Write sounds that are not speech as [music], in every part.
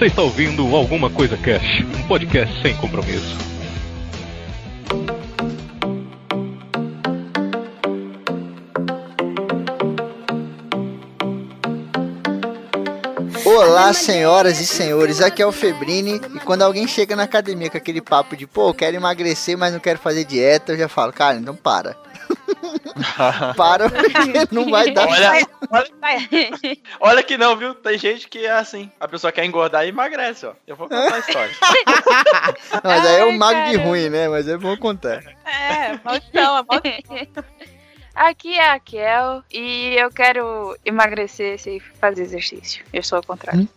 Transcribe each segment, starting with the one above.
Você está ouvindo Alguma Coisa Cash, um podcast sem compromisso. Olá, senhoras e senhores, aqui é o Febrini e quando alguém chega na academia com aquele papo de pô, quero emagrecer, mas não quero fazer dieta, eu já falo, cara, então para. [laughs] para porque não vai dar Olha, olha, [laughs] olha que não, viu? Tem gente que é assim. A pessoa quer engordar e emagrece, ó. Eu vou contar a história. [laughs] Mas aí é o Ai, mago de ruim, né? Mas é bom contar. É, maldição, é maldição. Aqui é a Kel e eu quero emagrecer sem fazer exercício. Eu sou ao contrário.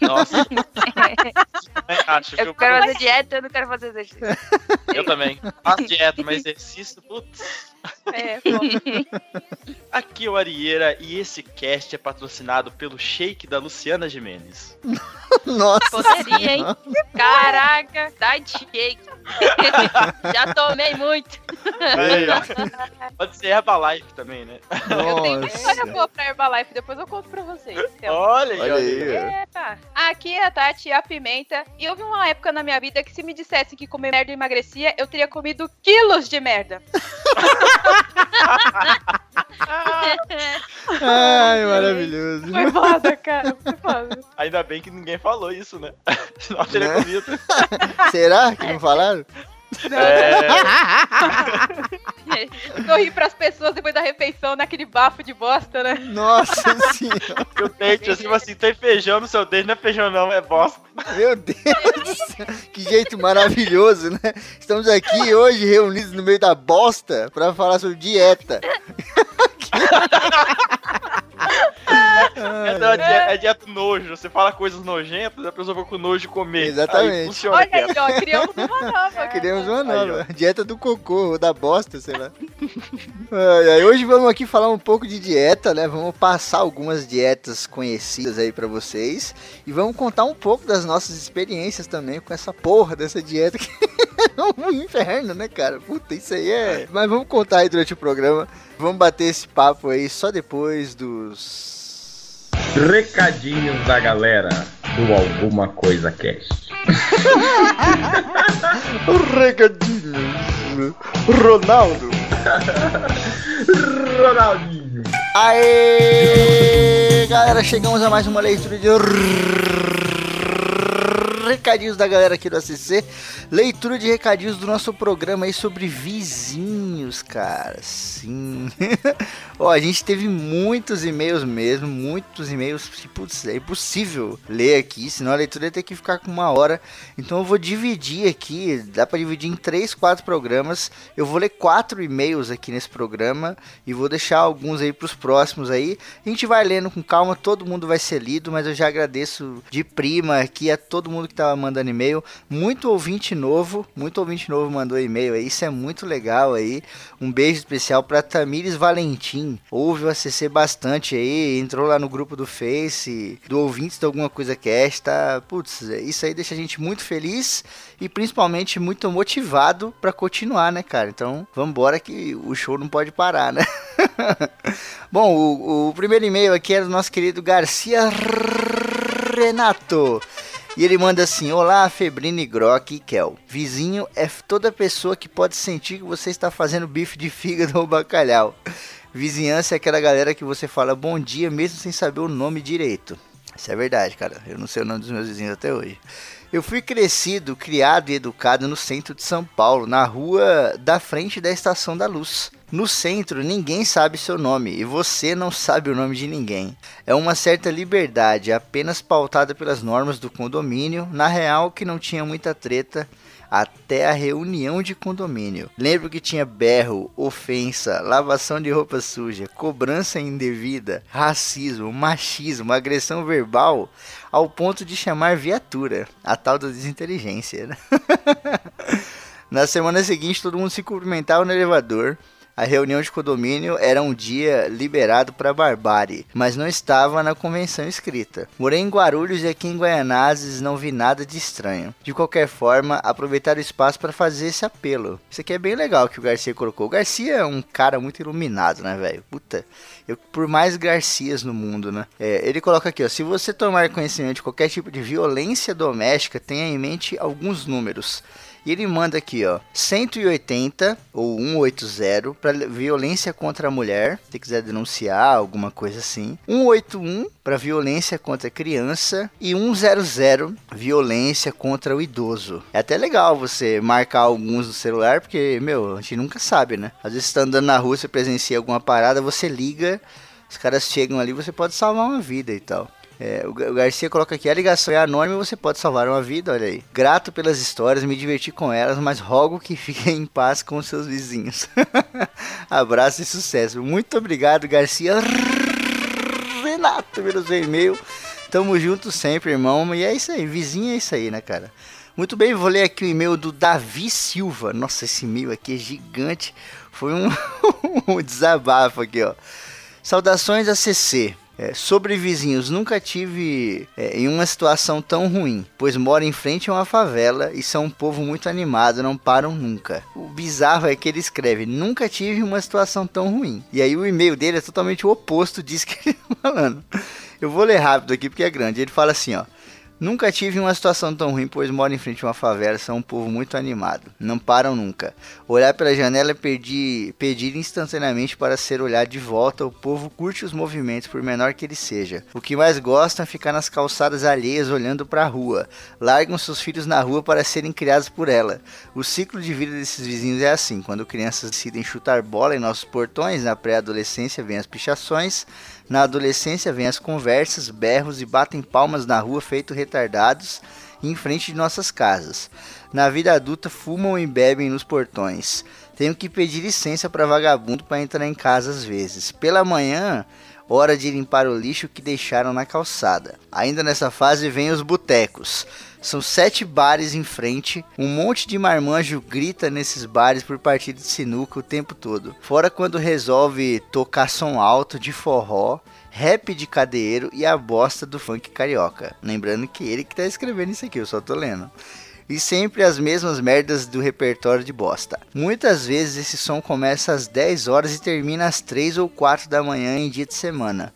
Nossa. [laughs] também acho, viu? eu quero fazer dieta, eu não quero fazer exercício. Eu também. Faço dieta, mas exercício, putz. [laughs] É. [laughs] Aqui é o Arieira e esse cast é patrocinado pelo shake da Luciana Jimenez. [laughs] Nossa. Poderia, hein? Caraca, diet shake. Já tomei muito. Ó. Pode ser Herbalife também, né? Eu tenho uma história Nossa. boa pra Herbalife, depois eu conto pra vocês. Então. Olha aí, Olha aí. Aqui é a Tati, a Pimenta. E houve uma época na minha vida que se me dissessem que comer merda emagrecia, eu teria comido quilos de merda. [laughs] Ai, maravilhoso. Foi foda, cara. Foi foda. Ainda bem que ninguém falou isso, né? [laughs] Senão teria Né? comido. [laughs] Será que não falaram? É, [laughs] Sorri pras pessoas depois da refeição, naquele bafo de bosta, né? Nossa [laughs] senhora. o dente, assim, assim, tem feijão no seu dente, não é feijão não, é bosta. Meu Deus do céu. Que jeito maravilhoso, né? Estamos aqui hoje reunidos no meio da bosta para falar sobre dieta. [laughs] É, da dieta, é dieta nojo. Você fala coisas nojentas, a pessoa fica com nojo de comer. Exatamente. Aí funciona. Olha aí, ó, criamos uma nova. [laughs] Queremos uma Aí, nova. Dieta do cocô, ou da bosta, sei lá. Ai, hoje vamos aqui falar um pouco de dieta, né? Vamos passar algumas dietas conhecidas aí pra vocês. E vamos contar um pouco das nossas experiências também com essa porra dessa dieta que [laughs] é um inferno, né, cara? Puta, isso aí é. Mas vamos contar aí durante o programa. Vamos bater esse papo aí só depois dos. Recadinhos da galera do Alguma Coisa Cast. [laughs] Recadinhos. Ronaldo. [laughs] Ronaldinho. Aê, galera, chegamos a mais uma leitura de recadinhos da galera aqui do ACC. Leitura de recadinhos do nosso programa aí sobre vizinhos, cara. Sim. [laughs] Ó, a gente teve muitos e-mails mesmo, muitos e-mails que, putz, é impossível ler aqui, senão a leitura ia ter que ficar com uma hora. Então eu vou dividir aqui, dá pra dividir em três, quatro programas. Eu vou ler quatro e-mails aqui nesse programa e vou deixar alguns aí pros próximos aí. A gente vai lendo com calma, todo mundo vai ser lido, mas eu já agradeço de prima aqui a todo mundo que tava mandando e-mail. Muito ouvinte novo, muito ouvinte novo mandou e-mail aí, isso é muito legal aí. Um beijo especial pra Tamires Valentim. Ouve o ACC bastante aí, entrou lá no grupo do Face, do ouvintes de alguma coisa cast, tá? Putz, isso aí deixa a gente muito feliz e principalmente muito motivado pra continuar, né, cara? Então, vamos embora que o show não pode parar, né? [laughs] Bom, o, o primeiro e-mail aqui é do nosso querido Garcia Renato. E ele manda assim: Olá, Febrine, Grok e Kel. Vizinho é toda pessoa que pode sentir que você está fazendo bife de fígado [laughs] ou bacalhau. Vizinhança é aquela galera que você fala bom dia mesmo sem saber o nome direito. Isso é verdade, cara. Eu não sei o nome dos meus vizinhos até hoje. Eu fui crescido, criado e educado no centro de São Paulo, na rua da frente da Estação da Luz. No centro, ninguém sabe seu nome e você não sabe o nome de ninguém. É uma certa liberdade, apenas pautada pelas normas do condomínio, na real que não tinha muita treta até a reunião de condomínio. Lembro que tinha berro, ofensa, lavação de roupa suja, cobrança indevida, racismo, machismo, agressão verbal, ao ponto de chamar viatura, a tal da desinteligência. [laughs] Na semana seguinte, todo mundo se cumprimentava no elevador. A reunião de condomínio era um dia liberado para barbárie, mas não estava na convenção escrita. Morei em Guarulhos e aqui em Guaianazes não vi nada de estranho. De qualquer forma, aproveitar o espaço para fazer esse apelo. Isso aqui é bem legal que o Garcia colocou. O Garcia é um cara muito iluminado, né, velho? Puta. Eu, por mais Garcias no mundo, né? É, ele coloca aqui, ó. Se você tomar conhecimento de qualquer tipo de violência doméstica, tenha em mente alguns números. E ele manda aqui, ó, 180 ou 180 para violência contra a mulher, se quiser denunciar alguma coisa assim. 181 para violência contra a criança e 100 violência contra o idoso. É até legal você marcar alguns no celular, porque, meu, a gente nunca sabe, né? Às vezes você tá andando na rua, você presencia alguma parada, você liga, os caras chegam ali, você pode salvar uma vida e tal. É, o Garcia coloca aqui: a ligação é anônima você pode salvar uma vida, olha aí. Grato pelas histórias, me diverti com elas, mas rogo que fiquem em paz com seus vizinhos. [laughs] Abraço e sucesso. Muito obrigado, Garcia Renato, pelo seu e-mail. Tamo junto sempre, irmão. E é isso aí, vizinho é isso aí, né, cara? Muito bem, vou ler aqui o e-mail do Davi Silva. Nossa, esse e-mail aqui é gigante. Foi um, [laughs] um desabafo aqui, ó. Saudações a CC. É, sobre vizinhos, nunca tive é, em uma situação tão ruim, pois moro em frente a uma favela e são um povo muito animado, não param nunca. O bizarro é que ele escreve: Nunca tive uma situação tão ruim. E aí o e-mail dele é totalmente o oposto disso que ele tá falando. Eu vou ler rápido aqui porque é grande. Ele fala assim: ó. Nunca tive uma situação tão ruim, pois moro em frente a uma favela, são um povo muito animado. Não param nunca. Olhar pela janela é pedir, pedir instantaneamente para ser olhado de volta. O povo curte os movimentos, por menor que ele seja. O que mais gostam é ficar nas calçadas alheias olhando para a rua. Largam seus filhos na rua para serem criados por ela. O ciclo de vida desses vizinhos é assim: quando crianças decidem chutar bola em nossos portões, na pré-adolescência vem as pichações. Na adolescência vem as conversas, berros e batem palmas na rua feito retardados em frente de nossas casas. Na vida adulta fumam e bebem nos portões. Tenho que pedir licença para vagabundo para entrar em casa às vezes. Pela manhã, hora de limpar o lixo que deixaram na calçada. Ainda nessa fase vem os botecos. São sete bares em frente. Um monte de marmanjo grita nesses bares por partida de sinuca o tempo todo. Fora quando resolve tocar som alto de forró, rap de cadeiro e a bosta do funk carioca. Lembrando que ele que tá escrevendo isso aqui, eu só tô lendo e sempre as mesmas merdas do repertório de bosta. Muitas vezes esse som começa às 10 horas e termina às 3 ou 4 da manhã em dia de semana.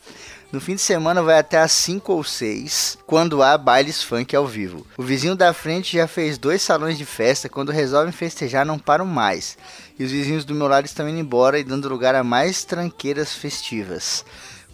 No fim de semana vai até às 5 ou 6, quando há bailes funk ao vivo. O vizinho da frente já fez dois salões de festa, quando resolvem festejar não param mais. E os vizinhos do meu lado estão indo embora e dando lugar a mais tranqueiras festivas.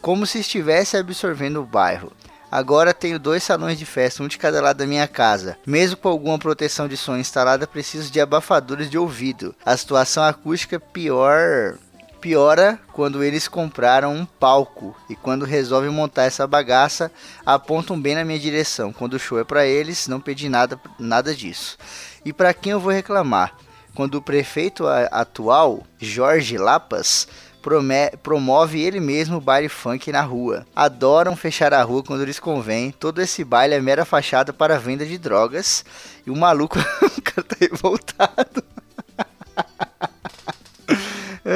Como se estivesse absorvendo o bairro. Agora tenho dois salões de festa, um de cada lado da minha casa. Mesmo com alguma proteção de som instalada, preciso de abafadores de ouvido. A situação acústica pior piora quando eles compraram um palco e quando resolvem montar essa bagaça, apontam bem na minha direção. Quando o show é para eles, não pedi nada, nada disso. E para quem eu vou reclamar? Quando o prefeito atual, Jorge Lapas, promove ele mesmo o baile funk na rua. Adoram fechar a rua quando lhes convém. Todo esse baile é mera fachada para venda de drogas. E o maluco, [laughs] tá revoltado. [laughs]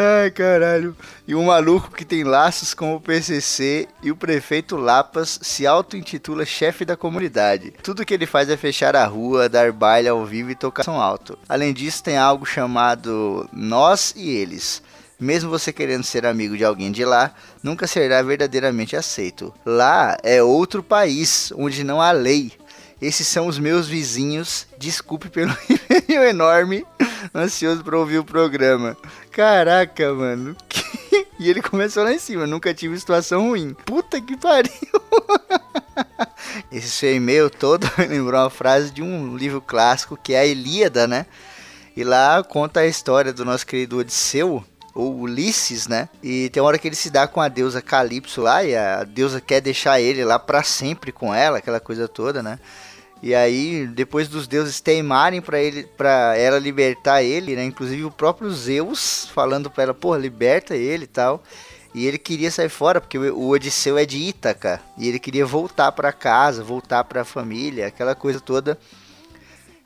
Ai, caralho. E um maluco que tem laços com o PCC e o prefeito Lapas se auto-intitula chefe da comunidade. Tudo que ele faz é fechar a rua, dar baile ao vivo e tocar som alto. Além disso, tem algo chamado Nós e Eles. Mesmo você querendo ser amigo de alguém de lá, nunca será verdadeiramente aceito. Lá é outro país onde não há lei. Esses são os meus vizinhos. Desculpe pelo [laughs] e-mail enorme, ansioso para ouvir o programa. Caraca, mano. E ele começou lá em cima, nunca tive situação ruim. Puta que pariu. [laughs] Esse seu e-mail todo [laughs] lembrou uma frase de um livro clássico que é a Ilíada, né? E lá conta a história do nosso querido Odisseu, ou Ulisses, né? E tem uma hora que ele se dá com a deusa Calypso lá, e a deusa quer deixar ele lá para sempre com ela, aquela coisa toda, né? E aí, depois dos deuses teimarem para ele, para ela libertar ele, né? Inclusive o próprio Zeus falando para ela, pô, liberta ele e tal. E ele queria sair fora porque o Odisseu é de Ítaca e ele queria voltar para casa, voltar para a família, aquela coisa toda.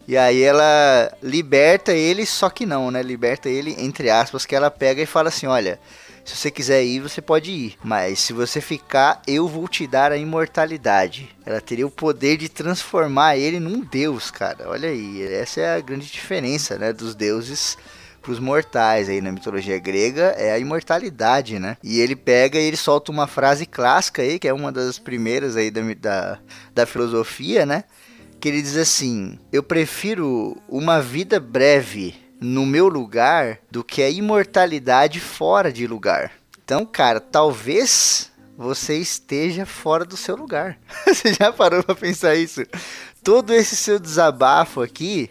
E aí ela liberta ele, só que não, né? Liberta ele, entre aspas, que ela pega e fala assim: olha. Se você quiser ir, você pode ir. Mas se você ficar, eu vou te dar a imortalidade. Ela teria o poder de transformar ele num deus, cara. Olha aí, essa é a grande diferença, né, dos deuses para os mortais aí na mitologia grega é a imortalidade, né? E ele pega e ele solta uma frase clássica aí, que é uma das primeiras aí da, da, da filosofia, né? Que ele diz assim: Eu prefiro uma vida breve no meu lugar do que a imortalidade fora de lugar. Então, cara, talvez você esteja fora do seu lugar. [laughs] você já parou para pensar isso? Todo esse seu desabafo aqui,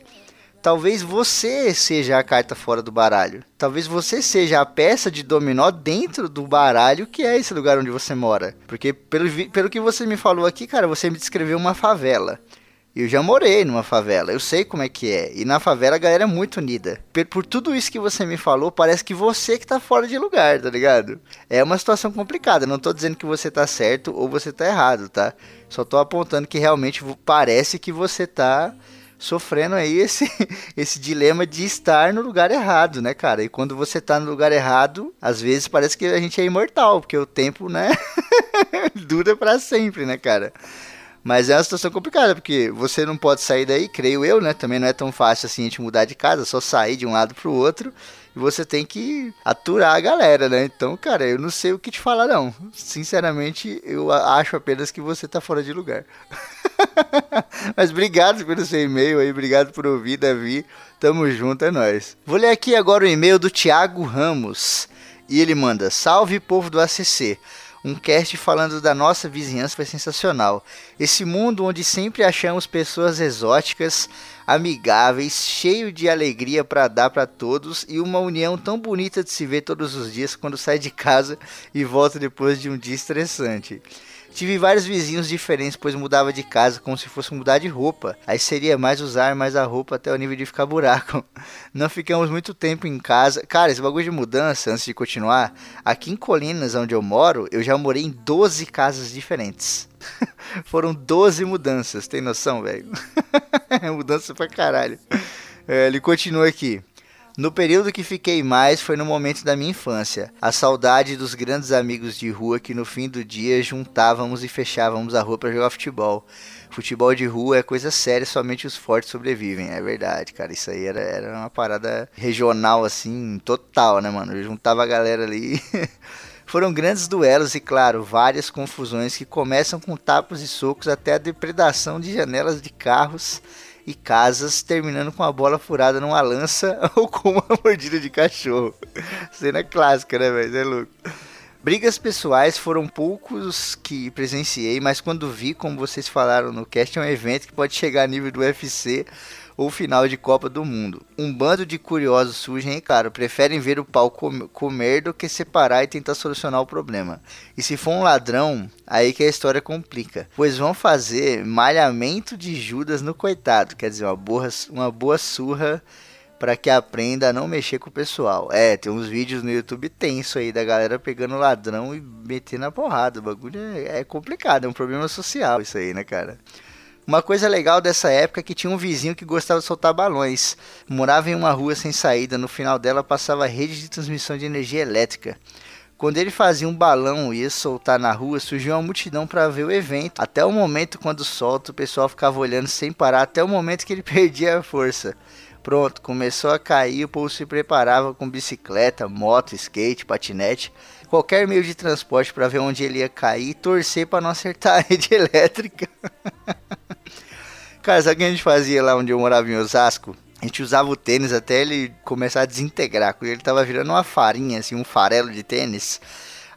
talvez você seja a carta fora do baralho. Talvez você seja a peça de dominó dentro do baralho que é esse lugar onde você mora. Porque pelo, pelo que você me falou aqui, cara, você me descreveu uma favela. Eu já morei numa favela, eu sei como é que é. E na favela a galera é muito unida. Por, por, tudo isso que você me falou, parece que você que tá fora de lugar, tá ligado? É uma situação complicada. Não tô dizendo que você tá certo ou você tá errado, tá? Só tô apontando que realmente parece que você tá sofrendo aí esse, [laughs] esse dilema de estar no lugar errado, né, cara? E quando você tá no lugar errado, às vezes parece que a gente é imortal, porque o tempo, né, [laughs] dura para sempre, né, cara? Mas é uma situação complicada, porque você não pode sair daí, creio eu, né? Também não é tão fácil assim a gente mudar de casa, só sair de um lado pro outro. E você tem que aturar a galera, né? Então, cara, eu não sei o que te falar, não. Sinceramente, eu acho apenas que você tá fora de lugar. [laughs] Mas obrigado pelo seu e-mail aí, obrigado por ouvir, Davi. Tamo junto, é nóis. Vou ler aqui agora o e-mail do Thiago Ramos. E ele manda: Salve povo do ACC um cast falando da nossa vizinhança foi sensacional. Esse mundo onde sempre achamos pessoas exóticas, amigáveis, cheio de alegria para dar para todos e uma união tão bonita de se ver todos os dias quando sai de casa e volta depois de um dia estressante. Tive vários vizinhos diferentes, pois mudava de casa como se fosse mudar de roupa. Aí seria mais usar mais a roupa até o nível de ficar buraco. [laughs] Não ficamos muito tempo em casa. Cara, esse bagulho de mudança, antes de continuar, aqui em Colinas, onde eu moro, eu já morei em 12 casas diferentes. [laughs] Foram 12 mudanças, tem noção, velho? [laughs] mudança pra caralho. É, ele continua aqui. No período que fiquei mais foi no momento da minha infância. A saudade dos grandes amigos de rua que no fim do dia juntávamos e fechávamos a rua para jogar futebol. Futebol de rua é coisa séria, somente os fortes sobrevivem. É verdade, cara. Isso aí era, era uma parada regional, assim, total, né, mano? Eu juntava a galera ali. [laughs] Foram grandes duelos e, claro, várias confusões que começam com tapas e socos até a depredação de janelas de carros e casas, terminando com a bola furada numa lança [laughs] ou com uma mordida de cachorro. Cena clássica, né, velho? É louco. Brigas pessoais foram poucos que presenciei, mas quando vi, como vocês falaram no cast, é um evento que pode chegar a nível do UFC ou final de Copa do Mundo. Um bando de curiosos surgem e, claro, preferem ver o pau comer do que separar e tentar solucionar o problema. E se for um ladrão, aí que a história complica, pois vão fazer malhamento de Judas no coitado, quer dizer, uma boa, uma boa surra para que aprenda a não mexer com o pessoal. É, tem uns vídeos no YouTube tenso aí da galera pegando ladrão e metendo a porrada. O bagulho é, é complicado, é um problema social isso aí, né, cara? Uma coisa legal dessa época é que tinha um vizinho que gostava de soltar balões. Morava em uma rua sem saída, no final dela passava rede de transmissão de energia elétrica. Quando ele fazia um balão e ia soltar na rua, surgiu uma multidão para ver o evento. Até o momento quando solta, o pessoal ficava olhando sem parar, até o momento que ele [laughs] perdia a força. Pronto, começou a cair, o povo se preparava com bicicleta, moto, skate, patinete, qualquer meio de transporte para ver onde ele ia cair e torcer para não acertar [laughs] a rede elétrica. [laughs] Cara, sabe o que a gente fazia lá onde eu morava em Osasco? A gente usava o tênis até ele começar a desintegrar. Quando ele tava virando uma farinha, assim, um farelo de tênis.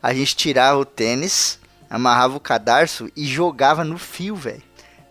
A gente tirava o tênis, amarrava o cadarço e jogava no fio, velho.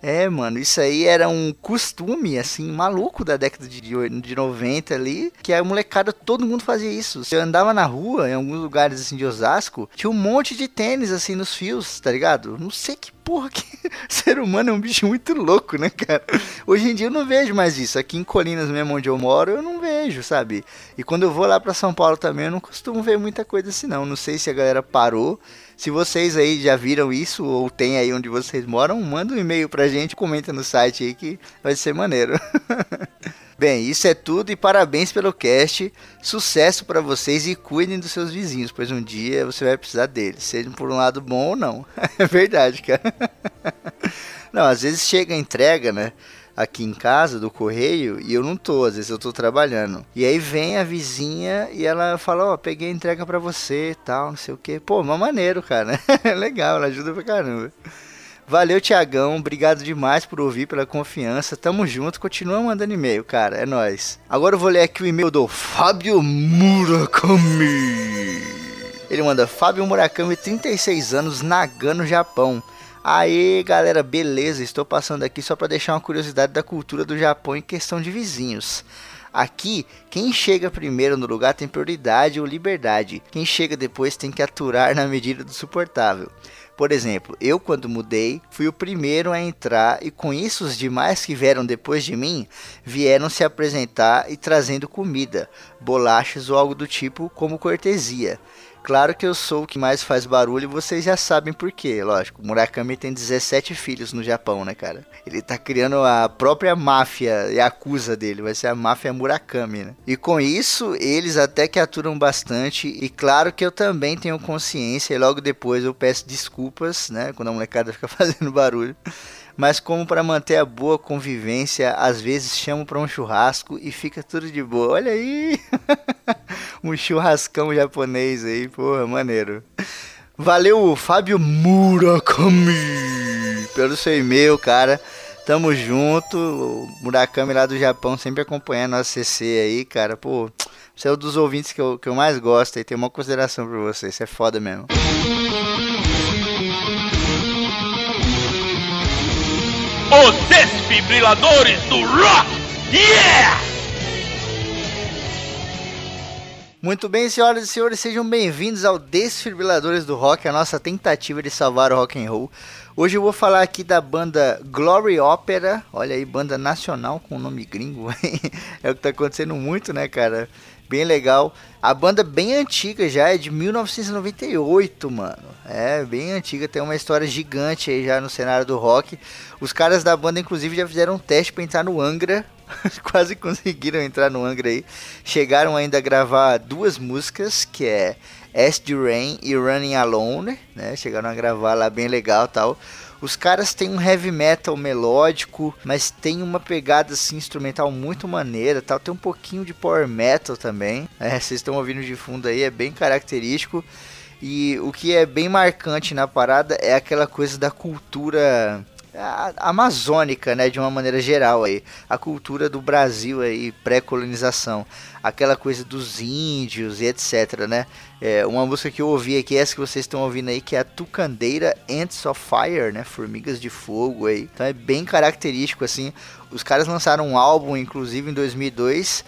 É, mano, isso aí era um costume, assim, maluco da década de, de 90 ali, que a molecada, todo mundo fazia isso. Você andava na rua, em alguns lugares, assim, de Osasco, tinha um monte de tênis, assim, nos fios, tá ligado? Não sei que porra, que [laughs] ser humano é um bicho muito louco, né, cara? Hoje em dia eu não vejo mais isso. Aqui em Colinas mesmo, onde eu moro, eu não vejo, sabe? E quando eu vou lá pra São Paulo também, eu não costumo ver muita coisa assim, não. Não sei se a galera parou. Se vocês aí já viram isso, ou tem aí onde vocês moram, manda um e-mail pra gente, comenta no site aí que vai ser maneiro. [laughs] Bem, isso é tudo e parabéns pelo cast. Sucesso para vocês e cuidem dos seus vizinhos, pois um dia você vai precisar deles, seja por um lado bom ou não. [laughs] É verdade, cara. [laughs] Não, às vezes chega a entrega, né? Aqui em casa do correio e eu não tô, às vezes eu tô trabalhando. E aí vem a vizinha e ela fala: Ó, oh, peguei a entrega para você tal, não sei o que. Pô, uma maneiro, cara. [laughs] Legal, ela ajuda pra caramba. Valeu, Tiagão. Obrigado demais por ouvir, pela confiança. Tamo junto. Continua mandando e-mail, cara. É nóis. Agora eu vou ler aqui o e-mail do Fábio Murakami. Ele manda Fábio Murakami, 36 anos, Nagano, Japão. Aí, galera, beleza? Estou passando aqui só para deixar uma curiosidade da cultura do Japão em questão de vizinhos. Aqui, quem chega primeiro no lugar tem prioridade ou liberdade. Quem chega depois tem que aturar na medida do suportável. Por exemplo, eu quando mudei, fui o primeiro a entrar e com isso os demais que vieram depois de mim vieram se apresentar e trazendo comida, bolachas ou algo do tipo como cortesia. Claro que eu sou o que mais faz barulho e vocês já sabem por quê, lógico. Murakami tem 17 filhos no Japão, né, cara? Ele tá criando a própria máfia e acusa dele, vai ser a máfia Murakami, né? E com isso, eles até que aturam bastante e claro que eu também tenho consciência e logo depois eu peço desculpas, né, quando a molecada [laughs] fica fazendo barulho mas como para manter a boa convivência, às vezes chamo para um churrasco e fica tudo de boa. Olha aí! [laughs] um churrascão japonês aí, porra, maneiro. Valeu, Fábio Murakami, pelo seu e-mail, cara. Tamo junto. O Murakami lá do Japão sempre acompanhando a CC aí, cara. Pô, você é um dos ouvintes que eu, que eu mais gosto e tenho uma consideração por você. Você é foda mesmo. Os desfibriladores do rock! Yeah! Muito bem, senhoras e senhores, sejam bem-vindos ao Desfibriladores do Rock, a nossa tentativa de salvar o rock and roll. Hoje eu vou falar aqui da banda Glory Opera, olha aí, banda nacional com nome gringo, [laughs] é o que tá acontecendo muito, né, cara? Bem legal. A banda bem antiga já, é de 1998, mano. É, bem antiga, tem uma história gigante aí já no cenário do rock. Os caras da banda, inclusive, já fizeram um teste para entrar no Angra. [laughs] Quase conseguiram entrar no Angra aí. Chegaram ainda a gravar duas músicas, que é Acid Rain e Running Alone, né? Chegaram a gravar lá bem legal tal. Os caras têm um heavy metal melódico, mas tem uma pegada assim instrumental muito maneira, tal. Tem um pouquinho de power metal também. É, [laughs] vocês estão ouvindo de fundo aí, é bem característico. E o que é bem marcante na parada é aquela coisa da cultura amazônica, né, de uma maneira geral aí, a cultura do Brasil aí pré-colonização, aquela coisa dos índios e etc, né? É, uma música que eu ouvi aqui, essa que vocês estão ouvindo aí, que é a Tucandeira Ants of Fire, né? Formigas de fogo aí. Então é bem característico assim. Os caras lançaram um álbum inclusive em 2002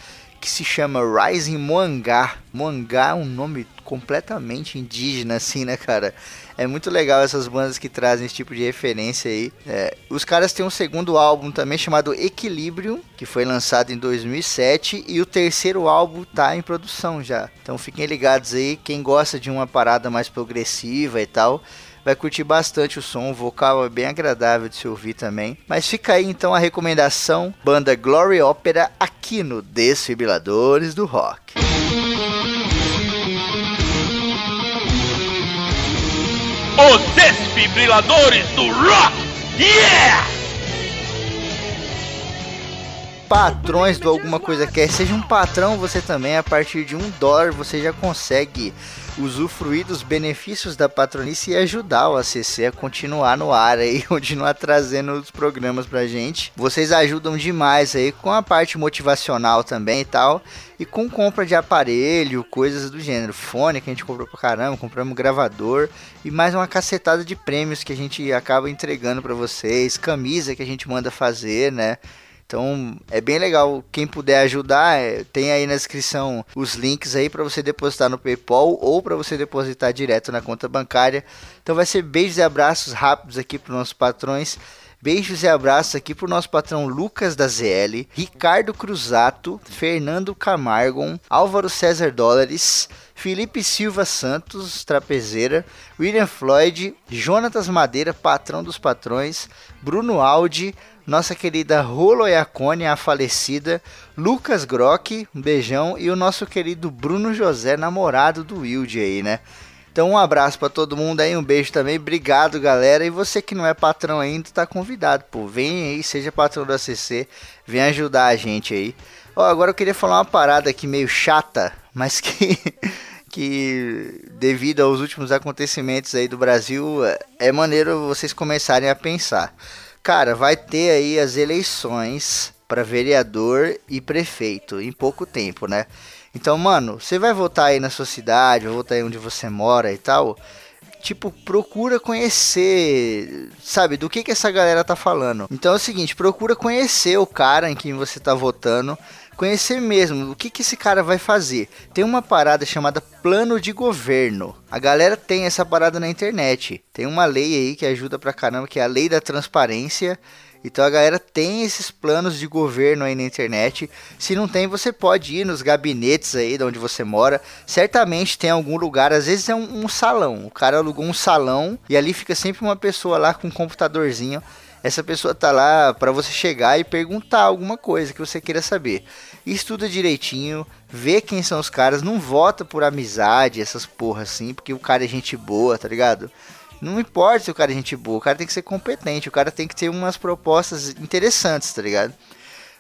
que se chama Rising Moangá. Moangá é um nome completamente indígena assim, né, cara? É muito legal essas bandas que trazem esse tipo de referência aí. É, os caras têm um segundo álbum também chamado Equilibrium, que foi lançado em 2007, e o terceiro álbum tá em produção já. Então fiquem ligados aí, quem gosta de uma parada mais progressiva e tal, vai curtir bastante o som, o vocal é bem agradável de se ouvir também. Mas fica aí então a recomendação, banda Glory Opera aqui no Desfibriladores do Rock. Os desfibriladores do rock! Yeah! Patrões do Alguma Coisa Quer, seja um patrão você também, a partir de um dólar você já consegue usufruir dos benefícios da patronice e ajudar o ACC a continuar no ar aí, [laughs] continuar trazendo os programas pra gente. Vocês ajudam demais aí com a parte motivacional também e tal, e com compra de aparelho, coisas do gênero. Fone que a gente comprou pra caramba, compramos gravador e mais uma cacetada de prêmios que a gente acaba entregando para vocês, camisa que a gente manda fazer, né? Então é bem legal. Quem puder ajudar, é, tem aí na descrição os links aí para você depositar no PayPal ou para você depositar direto na conta bancária. Então vai ser beijos e abraços rápidos aqui para nossos patrões. Beijos e abraços aqui pro nosso patrão Lucas da ZL, Ricardo Cruzato, Fernando Camargon, Álvaro César Dólares, Felipe Silva Santos, trapezeira, William Floyd, Jonatas Madeira, patrão dos patrões, Bruno Aldi, nossa querida Rolo Iacone, a falecida, Lucas Grock, um beijão, e o nosso querido Bruno José, namorado do Wilde aí, né? Então um abraço para todo mundo aí, um beijo também, obrigado galera. E você que não é patrão ainda, tá convidado, pô. Vem aí, seja patrão da CC, vem ajudar a gente aí. Ó, agora eu queria falar uma parada aqui meio chata, mas [laughs] que que devido aos últimos acontecimentos aí do Brasil, é maneiro vocês começarem a pensar. Cara, vai ter aí as eleições para vereador e prefeito em pouco tempo, né? Então, mano, você vai votar aí na sua cidade, vai votar aí onde você mora e tal. Tipo, procura conhecer, sabe, do que que essa galera tá falando. Então é o seguinte, procura conhecer o cara em quem você tá votando, conhecer mesmo o que que esse cara vai fazer. Tem uma parada chamada plano de governo. A galera tem essa parada na internet. Tem uma lei aí que ajuda pra caramba, que é a lei da transparência então a galera tem esses planos de governo aí na internet. Se não tem, você pode ir nos gabinetes aí de onde você mora. Certamente tem algum lugar, às vezes é um, um salão. O cara alugou um salão e ali fica sempre uma pessoa lá com um computadorzinho. Essa pessoa tá lá para você chegar e perguntar alguma coisa que você queira saber. Estuda direitinho, vê quem são os caras, não vota por amizade, essas porra assim, porque o cara é gente boa, tá ligado? Não importa se o cara é gente boa, o cara tem que ser competente, o cara tem que ter umas propostas interessantes, tá ligado?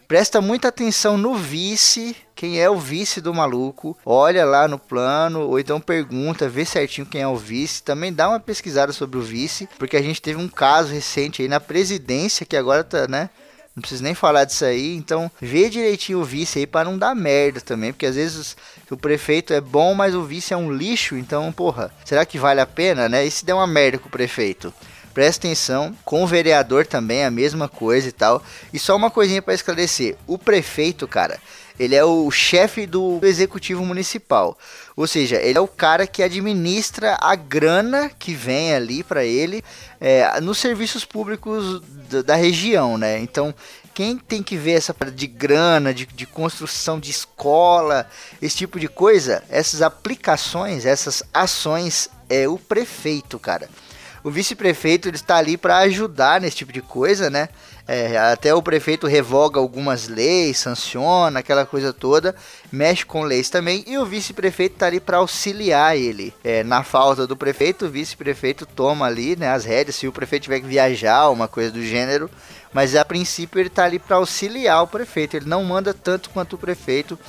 Presta muita atenção no vice, quem é o vice do maluco. Olha lá no plano, ou então pergunta, vê certinho quem é o vice. Também dá uma pesquisada sobre o vice, porque a gente teve um caso recente aí na presidência que agora tá, né? Não preciso nem falar disso aí. Então, vê direitinho o vice aí para não dar merda também. Porque às vezes o prefeito é bom, mas o vice é um lixo. Então, porra, será que vale a pena, né? E se der uma merda com o prefeito? Presta atenção, com o vereador também a mesma coisa e tal. E só uma coisinha para esclarecer: o prefeito, cara, ele é o chefe do executivo municipal. Ou seja, ele é o cara que administra a grana que vem ali para ele é, nos serviços públicos da região, né? Então, quem tem que ver essa parte de grana, de, de construção de escola, esse tipo de coisa, essas aplicações, essas ações, é o prefeito, cara. O vice-prefeito ele está ali para ajudar nesse tipo de coisa, né? É, até o prefeito revoga algumas leis, sanciona aquela coisa toda, mexe com leis também, e o vice-prefeito está ali para auxiliar ele. É, na falta do prefeito, o vice-prefeito toma ali né, as rédeas, se o prefeito tiver que viajar, uma coisa do gênero, mas a princípio ele está ali para auxiliar o prefeito, ele não manda tanto quanto o prefeito.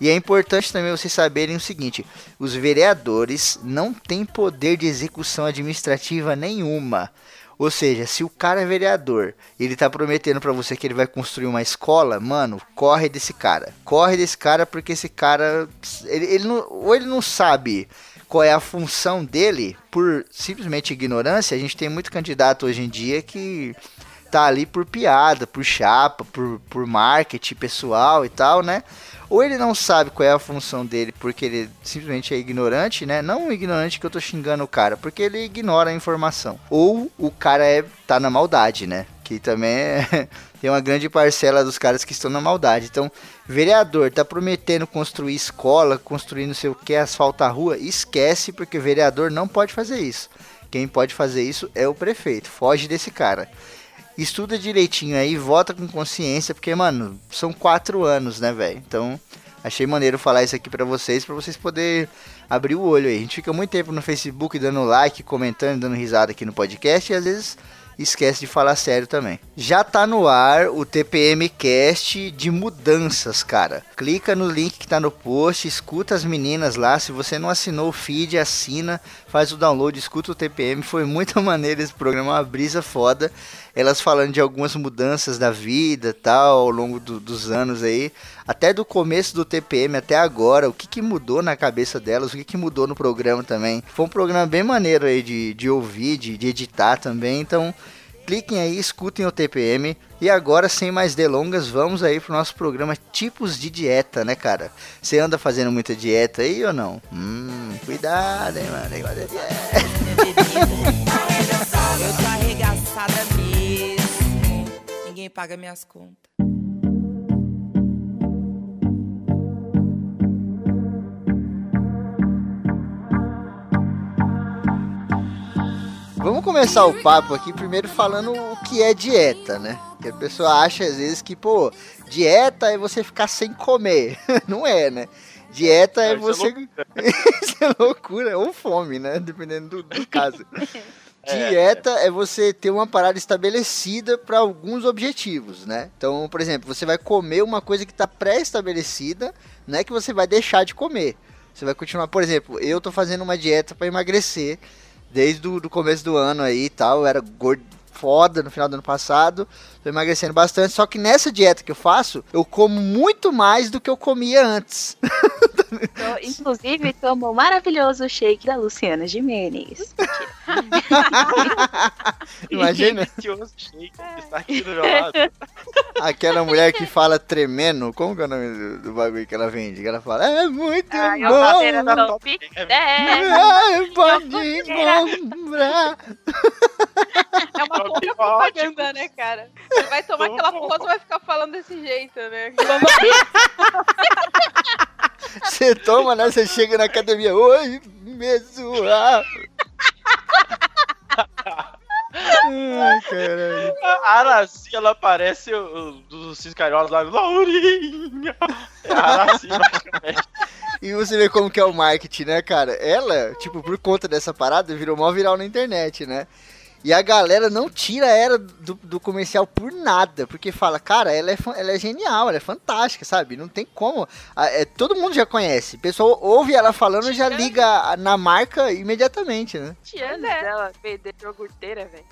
E é importante também vocês saberem o seguinte: os vereadores não têm poder de execução administrativa nenhuma. Ou seja, se o cara é vereador, ele tá prometendo para você que ele vai construir uma escola, mano, corre desse cara. Corre desse cara porque esse cara ele, ele não, ou ele não sabe qual é a função dele por simplesmente ignorância. A gente tem muito candidato hoje em dia que tá ali por piada, por chapa, por, por marketing pessoal e tal, né? Ou ele não sabe qual é a função dele porque ele simplesmente é ignorante, né? Não ignorante que eu tô xingando o cara, porque ele ignora a informação. Ou o cara é tá na maldade, né? Que também é, [laughs] tem uma grande parcela dos caras que estão na maldade. Então, vereador tá prometendo construir escola, construir não sei o que, asfaltar rua, esquece porque vereador não pode fazer isso. Quem pode fazer isso é o prefeito. Foge desse cara estuda direitinho aí, vota com consciência, porque, mano, são quatro anos, né, velho? Então, achei maneiro falar isso aqui para vocês, para vocês poderem abrir o olho aí. A gente fica muito tempo no Facebook dando like, comentando, dando risada aqui no podcast, e às vezes esquece de falar sério também. Já tá no ar o TPM Cast de mudanças, cara. Clica no link que tá no post, escuta as meninas lá. Se você não assinou o feed, assina, faz o download, escuta o TPM. Foi muito [laughs] maneiro esse programa, uma brisa foda. Elas falando de algumas mudanças da vida tal, ao longo do, dos anos aí. Até do começo do TPM até agora, o que, que mudou na cabeça delas, o que, que mudou no programa também. Foi um programa bem maneiro aí de, de ouvir, de, de editar também. Então, cliquem aí, escutem o TPM. E agora, sem mais delongas, vamos aí pro nosso programa Tipos de Dieta, né, cara? Você anda fazendo muita dieta aí ou não? Hum, cuidado, hein, mano. negócio dieta. [laughs] [laughs] Ninguém paga minhas contas. Vamos começar o papo aqui primeiro falando o que é dieta, né? Que a pessoa acha às vezes que, pô, dieta é você ficar sem comer. [laughs] Não é, né? Dieta é é você. [laughs] Isso é loucura, ou fome, né? Dependendo do, do caso. [laughs] É, Dieta é você ter uma parada estabelecida para alguns objetivos, né? Então, por exemplo, você vai comer uma coisa que está pré-estabelecida, não é que você vai deixar de comer. Você vai continuar, por exemplo, eu tô fazendo uma dieta para emagrecer desde o começo do ano aí e tal, eu era gordo foda no final do ano passado, tô emagrecendo bastante, só que nessa dieta que eu faço, eu como muito mais do que eu comia antes. [laughs] Tô, inclusive, tomou o maravilhoso shake da Luciana Jimenez. [laughs] Imagina shake que está aqui do meu lado. aquela mulher que fala tremendo, como que é o nome do, do bagulho que ela vende? Que ela fala, é muito Ai, é bom. Top É 10. Ai, pode comprar. É uma pouca propaganda, né, cara? Você vai tomar aquela porra, você vai ficar falando desse jeito, né? [laughs] Você toma, né? Você chega na academia, oi, me zoar. Ai, caralho. A Araci, ela parece o, o dos Ciscariolas lá. Laurinha! É a Araci, basicamente. E você vê como que é o marketing, né, cara? Ela, tipo, por conta dessa parada, virou mó viral na internet, né? E a galera não tira ela do, do comercial por nada, porque fala, cara, ela é, ela é genial, ela é fantástica, sabe? Não tem como. A- é, todo mundo já conhece. O pessoal ouve ela falando e já liga na marca imediatamente, né? anos é. dela vender iogurteira, velho.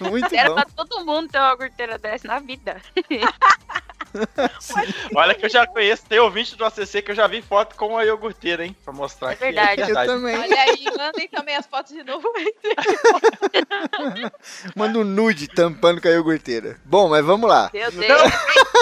[laughs] Muito Era bom. pra todo mundo ter uma iogurteira dessa na vida. [laughs] [laughs] Olha que eu já conheço, tem ouvinte do ACC que eu já vi foto com a iogurteira, hein? Pra mostrar É que verdade. é Eu verdade. também. Olha aí, mandem também as fotos de novo. [laughs] Manda um nude tampando com a iogurteira. Bom, mas vamos lá. Meu Deus.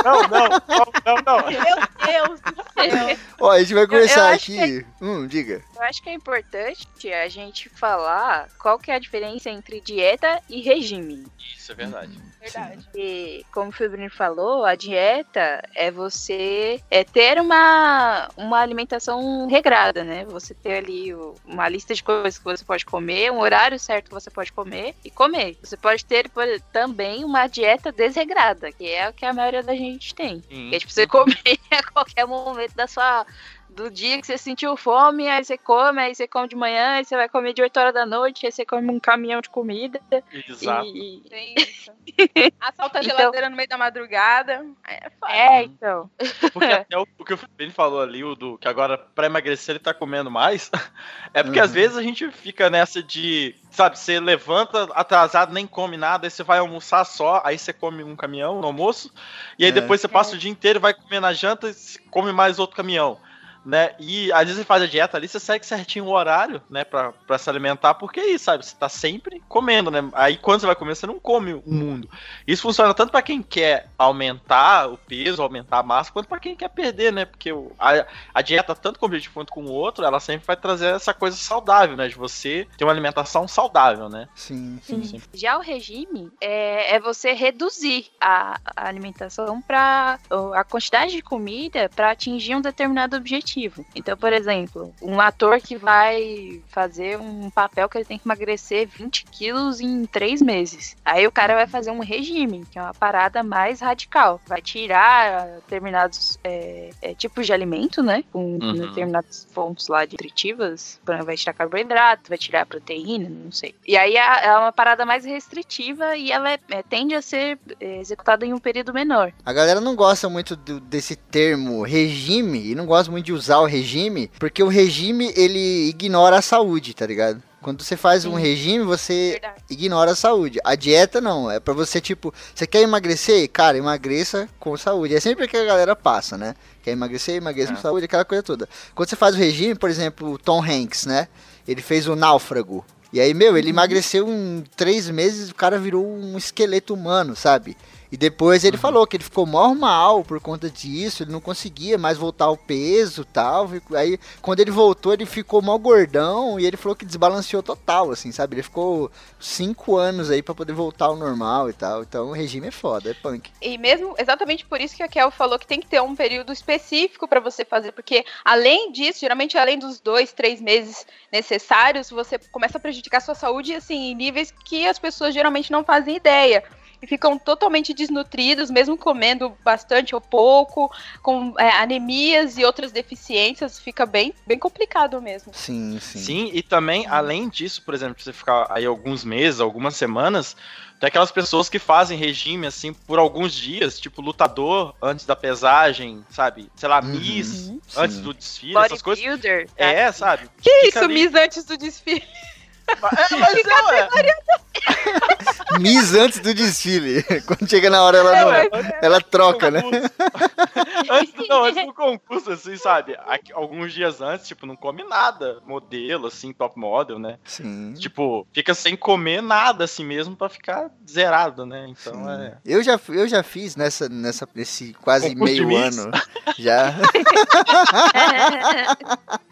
Não, não, não, não, não. Meu Deus do céu. Ó, a gente vai começar eu acho aqui. Hum, diga. Eu acho que é importante a gente falar qual que é a diferença entre dieta e regime. Isso é verdade. Verdade. E, como o Febrino falou, a dieta é você é ter uma, uma alimentação regrada, né? Você ter ali o- uma lista de coisas que você pode comer, um horário certo que você pode comer e comer. Você pode ter por- também uma dieta desregrada, que é o que a maioria da gente tem. Sim. Que é tipo você [laughs] comer a qualquer momento da sua. Do dia que você sentiu fome, aí você come, aí você come de manhã, aí você vai comer de 8 horas da noite, aí você come um caminhão de comida. Exato. E, Tem isso. Assalta [laughs] a Então- geladeira no meio da madrugada. É foda. é, então. Porque [laughs] até o, o que o Felipe falou ali, o do que agora pra emagrecer ele tá comendo mais, [laughs] é porque às Uhum. vezes a gente fica nessa de, sabe, você levanta atrasado, nem come nada, aí você vai almoçar só, aí você come um caminhão no almoço, e aí É. depois você passa o dia inteiro, vai comer na janta e se- come mais outro caminhão. Né? E às vezes você faz a dieta ali, você segue certinho o horário, né, pra, pra se alimentar, porque é isso, sabe? Você tá sempre comendo, né? Aí quando você vai comer, você não come o mundo. Isso funciona tanto pra quem quer aumentar o peso, aumentar a massa, quanto pra quem quer perder, né? Porque o- a, a dieta, tanto com um objetivo quanto com o outro, ela sempre vai trazer essa coisa saudável, né? De você ter uma alimentação saudável, né? Sim, Sim, sim. sim. Já o regime é, é você reduzir a, a alimentação para a quantidade de comida para atingir um determinado objetivo. Então, por exemplo, um ator que vai fazer um papel que ele tem que emagrecer 20 quilos em três meses. Aí o cara vai fazer um regime, que é uma parada mais radical. Vai tirar determinados é, é, tipos de alimento, né? Com Uhum. determinadas fontes lá de nutritivas. Vai tirar carboidrato, vai tirar proteína, não sei. E aí é é uma parada mais restritiva e ela é- é, tende a ser é, executada em um período menor. A galera não gosta muito do- desse termo regime e não gosta muito de usar o regime, porque o regime ele ignora a saúde, tá ligado? Quando você faz um Sim. regime, você Verdade. ignora a saúde. A dieta não, é pra você tipo, você quer emagrecer? Cara, emagreça com saúde. É sempre que a galera passa, né? Quer emagrecer, emagreça É. com saúde, aquela coisa toda. Quando você faz o regime, por exemplo, o Tom Hanks, né? Ele fez o Náufrago. E aí, meu, ele emagreceu em três meses, o cara virou um esqueleto humano, sabe? E depois ele falou que ele ficou mó mal por conta disso, ele não conseguia mais voltar ao peso e tal. Aí, quando ele voltou, ele ficou mó gordão e ele falou que desbalanceou total, assim, sabe? Ele ficou cinco anos aí pra poder voltar ao normal e tal. Então o regime é foda, é punk. E mesmo exatamente por isso que a Kel falou que tem que ter um período específico pra você fazer, porque além disso, geralmente além dos dois, três meses necessários, você começa a prejudicar a sua saúde assim em níveis que as pessoas geralmente não fazem ideia e ficam totalmente desnutridos, mesmo comendo bastante ou pouco, com é, anemias e outras deficiências, fica bem, bem complicado mesmo. Sim, sim. Sim, e também, além disso, por exemplo, você ficar aí alguns meses, algumas semanas, tem aquelas pessoas que fazem regime, assim, por alguns dias, tipo lutador antes da pesagem, sabe? Sei lá, Uhum, Miss antes sim. do desfile, essas coisas. Bodybuilder. É, sabe? Que Fica isso, ali- Miss, antes do desfile? É, mas é, ué. [laughs] Miss antes do desfile. [laughs] Quando chega na hora, ela, É, não- mas- ela troca, né? [laughs] antes, não, antes do concurso, assim, sabe? Aqui- alguns dias antes, tipo, não come nada. Modelo, assim, top model, né? Sim. Tipo, fica sem comer nada, assim mesmo, pra ficar zerado, né? Então Sim. é. Eu já, eu já fiz nessa, nessa, nesse quase Concurso meio ano. Já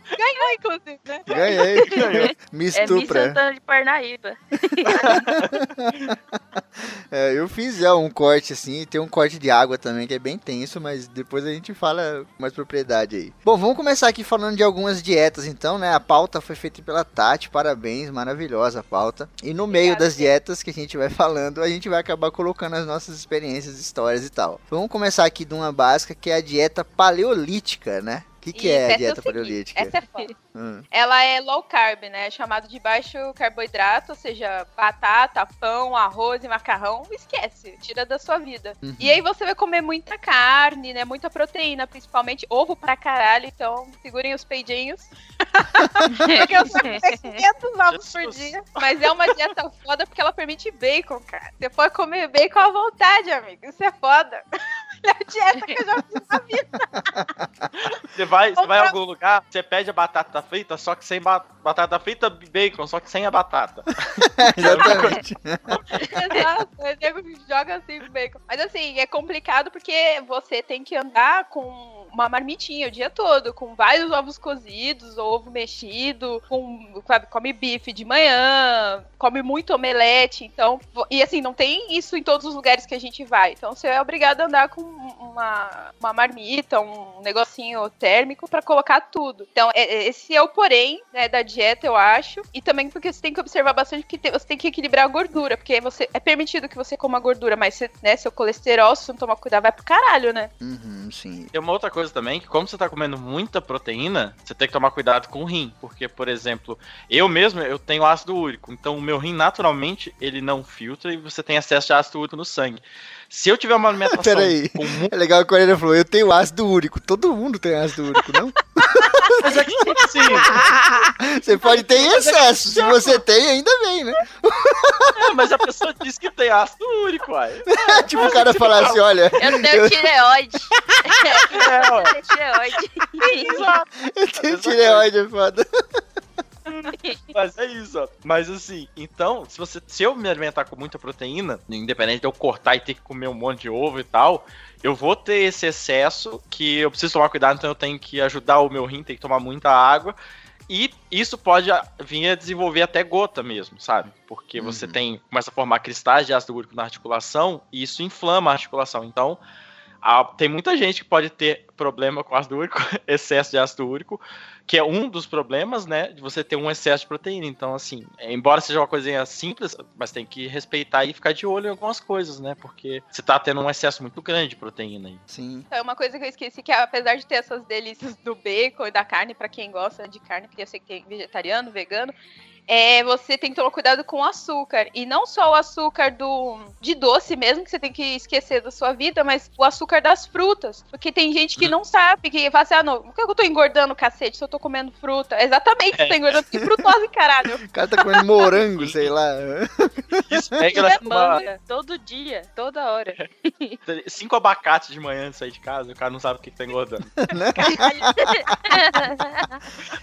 Ganhou, inclusive, né? ganhei. Miss é Miss Tupra. Santana de Parnaíba. [laughs] É, eu fiz já um corte assim, tem um corte de água também que é bem tenso, mas depois a gente fala com mais propriedade aí. Bom, vamos começar aqui falando de algumas dietas então, né? A pauta foi feita pela Tati, parabéns, maravilhosa a pauta. E no meio Obrigada, das dietas que a gente vai falando, a gente vai acabar colocando as nossas experiências, histórias e tal. Vamos começar aqui de uma básica que é a dieta paleolítica, né? O que, que é a dieta paleolítica? Essa é foda. [laughs] Hum. Ela é low carb, né? É chamado de baixo carboidrato, ou seja, batata, pão, arroz e macarrão. Esquece, tira da sua vida. Uhum. E aí você vai comer muita carne, né? Muita proteína, principalmente ovo pra caralho. Então, segurem os peidinhos. [laughs] Porque eu comer [laughs] 500 ovos por dia. Mas é uma dieta foda porque ela permite bacon, cara. Você pode comer bacon à vontade, amigo. Isso é foda. Melhor dieta que eu já fiz na vida. Você vai, você vai a algum lugar, você pede a batata frita, só que sem ba- batata frita, bacon, só que sem a batata. [laughs] Exatamente. Exato, o nego joga assim o bacon. Mas assim, é complicado porque você tem que andar com uma marmitinha o dia todo, com vários ovos cozidos, ovo mexido, com, sabe, come bife de manhã, come muito omelete, então, e assim, não tem isso em todos os lugares que a gente vai. Então você é obrigado a andar com uma, uma marmita, um negocinho térmico pra colocar tudo. Então, é- é- esse é o porém né, da dieta, eu acho. E também porque você tem que observar bastante que te- você tem que equilibrar a gordura, porque você é permitido que você coma gordura, mas você, né, seu colesterol, se você não tomar cuidado, vai pro caralho, né? Uhum, sim. Tem uma outra coisa também, que como você tá comendo muita proteína, você tem que tomar cuidado com o rim. Porque, por exemplo, eu mesmo, eu tenho ácido úrico. Então, o meu rim, naturalmente, ele não filtra e você tem acesso de ácido úrico no sangue. Se eu tiver uma alimentação [laughs] Peraí. com É legal que o Coreia falou, eu tenho ácido úrico. Todo mundo tem ácido úrico, não? [laughs] Mas é que, assim, [laughs] Você pode ter em excesso. Se você tem, ainda bem, né? é, mas a pessoa diz que tem ácido úrico, uai. tipo o cara falar assim, olha, Eu não tenho tireoide. É. Eu tenho tireoide. Exato. eu tenho tireoide, é foda. [laughs] Mas é isso, ó. Mas assim, então, se você se eu me alimentar com muita proteína, independente de eu cortar e ter que comer um monte de ovo e tal, eu vou ter esse excesso que eu preciso tomar cuidado, então eu tenho que ajudar o meu rim, tem que tomar muita água. E isso pode vir a desenvolver até gota mesmo, sabe? Porque você Uhum. tem começa a formar cristais de ácido úrico na articulação e isso inflama a articulação. Então, a- tem muita gente que pode ter problema com ácido úrico, [laughs] excesso de ácido úrico, que é um dos problemas, né, de você ter um excesso de proteína. Então, assim, é, embora seja uma coisinha simples, mas tem que respeitar e ficar de olho em algumas coisas, né, porque você tá tendo um excesso muito grande de proteína aí. Sim. Então, uma coisa que eu esqueci que apesar de ter essas delícias do bacon e da carne, pra quem gosta de carne, porque eu sei que tem vegetariano, vegano, é, você tem que tomar cuidado com o açúcar. E não só o açúcar do de doce mesmo, que você tem que esquecer da sua vida, mas o açúcar das frutas. Porque tem gente que não sabe, que fala assim, ah, não, por que eu tô engordando cacete se eu tô comendo fruta? Exatamente, você tá engordando, que frutose, caralho. O cara tá comendo morango, sei lá. Isso, pega ela uma, Manga, todo dia, toda hora. cinco abacates de manhã de sair de casa, o cara não sabe o que, que tá engordando.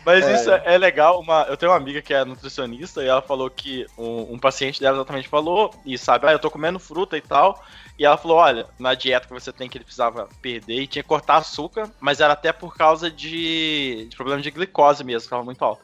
Mas É. isso é legal. Uma, eu tenho uma amiga que é nutricionista e ela falou que um, um paciente dela exatamente falou e sabe, ah, eu tô comendo fruta e tal. E ela falou, olha, na dieta que você tem que ele precisava perder e tinha que cortar açúcar, mas era até por causa de, de problema de glicose mesmo, que tava muito alto.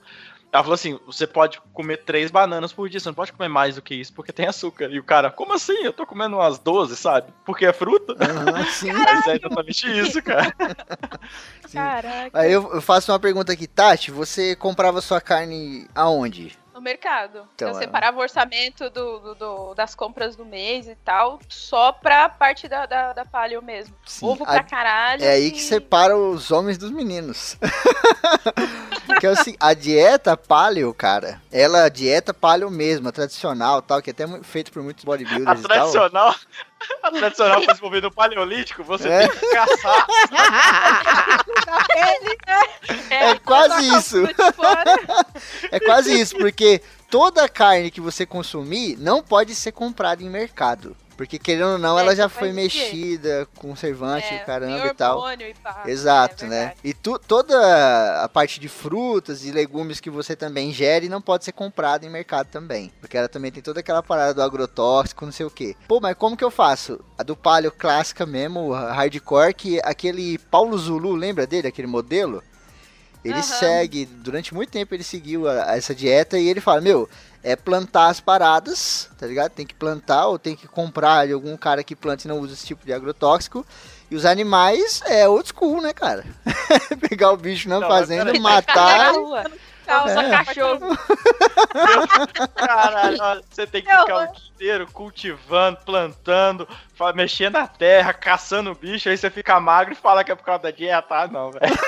Ela falou assim: você pode comer três bananas por dia, você não pode comer mais do que isso porque tem açúcar. E o cara, como assim? Eu tô comendo umas 12, sabe? Porque é fruta? Aham, sim. [laughs] Mas é exatamente isso, cara. [laughs] sim. Caraca. Aí eu, eu faço uma pergunta aqui, Tati, você comprava sua carne aonde? No mercado. Então, eu é. separava o orçamento do, do- do- das compras do mês e tal, só pra parte da, da, da paleo mesmo. Sim, Ovo a- pra caralho. É aí e- que separa os homens dos meninos. [laughs] que é assim, a dieta paleo, cara, ela é a dieta paleo mesmo, a tradicional tal, que é até feito por muitos A bodybuilders e tal. tradicional. [laughs] A tradicional foi desenvolvida no Paleolítico, você É. tem que caçar. [laughs] Né? É quase Coloca isso. É quase isso, porque toda carne que você consumir não pode ser comprada em mercado. Porque querendo ou não, É, ela já foi quê? mexida, conservante, É, caramba e tal. e pá. Exato, É né? E tu- toda a parte de frutas e legumes que você também ingere não pode ser comprada em mercado também. Porque ela também tem toda aquela parada do agrotóxico, não sei o que. Pô, mas como que eu faço? A do paleo clássica mesmo, hardcore, que aquele Paulo Zulu, lembra dele, aquele modelo? Ele Aham. segue, durante muito tempo ele seguiu a- a essa dieta e ele fala, meu, é plantar as paradas, tá ligado? Tem que plantar ou tem que comprar de algum cara que planta e não usa esse tipo de agrotóxico. E os animais é old school, né, cara? [laughs] Pegar o bicho na Não, fazenda, matar. [laughs] Só É. cachorro. [laughs] Caralho, você tem que ficar o dia inteiro cultivando, plantando, mexendo na terra, caçando bicho, aí você fica magro e fala que é por causa da dieta. Ah, não, velho. [laughs]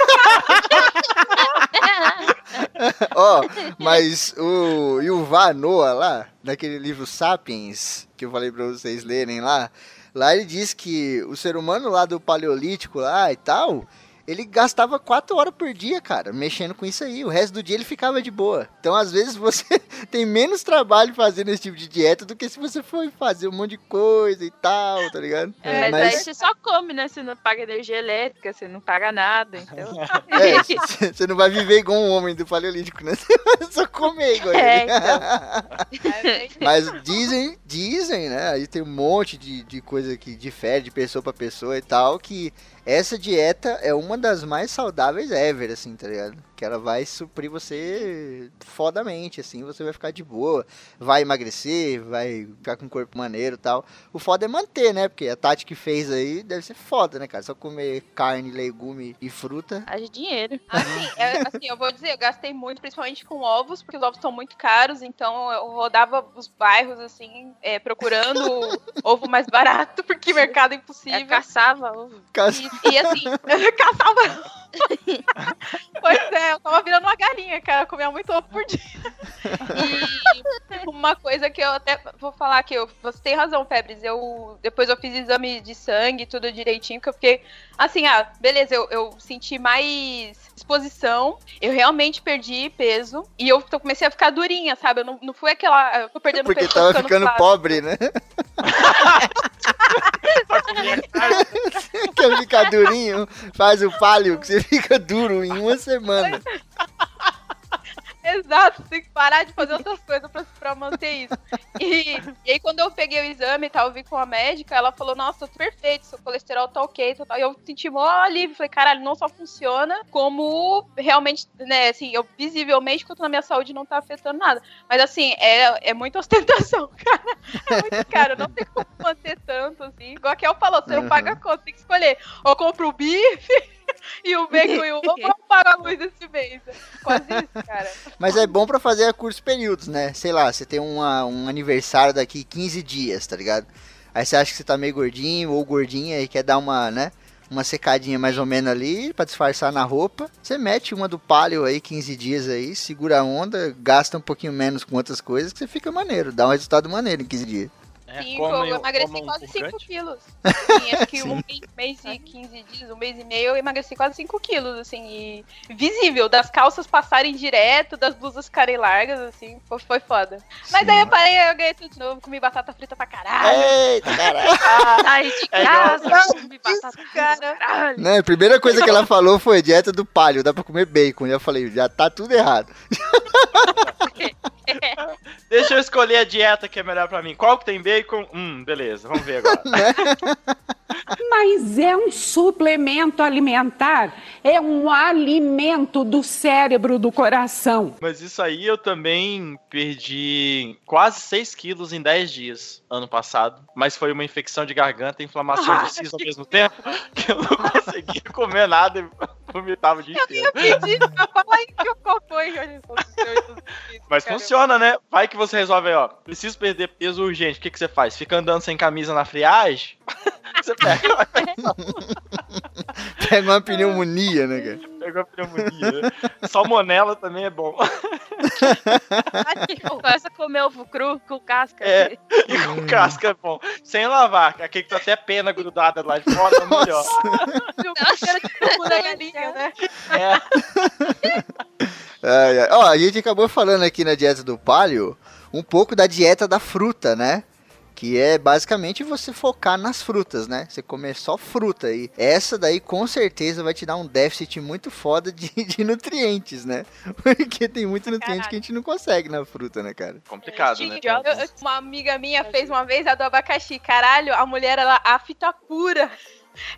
Ó, mas o Yuval Noah lá, naquele livro Sapiens, que eu falei pra vocês lerem lá, lá ele diz que o ser humano lá do Paleolítico lá e tal, ele gastava 4 horas por dia, cara, mexendo com isso aí. O resto do dia ele ficava de boa. Então, às vezes, você [laughs] tem menos trabalho fazendo esse tipo de dieta do que se você for fazer um monte de coisa e tal, tá ligado? É, mas, aí você só come, né? Você não paga energia elétrica, você não paga nada, então. [laughs] É, c- você não vai viver igual um homem do Paleolítico, né? Você [laughs] vai só comer igual É, ele. É, Mas dizem, dizem, né? Aí tem um monte de, de coisa que difere de pessoa pra pessoa e tal, que essa dieta é uma das mais saudáveis ever, assim, tá ligado? Que ela vai suprir você fodamente, assim, você vai ficar de boa, vai emagrecer, vai ficar com um corpo maneiro e tal. O foda é manter, né? Porque a Tati que fez aí deve ser foda, né, cara? Só comer carne, legume e fruta. Haja dinheiro. Assim, é, assim, eu vou dizer, eu gastei muito, principalmente com ovos, porque os ovos estão muito caros, então eu rodava os bairros, assim, é, procurando [laughs] ovo mais barato, porque mercado é É, impossível. caçava ovo. Caso- E, e, assim, eu [laughs] caçava. [laughs] pois é, eu tava virando uma galinha, cara. Eu comia muito ovo por dia. E uma coisa que eu até vou falar que eu, você tem razão, Febres. Eu depois eu fiz exame de sangue, tudo direitinho, porque eu fiquei assim, ah, beleza, eu, eu senti mais disposição, eu realmente perdi peso e eu tô- comecei a ficar durinha, sabe? Eu não, não fui aquela. Eu tô perdendo Porque peso, tô tava ficando pobre, né? [laughs] Quer ficar durinho? Faz o palio que você fica duro em uma semana. [laughs] Exato, tem que parar de fazer outras coisas pra, pra manter isso. E, e aí, quando eu peguei o exame e tal, eu vi com a médica, ela falou: Nossa, tô perfeito, seu colesterol tá ok. Tal, tal. E eu senti mó alívio. Falei: Caralho, não só funciona, como realmente, né, assim, eu visivelmente, quanto na minha saúde, não tá afetando nada. Mas assim, é, é muita ostentação, [laughs] cara. É muito caro, não tem como manter tanto assim. Igual a Kel falou: você não Uhum. paga a conta, tem que escolher. Ou compra o bife. [laughs] E o bacon e o ovo [laughs] paga a luz esse mês. Quase isso, cara. Mas é bom pra fazer a curtos períodos, né? Sei lá, você tem uma- um aniversário daqui 15 dias, tá ligado? Aí você acha que você tá meio gordinho ou gordinha e quer dar uma, né? Uma secadinha mais ou menos ali pra disfarçar na roupa. Você mete uma do palio aí, 15 dias aí, segura a onda, gasta um pouquinho menos com outras coisas que você fica maneiro, dá um resultado maneiro em 15 dias. É, Sim, comem- eu emagreci comam quase 5 purgante. quilos. [laughs] Sim, acho que Sim. um mês, e 15 dias, um mês e meio, eu emagreci quase 5 quilos, assim, e visível, das calças passarem direto, das blusas ficarem largas, assim, foi, foi foda. Mas Sim. aí eu parei, eu ganhei tudo de novo, comi batata frita pra caralho. Eita, caralho. Sai de É igual- casa, come batata Isso, cara. caralho. Né, a primeira coisa que ela falou foi dieta do palio, dá pra comer bacon. E eu falei, já tá tudo errado. [laughs] Deixa eu escolher a dieta que é melhor pra mim. Qual que tem bacon? Hum, beleza, vamos ver agora. [laughs] Mas é um suplemento alimentar, é um alimento do cérebro, do coração. Mas isso aí eu também perdi quase 6 quilos em 10 dias ano passado. Mas foi uma infecção de garganta e inflamação Ah, de siso ao mesmo tempo [laughs] que eu não conseguia comer nada e vomitava dia inteiro. Eu pedi pra falar que isso, isso, Mas cara. funciona, né? Vai que você resolve aí, ó. Preciso perder peso urgente. O que, que você faz? Fica andando sem camisa na friagem? [laughs] você pega, [laughs] Pega uma pneumonia, né, cara? pega a pneumonia. né? Salmonela também é bom. [laughs] Começa a comer ovo cru com casca. É. E com casca é bom. Sem lavar. que Aquele que tá até pena grudada lá de fora é melhor. [laughs] Galinha, né? É. Ai, ai. Ó, a gente acabou falando aqui na dieta do palio um pouco da dieta da fruta, né? Que é basicamente você focar nas frutas, né? Você comer só fruta. E essa daí com certeza vai te dar um déficit muito foda de, [laughs] de nutrientes, né? Porque tem muito nutriente que a gente não consegue na fruta, né, cara? Complicado, né? Eu- eu- uma amiga minha fez uma vez a do abacaxi. Caralho, a mulher, ela, a fita pura.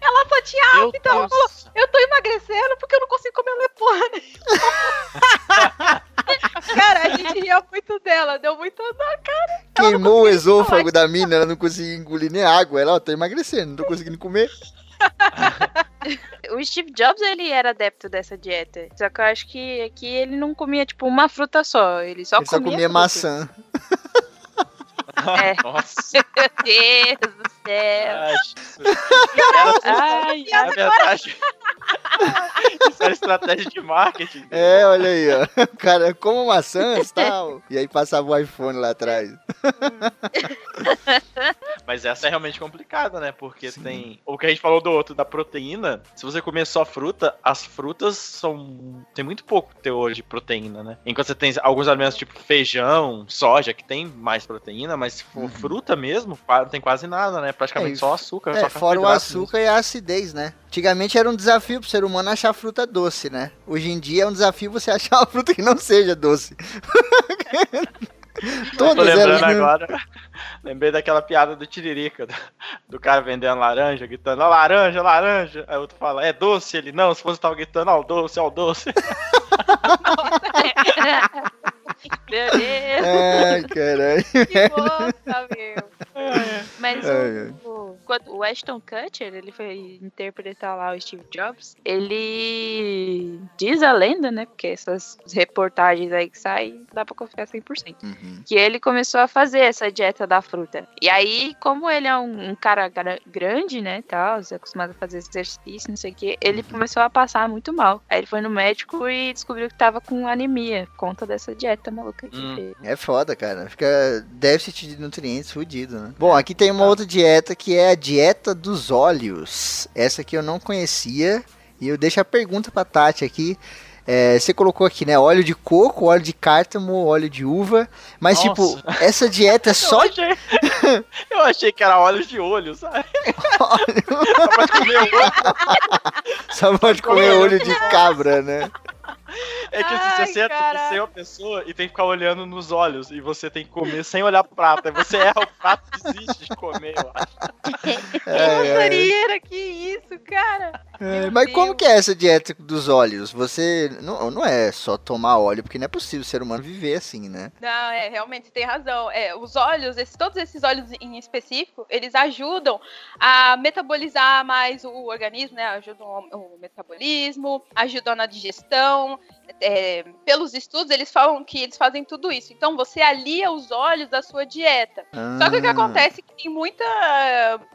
Ela só tinha Meu afta, ela falou, eu tô emagrecendo porque eu não consigo comer lepone. [laughs] Cara, a gente ria muito dela, deu muito dó, cara. Queimou o esôfago da mina, ela não conseguia engolir nem água. Ela, ó, tô emagrecendo, não tô conseguindo comer. [laughs] O Steve Jobs, ele era adepto dessa dieta. Só que eu acho que aqui ele não comia, tipo, uma fruta só. Ele só Ele só comia, comia fruta. maçã. É. [laughs] Nossa. Meu Deus do céu. Ai, Na [laughs] verdade. Isso era estratégia de marketing. É, olha aí, ó. O cara, como maçãs e tal. E aí passava o iPhone lá atrás. [laughs] Mas essa é realmente complicada, né? Porque tem. O que a gente falou do outro, da proteína. Se você comer só fruta, as frutas são. Tem muito pouco teor de proteína, né? Enquanto você tem alguns alimentos tipo feijão, soja, que tem mais proteína, mas se for fruta mesmo, não tem quase nada, né? Praticamente É, só açúcar. É, só fora o açúcar e a acidez, né? Antigamente era um desafio pro ser humano achar fruta doce, né? Hoje em dia é um desafio você [laughs] achar uma fruta que não seja doce. [laughs] [laughs] Todas lembrando elas. agora. Lembrei daquela piada do Tiririca, do, do cara vendendo laranja, gritando, ó, laranja, laranja. Aí o outro fala, é doce? Ele, não, se fosse tava gritando, ó, o doce, ó, o doce. [laughs] [laughs] meu Deus. Ai, caralho. Que bosta, meu. Mas o, o- quando o Ashton Kutcher, ele foi interpretar lá o Steve Jobs, ele diz a lenda, né? Porque essas reportagens aí que saem, dá pra confiar 100%. Uhum. Que ele começou a fazer essa dieta da fruta. E aí, como ele é um, um cara gra- grande, né, tal, é acostumado a fazer exercício, não sei o que, ele começou a passar muito mal. Aí ele foi no médico e descobriu que tava com anemia, por conta dessa dieta maluca que Hum. fez. É foda, cara. Fica déficit de nutrientes fudido, né? Bom, aqui tem uma outra dieta que é a dieta dos óleos. Essa aqui eu não conhecia. E eu deixo a pergunta pra Tati aqui. É, você colocou aqui, né? Óleo de coco, óleo de cártamo, óleo de uva. Mas, Nossa. tipo, essa dieta é [laughs] só Eu achei, eu achei que era óleo de olho, sabe? Só pra comer um. Só pode comer [laughs] olho de cabra, né? É que assim, Ai, você, senta, é uma pessoa e tem que ficar olhando nos olhos e você tem que comer sem olhar pro prato. Aí você erra o prato e desiste de comer, eu acho. É, é. Maria, que isso, cara? É, mas como Deus. que é essa dieta dos óleos? Você não, não é só tomar óleo, porque não é possível o ser humano viver assim, né? Não, é, realmente tem razão. É, os óleos, esses, todos esses óleos em específico, eles ajudam a metabolizar mais o organismo, né? Ajudam o, o metabolismo, ajudam na digestão. É, pelos estudos, eles falam que eles fazem tudo isso. Então, você alia os óleos da sua dieta. Só que o que Ah, acontece é que tem muita.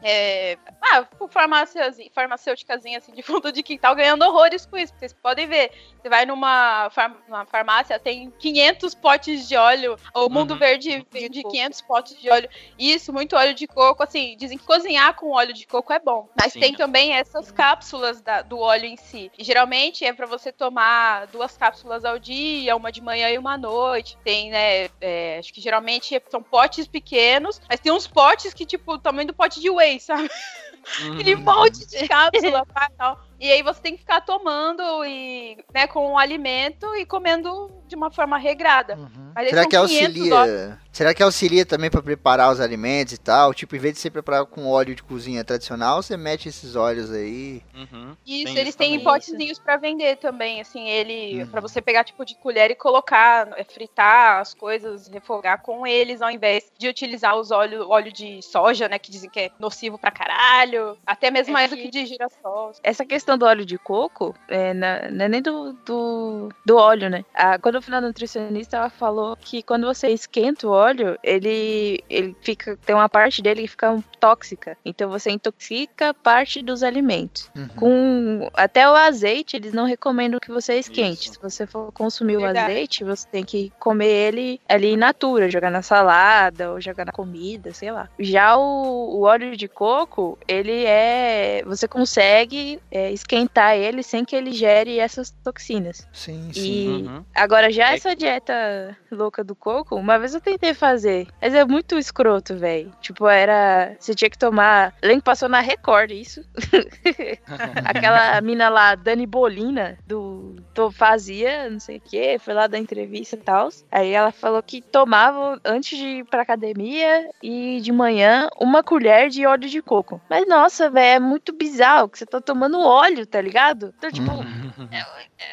É, ah, farmácias, farmacêuticas assim, de fundo de quintal ganhando horrores com isso. Vocês podem ver. Você vai numa, far- numa farmácia, tem 500 potes de óleo. O Mundo Uhum. Verde vende 500 potes de óleo. Isso, muito óleo de coco. Assim, dizem que cozinhar com óleo de coco é bom. Mas Sim. tem também essas cápsulas da- do óleo em si. E geralmente é pra você tomar duas cápsulas ao dia, uma de manhã e uma à noite. Tem, né? é, acho que geralmente são potes pequenos, mas tem uns potes que, tipo, o tamanho do pote de whey, sabe? [laughs] Aquele monte de cápsula [laughs] e tal. E aí você tem que ficar tomando e, né, com o alimento e comendo de uma forma regrada. Mas aí Será que 500 auxilia? dólares. Será que auxilia também pra preparar os alimentos e tal? Tipo, em vez de você preparar com óleo de cozinha tradicional, você mete esses óleos aí. Uhum. Isso, Tem eles isso têm também. potezinhos pra vender também, assim, ele Uhum. pra você pegar tipo de colher e colocar, é, fritar as coisas, refogar com eles, ao invés de utilizar os óleo, óleo de soja, né, que dizem que é nocivo pra caralho, até mesmo É mais do que- que de girassol. Essa questão do óleo de coco, é, na- não é nem do, do, do óleo, né? Ah, quando eu fui na nutricionista, ela falou que quando você esquenta o óleo, ele, ele fica. Tem uma parte dele que fica tóxica. Então você intoxica parte dos alimentos. Uhum. Com até o azeite, eles não recomendam que você esquente. Isso. Se você for consumir o Verdade. azeite, você tem que comer ele ali in natura, jogar na salada ou jogar na comida, sei lá. Já o, o óleo de coco, ele é. Você consegue é, esquentar ele sem que ele gere essas toxinas. Sim, sim. E Uhum. agora, já É. essa dieta louca do coco, uma vez eu tentei fazer, mas é muito escroto, velho. Tipo, era. Você tinha que tomar. Lembro que passou na Record isso. [laughs] Aquela mina lá, Dani Bolina, do. do fazia, não sei o que, foi lá da entrevista e tal. Aí ela falou que tomava antes de ir pra academia e de manhã uma colher de óleo de coco. Mas nossa, velho, é muito bizarro que você tá tomando óleo, tá ligado? Então, tipo, Uhum.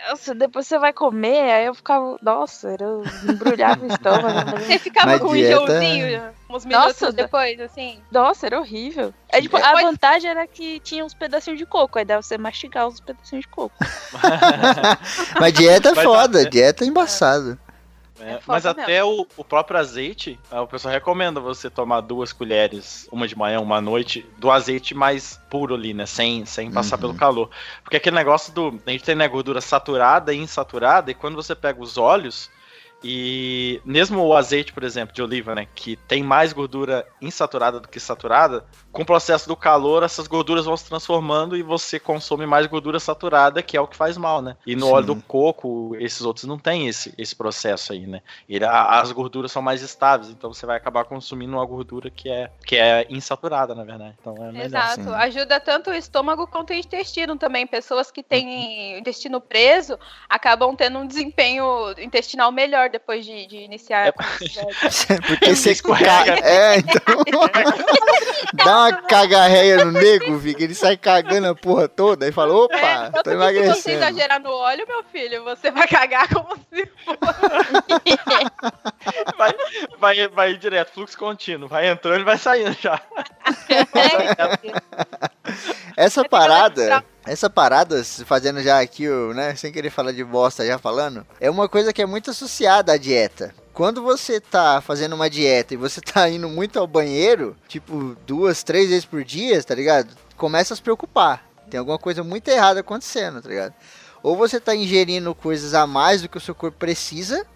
nossa, depois você vai comer, aí eu ficava, nossa, eu embrulhava o estômago. mas- [laughs] Você ficava Mas com um dieta- enjoozinho uns minutos Nossa, depois, assim. Nossa, era horrível. Aí, tipo, a Depois- vantagem era que tinha uns pedacinhos de coco, aí dava você mastigar os pedacinhos de coco. [laughs] Mas dieta é foda, dieta é embaçado. É, É mas até o, o próprio azeite, ah, o pessoal recomenda você tomar duas colheres, uma de manhã, uma à noite, do azeite mais puro ali, né? Sem, sem passar Uhum. pelo calor. Porque aquele negócio do. A gente tem né, gordura saturada e insaturada, e quando você pega os óleos. E mesmo o azeite, por exemplo, de oliva, né? Que tem mais gordura insaturada do que saturada, com o processo do calor, essas gorduras vão se transformando e você consome mais gordura saturada, que é o que faz mal, né? E no Sim. óleo do coco, esses outros não tem esse, esse processo aí, né? Ele, a- as gorduras são mais estáveis, então você vai acabar consumindo uma gordura que é, que é insaturada, na verdade. Então é melhor. Exato. sim. Ajuda tanto o estômago quanto o intestino também. Pessoas que têm o intestino preso acabam tendo um desempenho intestinal melhor depois de, de iniciar. É-. [laughs] Porque você escorrega. É, então. [laughs] Dá uma cagarreia no nego, fica. Ele sai cagando a porra toda e fala: opa, É, tô tanto que se você emagrecendo. exagerar no óleo, meu filho, você vai cagar como se [laughs] Vai, vai, vai direto, fluxo contínuo. Vai entrando e vai saindo já. Essa Vai parada, essa parada, fazendo já aqui, né, sem querer falar de bosta já falando, é uma coisa que é muito associada à dieta. Quando você tá fazendo uma dieta e você [laughs] tá indo muito ao banheiro, tipo duas, três vezes por dia, tá ligado? Começa a se preocupar. Tem alguma coisa muito errada acontecendo, tá ligado? Ou você tá ingerindo coisas a mais do que o seu corpo precisa,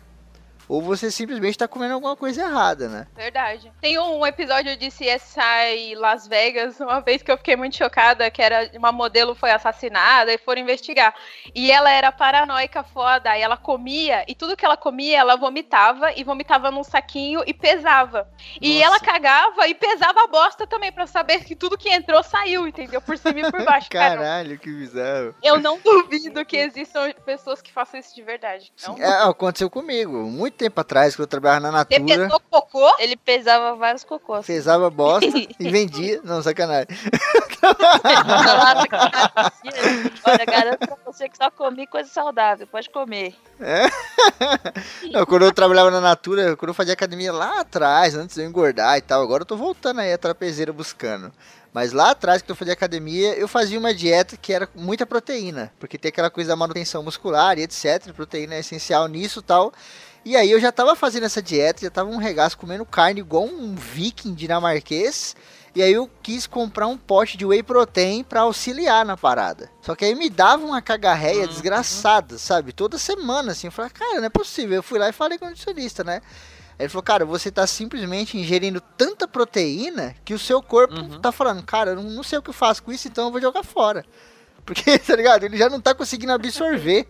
ou você simplesmente tá comendo alguma coisa errada, né? Verdade. Tem um episódio de CSI Las Vegas, uma vez que eu fiquei muito chocada, que era uma modelo foi assassinada e foram investigar. E ela era paranoica foda, aí ela comia, e tudo que ela comia, ela vomitava, e vomitava num saquinho e pesava. E Nossa. ela cagava e pesava a bosta também, pra saber que tudo que entrou saiu, entendeu? Por cima e por baixo. Cara, Caralho, que bizarro. eu não duvido que existam pessoas que façam isso de verdade. Não. É, aconteceu comigo. Muito tempo atrás, quando eu trabalhava na Você Natura. pesou cocô? Ele pesava vários cocôs. Pesava bosta [laughs] e vendia. Não, sacanagem. [laughs] Olha, garanto pra você que só comi coisa saudável, pode comer. [laughs] Não, quando eu trabalhava na Natura, quando eu fazia academia lá atrás, antes de eu engordar e tal, agora eu tô voltando aí a trapezeira buscando. Mas lá atrás, que eu fazia academia, eu fazia uma dieta que era muita proteína. Porque tem aquela coisa da manutenção muscular e etc. Proteína é essencial nisso e tal. E aí eu já tava fazendo essa dieta, já tava um regaço comendo carne igual um viking dinamarquês. E aí eu quis comprar um pote de whey protein pra auxiliar na parada. Só que aí me dava uma cagarreia desgraçada, sabe? Toda semana, assim. Eu falei, cara, não é possível. Eu fui lá e falei com o nutricionista, né? Ele falou, cara, você tá simplesmente ingerindo tanta proteína que o seu corpo tá falando, cara, eu não, não sei o que eu faço com isso, então eu vou jogar fora. [laughs] Porque, tá ligado? Ele já não tá conseguindo absorver.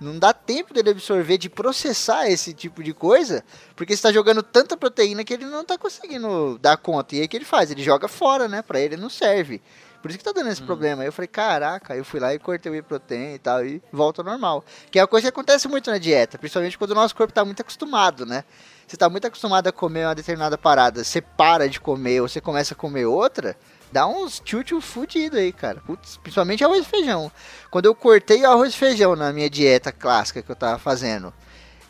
Não dá tempo dele absorver, de processar esse tipo de coisa, porque você tá jogando tanta proteína que ele não tá conseguindo dar conta. E aí o que ele faz? Ele joga fora, né? Pra ele não serve. Por isso que tá dando esse problema. Aí eu falei, caraca, eu fui lá e cortei o whey protein e tal, e volta ao normal. Que é uma coisa que acontece muito na dieta, principalmente quando o nosso corpo tá muito acostumado, né? Você tá muito acostumado a comer uma determinada parada, você para de comer ou você começa a comer outra, dá uns tchutchu fudido aí, cara. Putz, principalmente arroz e feijão. Quando eu cortei o arroz e feijão na minha dieta clássica que eu tava fazendo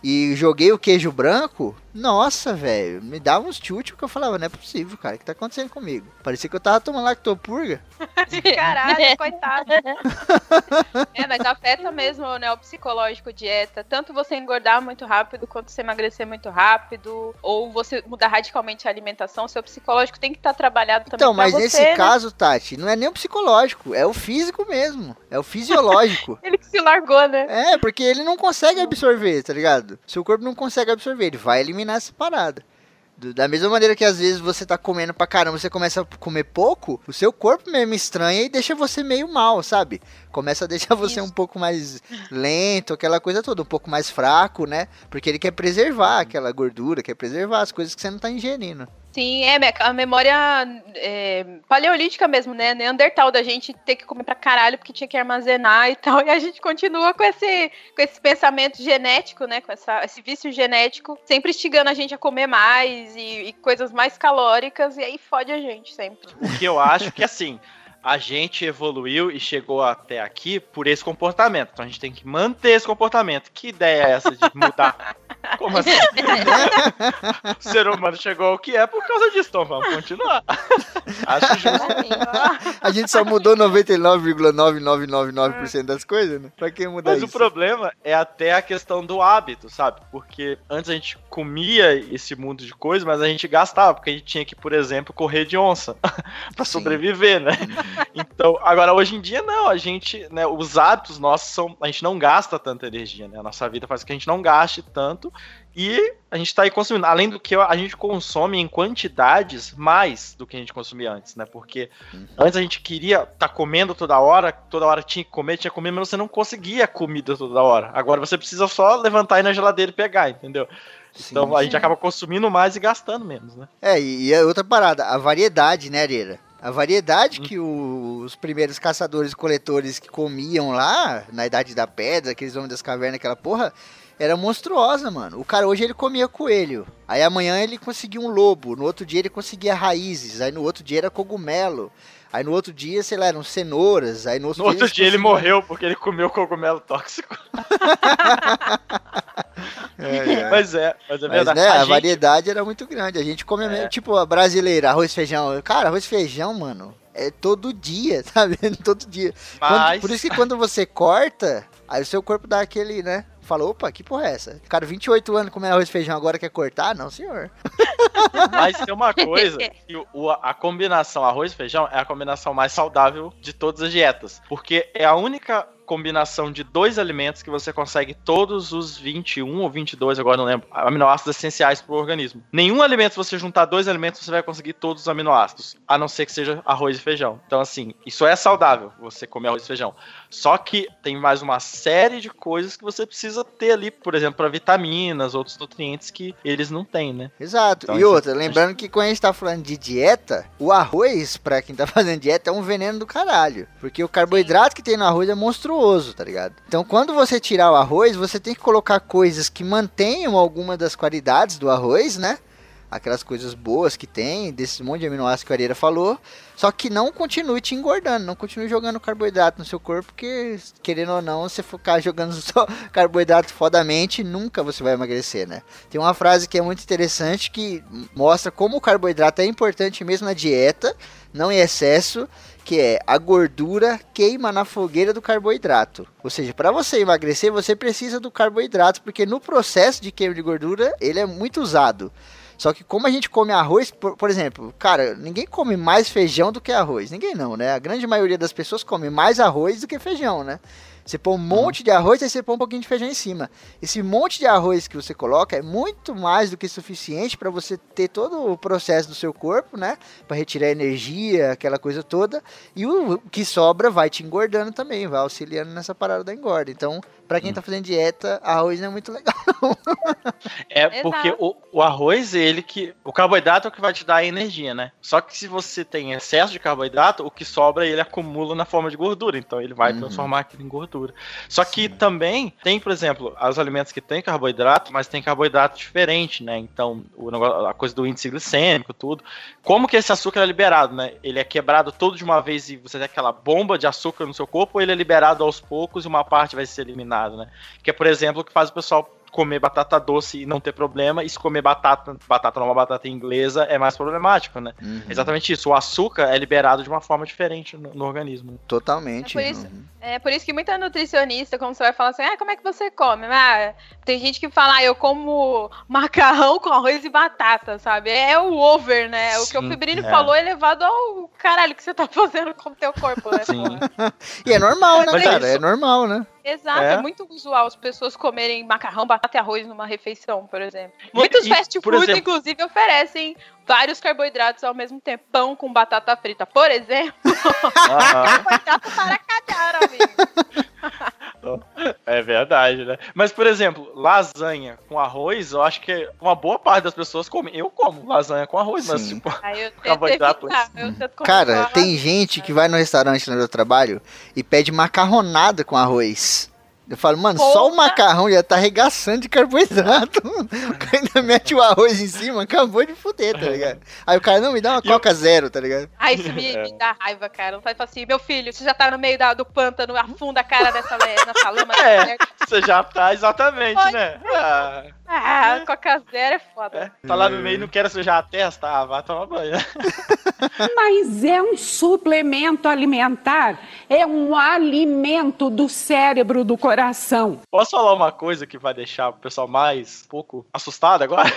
e joguei o queijo branco, nossa, velho, me dava uns tchutchu que eu falava, não é possível, cara, o que tá acontecendo comigo? Parecia que eu tava tomando lactopurga. [laughs] Caralho, [laughs] coitado. [laughs] É, mas afeta mesmo, né, o psicológico dieta. Tanto você engordar muito rápido, quanto você emagrecer muito rápido, ou você mudar radicalmente a alimentação, seu psicológico tem que estar trabalhado também Então, pra mas você, nesse né? caso, Tati, não é nem o psicológico, é o físico mesmo, é o fisiológico. Ele que se largou, né? É, porque ele não consegue absorver, tá ligado? Seu corpo não consegue absorver, ele vai eliminar essa parada. Da mesma maneira que às vezes você tá comendo pra caramba, você começa a comer pouco, o seu corpo mesmo estranha e deixa você meio mal, sabe? Começa a deixar você um pouco mais lento, aquela coisa toda, um pouco mais fraco, né? Porque ele quer preservar aquela gordura, quer preservar as coisas que você não tá ingerindo. Sim, é, a memória é, paleolítica mesmo, né? Neandertal da gente ter que comer pra caralho porque tinha que armazenar e tal. [laughs] E a gente continua com esse, com esse pensamento genético, né? Com essa, esse vício genético, sempre instigando a gente a comer mais e, e coisas mais calóricas, e aí fode a gente sempre. O que eu acho que assim, a gente evoluiu e chegou até aqui por esse comportamento. Então a gente tem que manter esse comportamento. Que ideia é essa de mudar? [laughs] Como assim? o [laughs] ser humano chegou ao que é por causa disso. Então vamos continuar. Acho justo. A gente só mudou 99,9999% das coisas, né? Pra que mudar Mas isso? o problema é até a questão do hábito, sabe? Porque antes a gente comia esse mundo de coisas, mas a gente gastava, porque a gente tinha que, por exemplo, correr de onça [laughs] pra sobreviver, né? Então, agora hoje em dia não, a gente, né, os hábitos nossos são, a gente não gasta tanta energia, né? A nossa vida faz com que a gente não gaste tanto e a gente tá aí consumindo, além do que a gente consome em quantidades mais do que a gente consumia antes, né? Porque antes a gente queria estar comendo toda hora, toda hora tinha que comer, tinha que comer, mas você não conseguia comida toda hora. Agora você precisa só levantar aí na geladeira e pegar, entendeu? Então a gente acaba consumindo mais e gastando menos, né? É, e e a outra parada, a variedade, né, Areira? A variedade que o- os primeiros caçadores e coletores que comiam lá, na Idade da Pedra, aqueles homens das cavernas, aquela porra, era monstruosa, mano. O cara hoje ele comia coelho. Aí amanhã ele conseguia um lobo. No outro dia ele conseguia raízes. Aí no outro dia era cogumelo. Aí no outro dia, sei lá, eram cenouras. Aí no outro No outro eles dia ele morreu porque ele comeu cogumelo tóxico. [laughs] É, é. Mas é, mas é Mas, verdade. né, a, gente- variedade era muito grande. A gente come, É. tipo, a brasileira, arroz e feijão. Cara, arroz e feijão, mano, é todo dia, [laughs] sabe? todo dia. Quando- Mas- por isso que quando você corta, aí o seu corpo dá aquele, né? Fala, opa, que porra é essa? Cara, 28 anos comendo arroz e feijão agora quer cortar? Não, senhor. [laughs] Mas tem uma coisa, [laughs] que o- o- a combinação arroz e feijão é a combinação mais saudável de todas as dietas. Porque é a única combinação de dois alimentos que você consegue todos os 21 ou 22, agora não lembro, aminoácidos essenciais para o organismo. Nenhum alimento, se você juntar dois alimentos, você vai conseguir todos os aminoácidos, a não ser que seja arroz e feijão. Então, assim, isso é saudável, você comer arroz e feijão. Só que tem mais uma série de coisas que você precisa ter ali, por exemplo, para vitaminas, outros nutrientes que eles não têm, né? Exato. Então, e isso- outra, lembrando que quando a gente tá falando de dieta, o arroz, pra quem tá [laughs] fazendo dieta, é um veneno do caralho. Porque o carboidrato que tem no arroz é monstruoso, tá ligado? Então quando você tirar o arroz, você tem que colocar coisas que mantenham alguma das qualidades do arroz, né? Aquelas coisas boas que tem, desses monte de aminoácidos que a Areira falou. Só que não continue te engordando, não continue jogando carboidrato no seu corpo, porque, querendo ou não, se ficar jogando [laughs] só carboidrato fodamente, nunca você vai emagrecer, né? Tem uma frase que é muito interessante que mostra como o carboidrato é importante mesmo na dieta, não em excesso, que é a gordura queima na fogueira do carboidrato. Ou seja, para você emagrecer, você precisa do carboidrato, porque no processo de queima de gordura, ele é muito usado. Só que como a gente come arroz, por, por exemplo, cara, ninguém come mais feijão do que arroz. Ninguém não, né? A grande maioria das pessoas come mais arroz do que feijão, né? Você põe um monte de arroz, aí você põe um pouquinho de feijão em cima. Esse monte de arroz que você coloca é muito mais do que suficiente para você ter todo o processo do seu corpo, né? Para retirar energia, aquela coisa toda. E o que sobra vai te engordando também, vai auxiliando nessa parada da engorda. Então, para quem tá fazendo dieta, arroz não é muito legal, [laughs] não. É Exato. porque o, o arroz, ele que. O carboidrato é o que vai te dar energia, né? Só que se você tem excesso de carboidrato, o que sobra ele acumula na forma de gordura. Então ele vai Uhum. transformar aquilo em gordura. Só que também tem, por exemplo, os alimentos que têm carboidrato, mas tem carboidrato diferente, né? Então, o negócio- a coisa do índice glicêmico, tudo. Como que esse açúcar é liberado, né? Ele é quebrado todo de uma vez e você tem aquela bomba de açúcar no seu corpo, ou ele é liberado aos poucos e uma parte vai ser eliminada, né? Que é, por exemplo, o que faz o pessoal comer batata doce e não ter problema, e se comer batata, batata não, batata inglesa é mais problemático, né? Uhum. Exatamente isso. O açúcar é liberado de uma forma diferente no, no organismo. Totalmente. É por isso- uhum. É por isso que muita nutricionista, como você vai falar assim, ah, como é que você come? Ah, tem gente que fala, ah, eu como macarrão com arroz e batata, sabe? É o over, né? o que o Sim, Fibrino é. falou é levado ao caralho que você tá [laughs] fazendo com o teu corpo, né? Sim. [laughs] E é normal, né, Mas é cara? É isso. normal, né? Exato, é. É. muito usual as pessoas comerem macarrão, batata e arroz numa refeição, por exemplo. Muitos E, fast foods, inclusive, oferecem vários carboidratos ao mesmo tempo. Pão com batata frita, por exemplo, Aham. [laughs] carboidrato para cagar, amigo. [laughs] [laughs] É verdade, né? Mas, por exemplo, lasanha com arroz, eu acho que uma boa parte das pessoas comem. Eu como lasanha com arroz, mas, Sim. tipo, Aí eu tento Carboidrato. evitar, eu Cara, tem gente que vai no restaurante no meu trabalho e pede macarronada com arroz. Eu falo, mano, só o Porra. macarrão já tá arregaçando de carboidrato. [laughs] O cara ainda mete o arroz em cima, acabou de fuder, tá ligado? Aí o cara, não, me dá uma E eu- coca zero, tá ligado? Ah, isso me, É. me dá raiva, cara. Não faz assim, meu filho, você já tá no meio da- do pântano, afunda a cara nessa, le- nessa lama. É. dessa merda. você já tá exatamente, Pode. né? Ah, Ah, Coca Zero é foda. é. Tá lá no meio e não quer sujar a testa? Ah, vai tomar banho. [laughs] Mas é um suplemento alimentar, é um alimento do cérebro, do coração. Posso falar uma coisa que vai deixar o pessoal mais um pouco assustado agora? [laughs]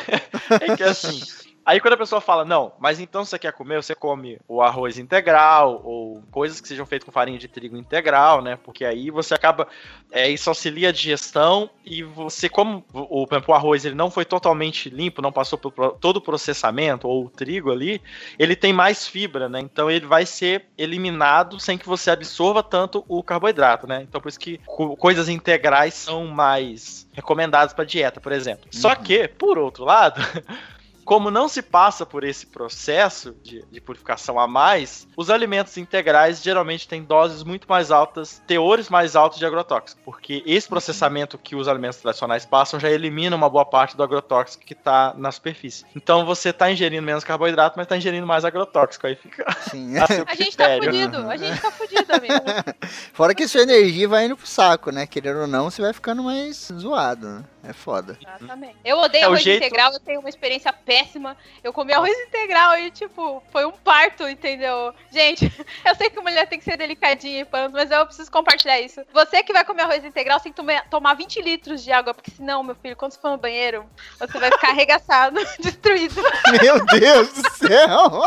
É que assim. Aí quando a pessoa fala, não, mas então você quer comer, você come o arroz integral, ou coisas que sejam feitas com farinha de trigo integral, né? Porque aí você acaba. É, isso auxilia a digestão e você, como o, o arroz ele não foi totalmente limpo, não passou por todo o processamento, ou o trigo ali, ele tem mais fibra, né? Então ele vai ser eliminado sem que você absorva tanto o carboidrato, né? Então por isso que co- coisas integrais são mais recomendadas para dieta, por exemplo. Só que, por outro lado, [laughs] como não se passa por esse processo de, de purificação a mais, os alimentos integrais geralmente têm doses muito mais altas, teores mais altos de agrotóxico, porque esse processamento que os alimentos tradicionais passam já elimina uma boa parte do agrotóxico que está na superfície. Então você está ingerindo menos carboidrato, mas está ingerindo mais agrotóxico, aí fica [laughs] Sim. [laughs] a seu A gente tá critério. fudido, a gente tá fudido, amigo. [laughs] Fora que sua energia vai indo pro saco, né? Querendo ou não, você vai ficando mais zoado, né? É foda. Exatamente. Eu odeio É, arroz jeito- integral, eu tenho uma experiência péssima. Eu comi arroz integral e, tipo, foi um parto, entendeu? Gente, [laughs] eu sei que mulher tem que ser delicadinha e pano, mas eu preciso compartilhar isso. Você que vai comer arroz integral, você tem que tomar 20 litros de água, porque senão, meu filho, quando você for no banheiro, você vai ficar arregaçado, [laughs] destruído. Meu Deus do céu!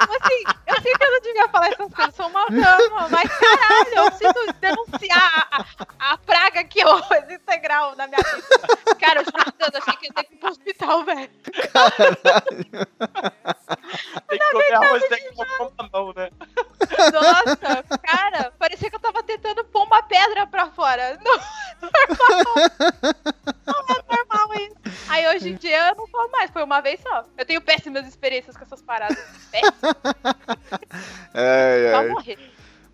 Assim, eu sei que eu não devia falar essas coisas, sou uma dama, mas caralho, eu preciso denunciar a, a- a praga que é o arroz integral na minha vida. Cara, eu eu achei que ia ter que ir pro hospital, velho. Tem que comer arroz integral com a mão, né? Nossa, cara, parecia que eu tava tentando pôr uma pedra pra fora. Não, [laughs] não é normal isso. Aí hoje em dia eu não como mais, foi uma vez só. Eu tenho péssimas experiências com essas paradas. Péssimas, [laughs] Ai, só ai. morrer.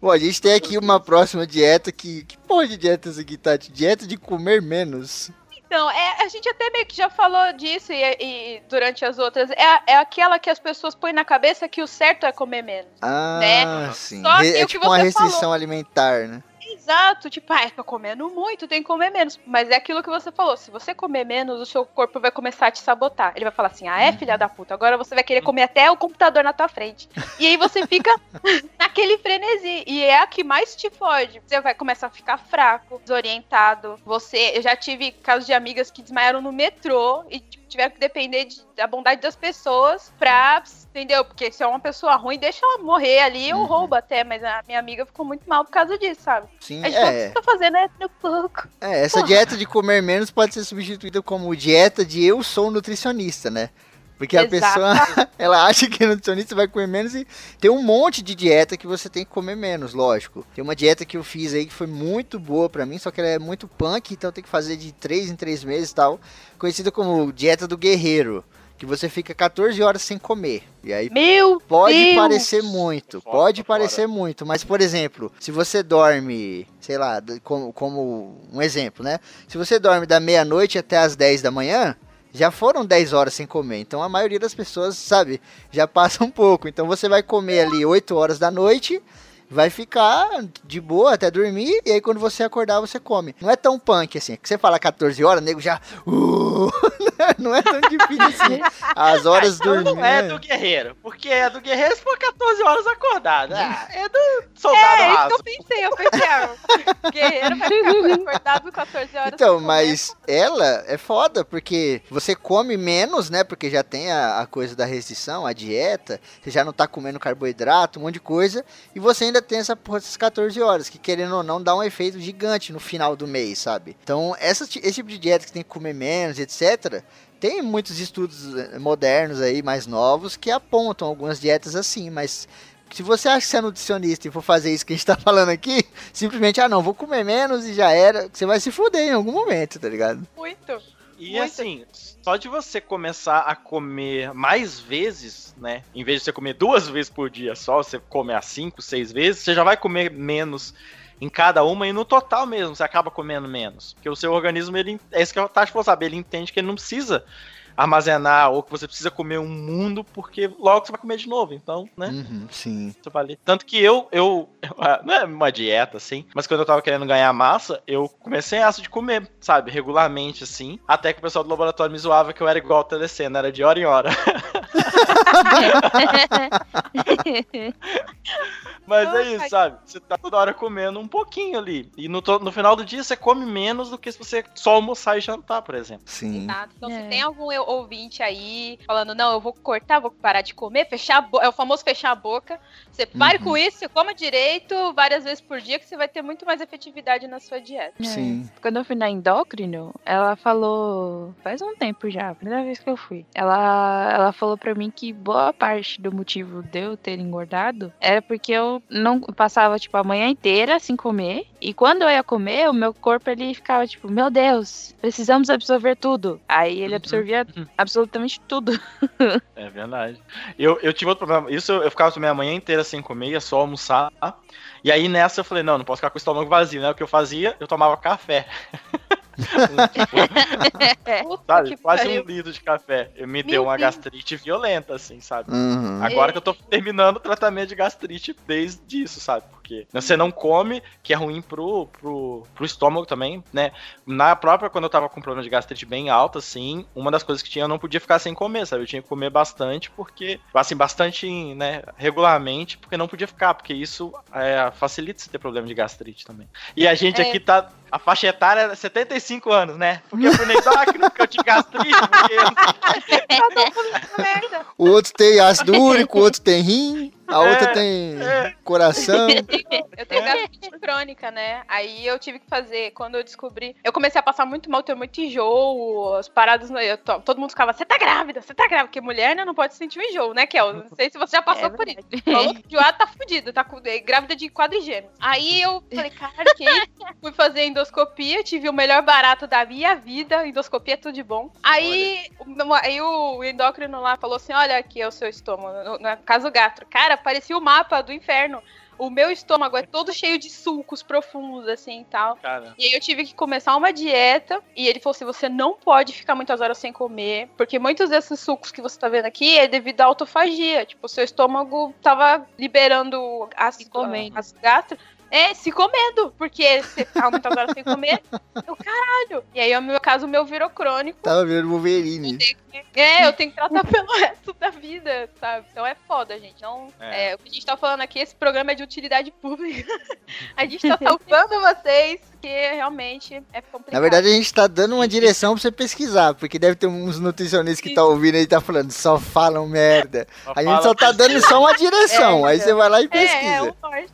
Bom, a gente tem aqui uma próxima dieta que. Que porra de dieta é essa aqui, Tati? Dieta de comer menos. Então, é, a gente até meio que já falou disso e, e durante as outras. É, é aquela que as pessoas põem na cabeça que o certo é comer menos. Ah, Né? sim. Só é que tipo uma restrição falou. alimentar, né? Exato, tipo, ah, tô comendo muito, tem que comer menos. Mas é aquilo que você falou, se você comer menos, o seu corpo vai começar a te sabotar. Ele vai falar assim, ah, é, filha da puta, agora você vai querer comer até o computador na tua frente. E aí você fica [laughs] naquele frenesi. E é a que mais te fode. Você vai começar a ficar fraco, desorientado. Você, eu já tive casos de amigas que desmaiaram no metrô e, tipo, tiveram que depender de- da bondade das pessoas pra, entendeu? Porque se é uma pessoa ruim, deixa ela morrer ali ou Uhum. rouba até. Mas a minha amiga ficou muito mal por causa disso, sabe? Sim, A gente falou, o que é. você tá fazendo é no pouco. É, essa Porra. dieta de comer menos pode ser substituída como dieta de eu sou nutricionista, né? Porque a Exato. pessoa, [laughs] ela acha que nutricionista vai comer menos e tem um monte de dieta que você tem que comer menos, lógico. Tem uma dieta que eu fiz aí que foi muito boa pra mim, só que ela é muito punk, então tem que fazer de 3 em 3 meses e tal. Conhecida como dieta do guerreiro, que você fica 14 horas sem comer. E aí Meu Pode Deus! parecer muito, pode parecer muito, mas por exemplo, se você dorme, sei lá, como, como um exemplo, né? Se você dorme da meia-noite até as 10 da manhã, já foram 10 horas sem comer. Então a maioria das pessoas, sabe, já passa um pouco. Então você vai comer ali 8 horas da noite, vai ficar de boa até dormir, e aí quando você acordar, você come. Não é tão punk assim, que você fala 14 horas, o nego já. "Uh", [laughs] não é tão difícil assim. As horas Então dormindo. não é né? do guerreiro. Porque é do guerreiro se for 14 horas acordado. Ah, é do soldado É, isso que raso. eu pensei. Eu pensei, ah, o guerreiro vai ficar [laughs] acordado 14 horas. Então, mas ela é foda, porque você come menos, né? Porque já tem a, a coisa da restrição, a dieta, você já não tá comendo carboidrato, um monte de coisa, e você ainda tem essa porra dessas 14 horas, que querendo ou não, dá um efeito gigante no final do mês, sabe? Então, essa, esse tipo de dieta que tem que comer menos, etc., tem muitos estudos eh, modernos aí, mais novos, que apontam algumas dietas assim, mas se você acha que você é nutricionista e for fazer isso que a gente tá [laughs] falando aqui, simplesmente, ah não, vou comer menos e já era, você vai se fuder em algum momento, tá ligado? Muito. E Muito. assim, só de você começar a comer mais vezes, né? Em vez de você comer duas [laughs] vezes por dia só, você comer a cinco, seis vezes, você já vai comer menos em cada uma e no total mesmo você acaba comendo menos. Porque o seu organismo, ele, é isso que eu Tati falou, sabe? Ele entende que ele não precisa armazenar ou que você precisa comer um mundo porque logo você vai comer de novo. Então, né? Uhum, sim. Isso vale. Tanto que eu, eu, [laughs] não é uma dieta assim, mas quando eu tava querendo ganhar massa, eu comecei essa de comer, sabe, regularmente assim, até que o pessoal do laboratório me zoava que eu era igual ao telecena, era de hora em hora. [laughs] [laughs] Mas é isso, sabe? Você tá toda hora comendo um pouquinho ali. E no, no final do dia você come menos do que se você só almoçar e jantar, por exemplo. Sim. Exato. Então, É. se tem algum ouvinte aí falando, não, eu vou cortar, vou parar de comer, fechar a boca, é o famoso fechar a boca. Você pare Uhum. com isso, coma direito várias vezes por dia, que você vai ter muito mais efetividade na sua dieta. É. Sim. Quando eu fui na endócrino, ela falou. Faz um tempo já, a primeira vez que eu fui. Ela, ela falou pra mim que boa parte do motivo de eu ter engordado era porque eu não passava, tipo, a manhã inteira sem comer. E quando eu ia comer, o meu corpo ele ficava, tipo, meu Deus, precisamos absorver tudo. Aí ele Uhum. absorvia absolutamente tudo. [laughs] É verdade. Eu, eu tive outro problema. Isso eu, eu ficava também a manhã inteira sem comer, ia só almoçar. E aí nessa eu falei, não, não posso ficar com o estômago vazio, né? O que eu fazia, eu tomava café. [laughs] Tipo, [laughs] sabe? Quase pariu. um litro de café. Eu me Meu deu uma Deus. gastrite violenta, assim, sabe? Uhum. Agora que eu tô terminando o tratamento de gastrite desde isso, sabe? Porque você não come, que é ruim pro, pro, pro estômago também, né? Na própria, quando eu tava com problema de gastrite bem alta, assim, uma das coisas que tinha, eu não podia ficar sem comer, sabe? Eu tinha que comer bastante, porque, assim, bastante, né, regularmente, porque não podia ficar, porque isso é, facilita você ter problema de gastrite também. E a gente É. aqui tá, a faixa etária é 75 anos, né? Porque eu fui endócrino, porque eu tinha gastrite, porque [laughs] merda. [laughs] O outro tem ácido úrico, o outro tem rim, a outra tem é. coração. [laughs] Eu tenho gastrite crônica, né? Aí eu tive que fazer, quando eu descobri. Eu comecei a passar muito mal, ter muito enjoo, as paradas. eu to- todo mundo ficava, você tá grávida, você tá grávida. Porque mulher, né, não pode sentir um enjoo, né, Kel? Não sei se você já passou É por isso. Falou que tá fudido, tá é, grávida de quadrigêmeos. Aí eu falei, cara, que? [laughs] Fui fazer endoscopia, tive o melhor barato da minha vida. Endoscopia é tudo de bom. Aí, o- aí o endócrino lá falou assim: olha aqui é o seu estômago, no, no caso gastro. Cara, parecia o mapa do inferno. O meu estômago é todo cheio de sulcos profundos, assim e tal. Cara, E aí eu tive que começar uma dieta. E ele falou assim: você não pode ficar muitas horas sem comer. Porque muitos desses sucos que você tá vendo aqui é devido à autofagia. Tipo, o seu estômago tava liberando ácido, ácido gástrico. É, se comendo. Porque você ficava muitas horas sem comer. Eu, caralho. E aí, no meu caso, o meu virou crônico. Tava vendo Wolverine. Que É, [laughs] eu tenho que tratar pelo resto da vida, sabe? Então é foda, gente. Não, É. é, o que a gente tá falando aqui, esse programa é de utilidade pública. [laughs] a gente tá salvando vocês, porque realmente é complicado. Na verdade, a gente tá dando uma direção pra você pesquisar, porque deve ter uns nutricionistas que tá ouvindo aí e tá falando, só falam merda. A gente fala só tá dando só uma direção, É, aí você vai lá e é, é, pesquisa. o norte.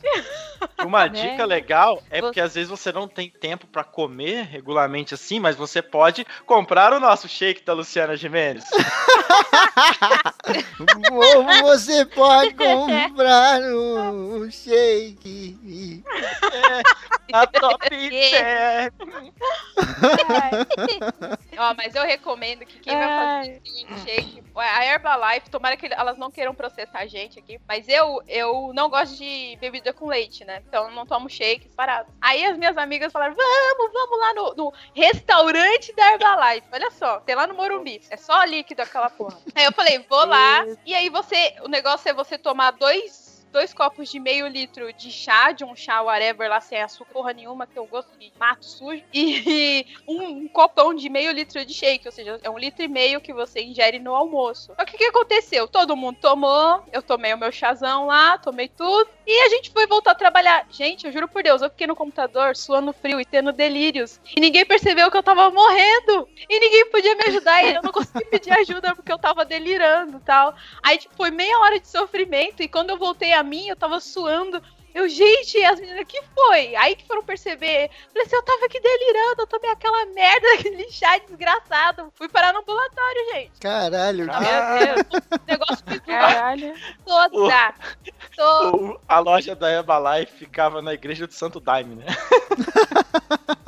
Uma [laughs] Né? dica legal é porque às vezes você não tem tempo pra comer regularmente assim, mas você pode comprar o nosso shake da Luciana Gimenez. [laughs] Ou você pode comprar [laughs] um shake. A top 10. [laughs] Ó, mas eu recomendo que quem vai fazer shake, a Herbalife, tomara que elas não queiram processar a gente aqui, mas eu, eu não gosto de bebida com leite, né? Então eu não tomo shakes parados. Aí as minhas amigas falaram: vamos, vamos lá no, no restaurante da Herbalife. Olha só, tem lá no Morumbi. É só líquido aquela porra. Aí eu falei: vou lá. E aí você, o negócio é você tomar dois. Dois copos de meio litro de chá, de um chá whatever lá, sem açúcar nenhuma, que eu gosto de mato sujo. E um, um copão de meio litro de shake, ou seja, é um litro e meio que você ingere no almoço. Só que o que aconteceu? Todo mundo tomou, eu tomei o meu chazão lá, tomei tudo, e a gente foi voltar a trabalhar. Gente, eu juro por Deus, eu fiquei no computador suando frio e tendo delírios. E ninguém percebeu que eu tava morrendo. E ninguém podia me ajudar. E eu não consegui pedir ajuda porque eu tava delirando tal. Aí, tipo, foi meia hora de sofrimento. E quando eu voltei a mim, eu tava suando. Eu, gente, as meninas, que foi? Aí que foram perceber. Falei assim, eu tava aqui delirando, eu tomei aquela merda, [laughs] aquele chá desgraçado. Fui parar no ambulatório, gente. Caralho, Meu Deus, o negócio foi Caralho. toda. Toda. O- A loja da Herbalife ficava na igreja do Santo Daime, né?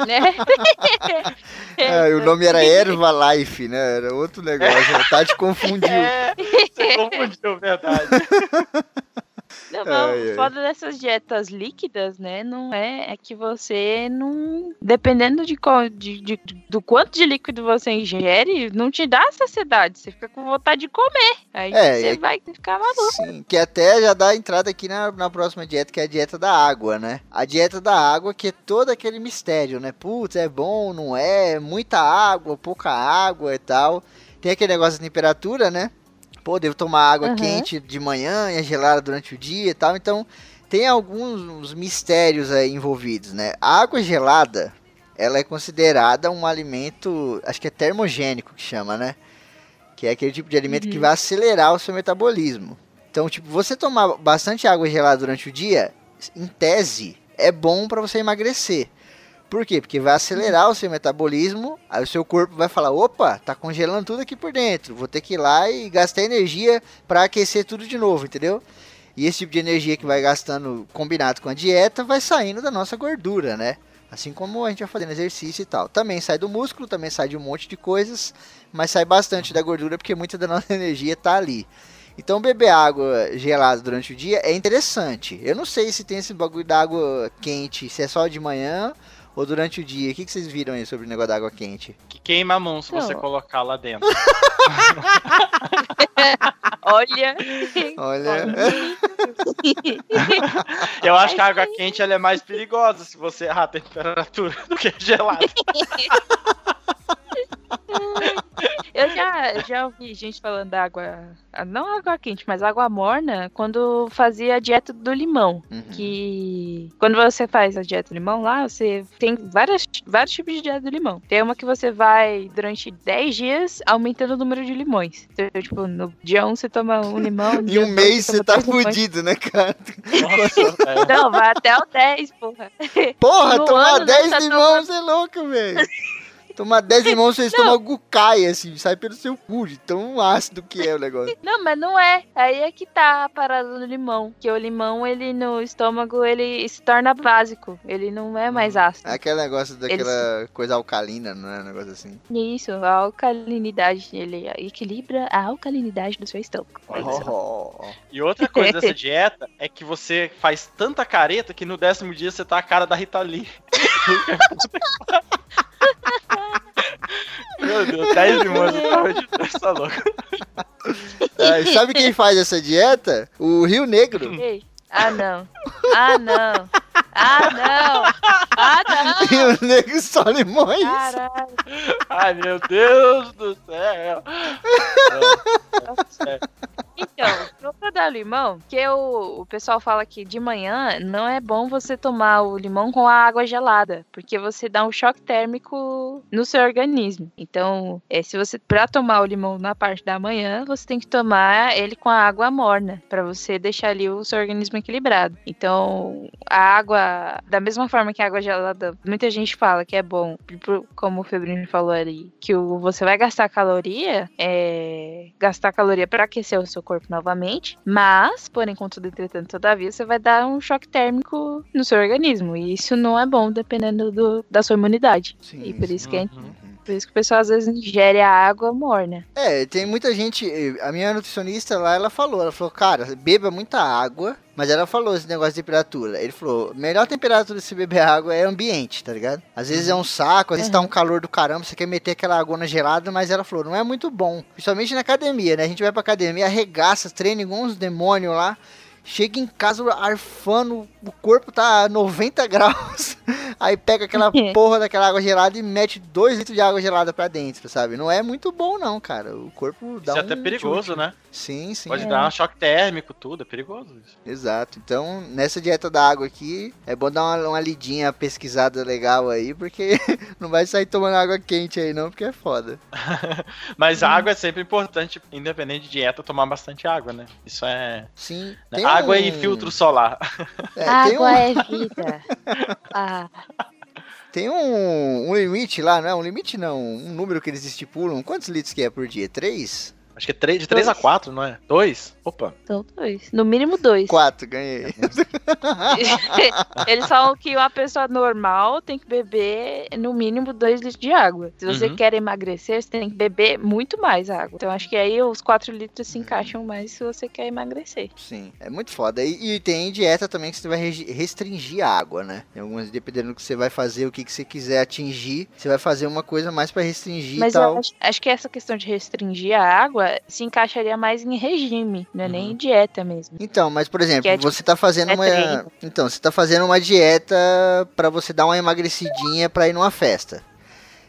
Né? [laughs] É, o nome era Erva Life, né? Era outro negócio. [laughs] A Tati confundiu. É, você confundiu, verdade. Não, foda dessas dietas líquidas, né? Não é, é que você não. Dependendo de, qual, de, de- do quanto de líquido você ingere, não te dá saciedade. Você fica com vontade de comer. Aí É, você é- vai ficar maluco. Sim, que até já dá entrada aqui na, na próxima dieta, que é a dieta da água, né? A dieta da água, que é todo aquele mistério, né? Putz, é bom, não é? Muita água, pouca água e tal. Tem aquele negócio da temperatura, né? Pô, devo tomar água Uhum. quente de manhã e a gelada durante o dia e tal. Então, tem alguns mistérios aí envolvidos, né? A água gelada, ela é considerada um alimento, acho que é termogênico que chama, né? Que é aquele tipo de alimento que Uhum. vai acelerar o seu metabolismo. Então, tipo, você tomar bastante água gelada durante o dia, em tese, é bom para você emagrecer. Por quê? Porque vai acelerar o seu metabolismo, aí o seu corpo vai falar: opa, tá congelando tudo aqui por dentro, vou ter que ir lá e gastar energia para aquecer tudo de novo, entendeu? E esse tipo de energia que vai gastando combinado com a dieta vai saindo da nossa gordura, né? Assim como a gente vai fazendo exercício e tal. Também sai do músculo, também sai de um monte de coisas, mas sai bastante da gordura porque muita da nossa [laughs] energia tá ali. Então beber água gelada durante o dia é interessante. Eu não sei se tem esse bagulho da água quente, se é só de manhã ou durante o dia. O que, que vocês viram aí sobre o negócio da água quente? Que queima a mão se você Não. colocar lá dentro. [laughs] Olha. Olha. [laughs] Eu acho que a água quente ela é mais perigosa se você errar a temperatura do que a gelada. [laughs] Eu já, já ouvi gente falando da água. Não água quente, mas água morna, quando fazia a dieta do limão. Uhum. Que quando você faz a dieta do limão lá, você tem várias, vários tipos de dieta do limão. Tem uma que você vai durante 10 dias aumentando o número de limões. Então, tipo, no dia 1 você toma um [laughs] limão. Em um mês você toma tá fudido, né, cara? Nossa, [laughs] é. Não, vai até o 10, porra. Porra, No tomar ano, né, 10 tá limões é louco, velho. [laughs] Tomar 10 limões, vocês tomam gucai, assim, sai pelo seu cu, de tão ácido que é o negócio. [laughs] Não, mas não é. Aí é que tá a parada do limão. Que o limão, ele no estômago, ele se torna básico. Ele não é mais ácido. É aquele negócio daquela coisa alcalina, não é? Um negócio assim. Isso, a alcalinidade, ele equilibra a alcalinidade do seu estômago. É isso. Oh, E outra [laughs] coisa dessa dieta é que você faz tanta careta que no décimo dia você tá a cara da Rita Lee. [laughs] Meu Deus, 10 limões eu tava de essa louca. Ah, sabe quem faz essa dieta? O Rio Negro. Ei, Ah, não. Ah, não. Ah, não! Ah, E não! o nego só limões. Caralho. Ai, meu Deus do céu. É, é. Então, pra dar limão, que o, pessoal fala que de manhã não é bom você tomar o limão com a água gelada, porque você dá um choque térmico no seu organismo. Então, é, se você para tomar o limão na parte da manhã, você tem que tomar ele com a água morna, para você deixar ali o seu organismo equilibrado. Então, a água, da mesma forma que a água gelada, muita gente fala que é bom, como o Febrino falou ali, que o, você vai gastar caloria, é, gastar caloria para aquecer o seu corpo novamente, mas, porém, contudo, entretanto, todavia, você vai dar um choque térmico no seu organismo, e isso não é bom dependendo do- da sua imunidade. Sim, e por sim. isso que é Uhum. por isso que o pessoal às vezes ingere a água morna. É, tem muita gente. A minha nutricionista lá, ela falou, ela falou, cara, beba muita água. Mas ela falou esse negócio de temperatura. Ele falou, melhor temperatura de se beber água é ambiente, tá ligado? Às vezes é um saco, às vezes tá um calor do caramba, você quer meter aquela água gelada, mas ela falou, não é muito bom. Principalmente na academia, né? A gente vai pra academia, arregaça, treina igual uns demônios lá. Chega em casa arfando, o corpo tá a 90 graus. [laughs] Aí pega aquela [laughs] porra daquela água gelada e mete 2 litros de água gelada pra dentro, sabe? Não é muito bom, não, cara. O corpo dá Isso é um. até perigoso, né? Sim, sim. Pode é. dar um choque térmico, tudo, é perigoso isso. Exato. Então, nessa dieta da água aqui, é bom dar uma, uma lidinha pesquisada legal aí, porque [laughs] não vai sair tomando água quente aí, não, porque é foda. Mas a água é sempre importante, independente de dieta, tomar bastante água, né? Isso é. Sim. né? Tem Água um- e filtro solar. É, tem água um, é vida. [laughs] Ah, tem um, um limite lá, não é? Um limite não, um número que eles estipulam. Quantos litros que é por dia? Três? Acho que é três- de 3 a 4, não é? 2? Opa. então dois. No mínimo dois. Quatro, ganhei. [laughs] Eles falam que uma pessoa normal tem que beber no mínimo 2 litros de água. Se você Uhum. quer emagrecer, você tem que beber muito mais água. Então acho que aí os 4 litros se encaixam mais se você quer emagrecer. Sim, é muito foda. E, e tem dieta também que você vai restringir a água, né? Tem algumas, dependendo do que você vai fazer, o que, que você quiser atingir, você vai fazer uma coisa mais pra restringir Mas e tal. eu acho, acho que essa questão de restringir a água se encaixaria mais em regime, não é nem em dieta mesmo. Então, mas por exemplo, é, tipo, você tá fazendo é uma. treino. Então, você tá fazendo uma dieta pra você dar uma emagrecidinha pra ir numa festa.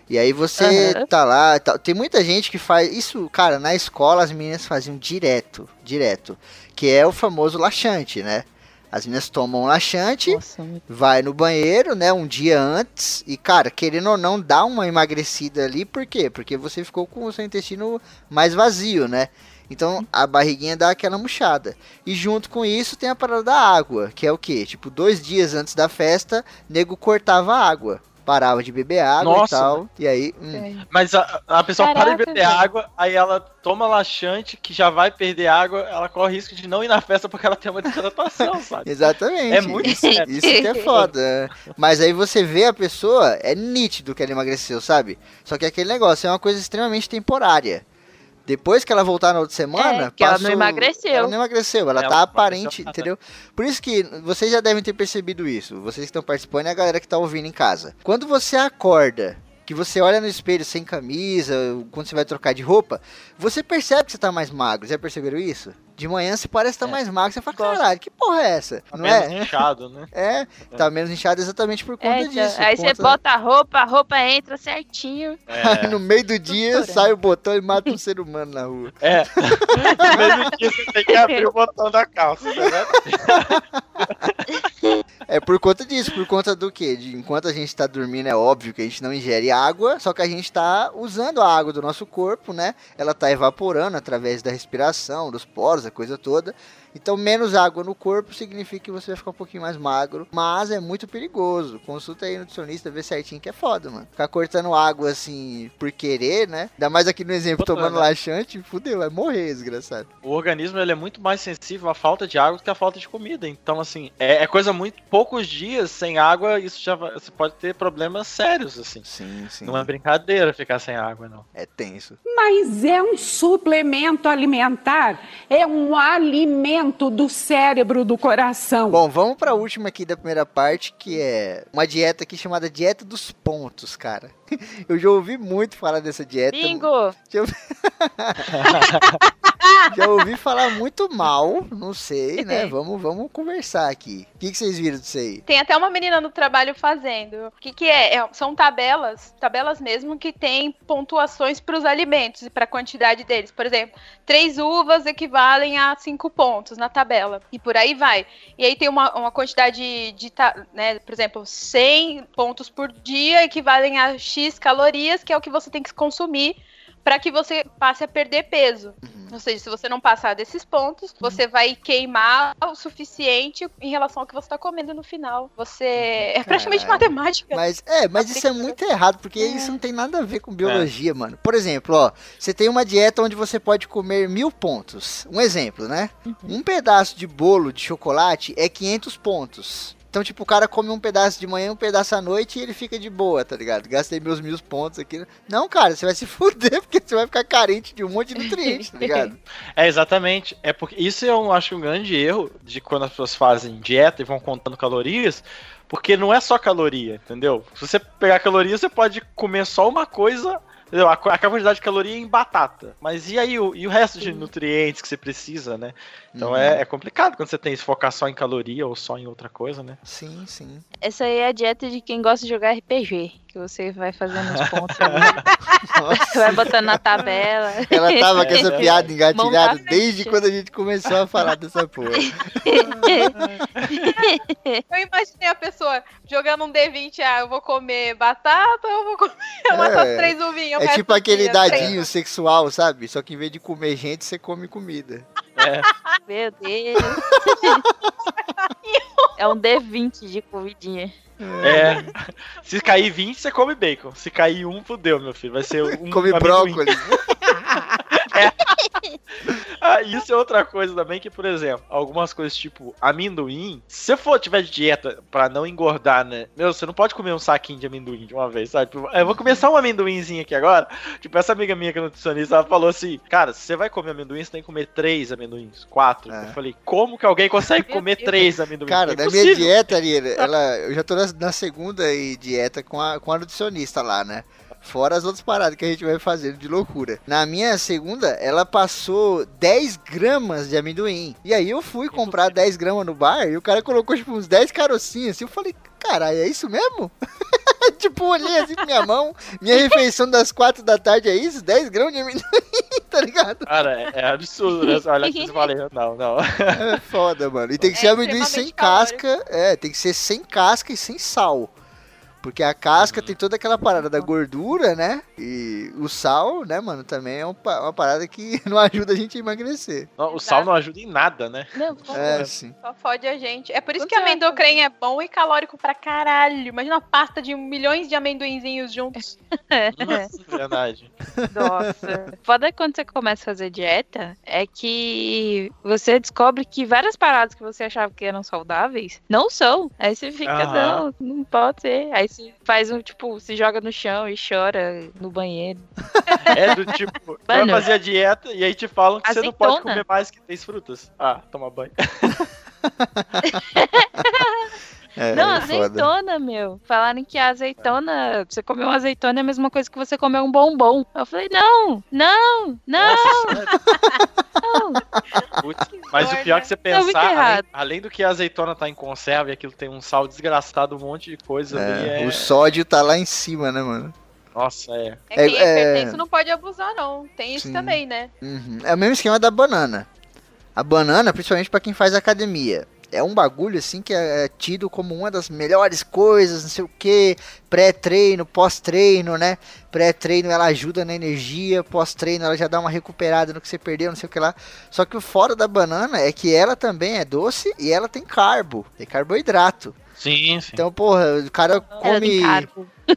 E aí você Aham. tá lá, tal. tem muita gente que faz isso, cara, na escola as meninas faziam direto, direto, que é o famoso laxante, né? As meninas tomam um laxante, Nossa, vai no banheiro, né, um dia antes, e cara, querendo ou não, dá uma emagrecida ali, por quê? Porque você ficou com o seu intestino mais vazio, né? Então a barriguinha dá aquela murchada. E junto com isso tem a parada da água, que é o quê? Tipo, dois dias antes da festa, nego cortava a água. Parava de beber água Nossa, e tal. E aí. hum, É. Mas a, a pessoa para Caraca, de beber velho. água, aí ela toma laxante, que já vai perder água, ela corre risco de não ir na festa porque ela tem uma desidratação, [laughs] sabe? Exatamente. É muito sério. Isso que é foda. é. Mas aí você vê a pessoa, é nítido que ela emagreceu, sabe? Só que aquele negócio é uma coisa extremamente temporária. Depois que ela voltar na outra semana, É, que ela não emagreceu. Ela não emagreceu, ela, Ela tá não aparente, entendeu? Por isso que vocês já devem ter percebido isso. Vocês que estão participando e a galera que tá ouvindo em casa. Quando você acorda, que você olha no espelho sem camisa, quando você vai trocar de roupa, você percebe que você tá mais magro. Já perceberam isso? De manhã você parece estar É. mais magro, você fala, caralho, que porra é essa? Tá não menos é? inchado, né? [laughs] É, tá menos inchado exatamente por conta É, então, disso. aí por você conta- bota a roupa, a roupa entra certinho. É. [laughs] no meio do dia sai o botão e mata um ser humano na rua. É. [laughs] No mesmo dia você tem que abrir o botão da calça, tá vendo? É por conta disso, por conta do quê? De enquanto a gente tá dormindo, é óbvio que a gente não ingere água, só que a gente tá usando a água do nosso corpo, né? Ela tá evaporando através da respiração, dos poros, a coisa toda. Então, menos água no corpo significa que você vai ficar um pouquinho mais magro, mas é muito perigoso. Consulta aí no nutricionista, vê certinho que é foda, mano. Ficar cortando água assim por querer, né? Ainda mais aqui no exemplo, tomando né? laxante, fudeu, vai morrer, desgraçado. O organismo ele é muito mais sensível à falta de água do que à falta de comida. Então, assim, é, é coisa muito. Poucos dias sem água, isso já vai- você pode ter problemas sérios, assim. Sim, sim. Não é brincadeira ficar sem água, não. É tenso. Mas é um suplemento alimentar, é um alimento do cérebro, do coração. Bom, vamos pra última aqui da primeira parte, que é uma dieta aqui chamada dieta dos pontos, cara. [laughs] Eu já ouvi muito falar dessa dieta. Bingo! Eu- [laughs] Já ouvi falar muito mal, não sei, né? [laughs] Vamos, vamos conversar aqui. O que, que vocês viram disso aí? Tem até uma menina no trabalho fazendo. O que, que é? É- São tabelas, tabelas mesmo que tem pontuações para os alimentos e para a quantidade deles. Por exemplo, três uvas equivalem a cinco pontos na tabela. E por aí vai. E aí tem uma, uma quantidade de, ta- né, por exemplo, 100 pontos por dia equivalem a X calorias, que é o que você tem que consumir para que você passe a perder peso. Ou seja, se você não passar desses pontos, você vai queimar o suficiente em relação ao que você está comendo no final. Você é praticamente Caralho. matemática. Mas é, mas isso é muito errado, porque isso não tem nada a ver com biologia, mano. Por exemplo, ó, você tem uma dieta onde você pode comer mil pontos. Um exemplo, né? Um pedaço de bolo de chocolate é 500 pontos. Então, tipo, o cara come um pedaço de manhã, um pedaço à noite e ele fica de boa, tá ligado? Gastei meus mil pontos aqui. Não, cara, você vai se [laughs] fuder, porque você vai ficar carente de um monte de nutrientes, tá ligado? [laughs] É, exatamente. É porque isso eu acho um grande erro de quando as pessoas fazem dieta e vão contando calorias, porque não é só caloria, entendeu? Se você pegar caloria, você pode comer só uma coisa, entendeu? A, a quantidade de caloria em batata. Mas e aí o, e o resto de nutrientes que você precisa, né? Então Uhum. é, é complicado quando você tem que focar só em caloria ou só em outra coisa, né? Sim, sim. Essa aí é a dieta de quem gosta de jogar RPG. Que você vai fazendo os pontos ali. [laughs] Vai botando na tabela. ela tava com essa [laughs] piada engatilhada desde quando a gente começou a falar dessa porra. Eu imaginei a pessoa jogando um D20, ah, eu vou comer batata eu vou comer umas É. três uvinhas. É tipo aquele dadinho sexual, sabe? Só que em vez de comer gente, você come comida. É. [laughs] Meu Deus. [laughs] é um D20 de comidinha. É. Se cair 20, você come bacon. Se cair um, fudeu, meu filho. Vai ser um. Come amendoim. [laughs] [laughs] Ah, isso é outra coisa também que, por exemplo, algumas coisas tipo amendoim, se você for tiver de dieta pra não engordar, né? Meu, você não pode comer um saquinho de amendoim de uma vez, sabe? Tipo, Eu vou comer só um amendoinzinho aqui agora. Tipo, essa amiga minha que é nutricionista, ela falou assim: Cara, se você vai comer amendoim, você tem que comer três amendoins, quatro. É. Eu falei: Como que alguém consegue [laughs] comer três amendoins? Cara, É na minha dieta ali, [laughs] ela, eu já tô na, na segunda dieta com a, com a nutricionista lá, né? Fora as outras paradas que a gente vai fazendo de loucura. Na minha segunda, ela passou 10 gramas de amendoim. E aí eu fui comprar 10 gramas no bar e o cara colocou tipo uns 10 carocinhos assim. Eu falei, caralho, é isso mesmo? [laughs] tipo, olhei assim pra minha mão. Minha refeição das 4 da tarde é isso? 10 gramas de amendoim, [laughs] tá ligado? Cara, é, é absurdo, né? Olha aqui, eu falei, não, não. [laughs] É foda, mano. E tem que É ser amendoim sem extremamente casca. É, tem que ser sem casca e sem sal. Porque a casca tem toda aquela parada da gordura, né? E o sal, né, mano, também é um uma parada que [laughs] não ajuda a gente a emagrecer. Não, O sal não ajuda em nada, né? Não, É, sim. Só fode a gente. É por isso que é? amendoim é bom e calórico pra caralho. Imagina uma pasta de milhões de amendoinzinhos juntos. [laughs] Nossa, verdade. Nossa. Foda é quando você começa a fazer dieta é que você descobre que várias paradas que você achava que eram saudáveis não são. Aí você fica, Aham. não, não pode ser. Aí você faz um, tipo, se joga no chão e chora no banheiro. É do tipo, [laughs] vai fazer a dieta e aí te falam que você não pode Azeitona. comer mais que três frutas. Ah, toma banho. [laughs] É, não, é foda. azeitona, meu. Falaram que a azeitona, você comer uma azeitona é a mesma coisa que você comer um bombom. Eu falei, não, não, não, não. Putz, Mas o pior é que você muito pensar, além, além do que a azeitona tá em conserva e aquilo tem um sal desgraçado, um monte de coisa ali. É, É... O sódio tá lá em cima, né, mano? Nossa, é. É, quem é, É, é- hipertenso não pode abusar, não. Tem isso Sim. também, né? Uhum. É o mesmo esquema da banana. A banana, principalmente pra quem faz academia, é um bagulho assim que é tido como uma das melhores coisas, não sei o que, pré-treino, pós-treino, né? Pré-treino ela ajuda na energia, pós-treino ela já dá uma recuperada no que você perdeu, não sei o que lá. Só que o fora da banana é que ela também é doce e ela tem carbo, tem carboidrato. Sim, sim. Então, porra, o cara come.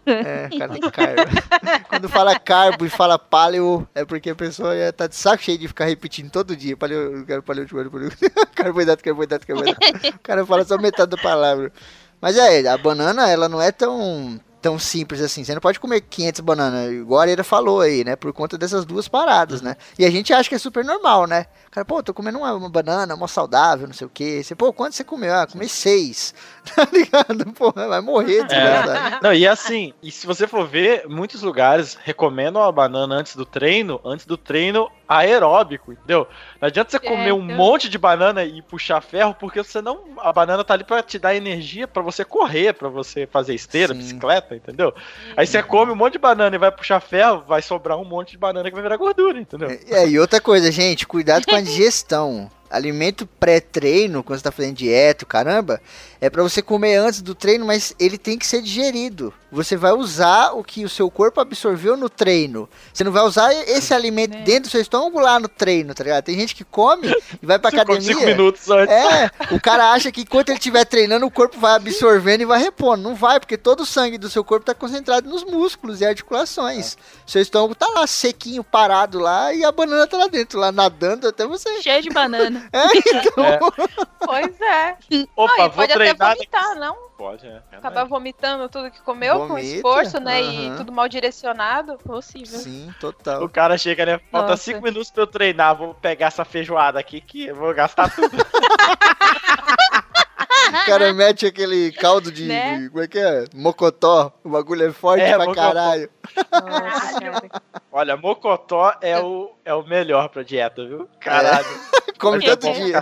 É, cara tem carbo. [laughs] Quando fala carbo e fala paleo, é porque a pessoa já tá de saco cheio de ficar repetindo todo dia. Paleo, eu quero paleo, paleo, paleo. [laughs] Carboidrato, carboidrato, carboidrato. O cara fala só metade da palavra. Mas é, a banana, ela não é tão, tão simples assim. Você não pode comer 500 bananas, igual a Areira falou aí, né? Por conta dessas duas paradas, né? E a gente acha que é super normal, né? Cara, pô, tô comendo uma, uma banana, uma saudável, não sei o quê. Você, pô, quanto você comeu? Ah, comi seis. [laughs] Tá ligado? Porra, vai morrer, desgraçado. Não, e assim, e se você for ver, muitos lugares recomendam a banana antes do treino. Antes do treino, aeróbico, entendeu? Não adianta você É, comer um eu- monte de banana e puxar ferro, porque você não. A banana tá ali pra te dar energia pra você correr, pra você fazer esteira, Sim. bicicleta, entendeu? Aí você come um monte de banana e vai puxar ferro, vai sobrar um monte de banana que vai virar gordura, entendeu? É, e outra coisa, gente, cuidado com a digestão. Alimento pré-treino, quando você tá fazendo dieta, caramba, é pra você comer antes do treino, mas ele tem que ser digerido. Você vai usar o que o seu corpo absorveu no treino. Você não vai usar esse alimento É. dentro do seu estômago lá no treino, tá ligado? Tem gente que come e vai pra Você come academia. cinco minutos antes. É, o cara acha que enquanto ele estiver treinando, o corpo vai absorvendo e vai repondo. Não vai, porque todo o sangue do seu corpo tá concentrado nos músculos e articulações. Seu estômago tá lá sequinho, parado lá, e a banana tá lá dentro, lá nadando até você. Cheio de banana. É, então. Pois é. Opa, Não, pode até vomitar, não? Pode, é. Acabar vomitando tudo que comeu com Vomita, esforço, né? E tudo mal direcionado. Possível. Sim, total. O cara chega, né? Falta Nossa. 5 minutos pra eu treinar. Vou pegar essa feijoada aqui que eu vou gastar tudo. [laughs] O cara mete aquele caldo de, Né? de- Como é que é? Mocotó. O bagulho é forte É, pra mocotó. caralho. Nossa. Olha, mocotó é o, é o melhor pra dieta, viu? Caralho. [laughs] Come Mas é todo dia.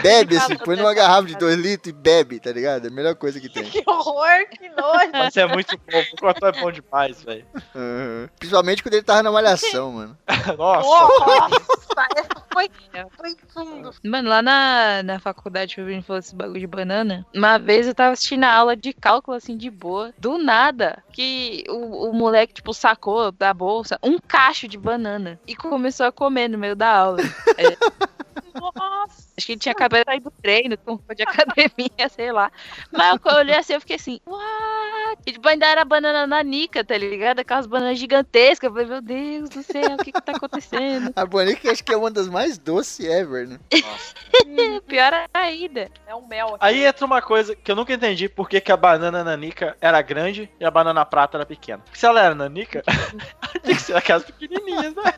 Bebe assim, põe numa garrafa de 2 litros e bebe, tá ligado? É a melhor coisa que tem. [laughs] Que horror, que nojo. Mas é muito bom. Mocotó é bom demais, velho. Uhum. Principalmente quando ele tava na malhação, mano. [laughs] Nossa. Nossa, essa foi, foi fundo. Mano, lá na, na faculdade que o Bruno falou esse bagulho de banana, uma vez eu tava assistindo a aula de cálculo, assim, de boa. Do nada, que o, o moleque, tipo, sacou da bolsa um cacho de banana e começou a comer no meio da aula. [laughs] Nossa. Acho que ele tinha acabado de sair do treino, com roupa de academia, [laughs] sei lá. Mas eu olhei assim, eu fiquei assim, what? E tipo, ainda era banana nanica, tá ligado? Aquelas bananas gigantescas. Eu falei, meu Deus do céu, o que que tá acontecendo? [laughs] A Bonica acho que é uma das mais doces ever, né? [laughs] Pior ainda. É um mel. aqui. Aí entra uma coisa que eu nunca entendi por que, que a banana nanica era grande e a banana prata era pequena. Porque se ela era nanica, tinha que ser aquelas pequenininhas, né?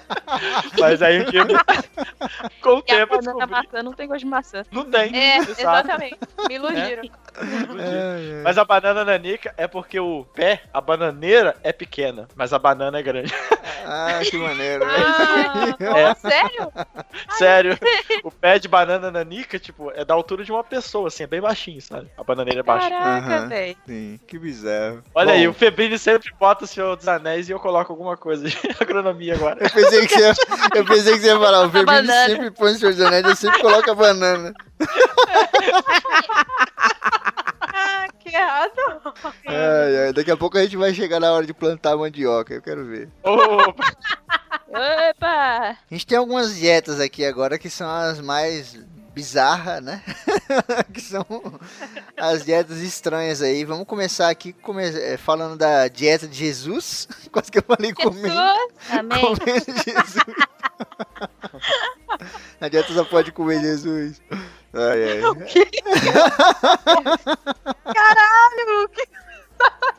Mas aí dia, com o E a tempo eu banana descobri. não tem gosto de maçã. Não tem. É, exatamente. Me iludiram. É, Mas a banana nanica é porque o pé, a bananeira, é pequena, mas a banana é grande. Ah, que maneiro. Ah, É. nossa, sério? [laughs] Sério, o pé de banana nanica, tipo, é da altura de uma pessoa, assim, é bem baixinho, sabe? A bananeira é baixa. Caraca, velho. Sim, que bizarro. Olha Bom, aí, o Febrini sempre bota o Senhor dos Anéis e eu coloco alguma coisa de [laughs] agronomia agora. Eu pensei que você ia, eu pensei que você ia falar, o [laughs] banana. sempre põe o Senhor dos Anéis, eu sempre coloco a banana. Que errado. [laughs] Ai, ai, daqui a pouco a gente vai chegar na hora de plantar a mandioca, eu quero ver. Opa, [laughs] Opa! A gente tem algumas dietas aqui agora que são as mais bizarras, né? [laughs] que são as dietas estranhas aí. Vamos começar aqui come- eh, falando da dieta de Jesus. Quase que eu falei comendo, Jesus. Amém. comendo Jesus. A dieta só pode comer Jesus. Ai, ai. [laughs] [laughs] Caralho. que- [laughs]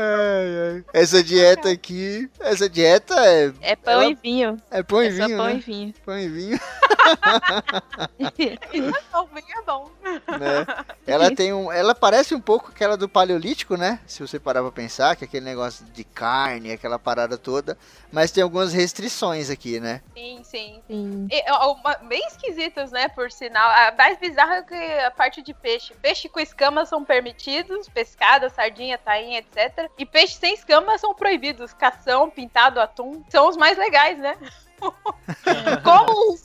Ai, ai. Essa dieta aqui, essa dieta é, É pão Ela- e vinho. é pão e é só vinho, pão né? e vinho. Pão e vinho, [laughs] Não, vinho é bom. né? Ela tem um, ela parece um pouco aquela do paleolítico, né? Se você parar pra pensar, que é aquele negócio de carne, aquela parada toda, mas tem algumas restrições aqui, né? Sim, sim. Sim. E, uma- bem esquisitas, né, por sinal. A mais bizarra é que a parte de peixe. Peixe com escamas são permitidos, pescada, sardinha, tainha, etc. E peixes sem escamas são proibidos. Cação, pintado, atum. São os mais legais, né? [laughs] Como os,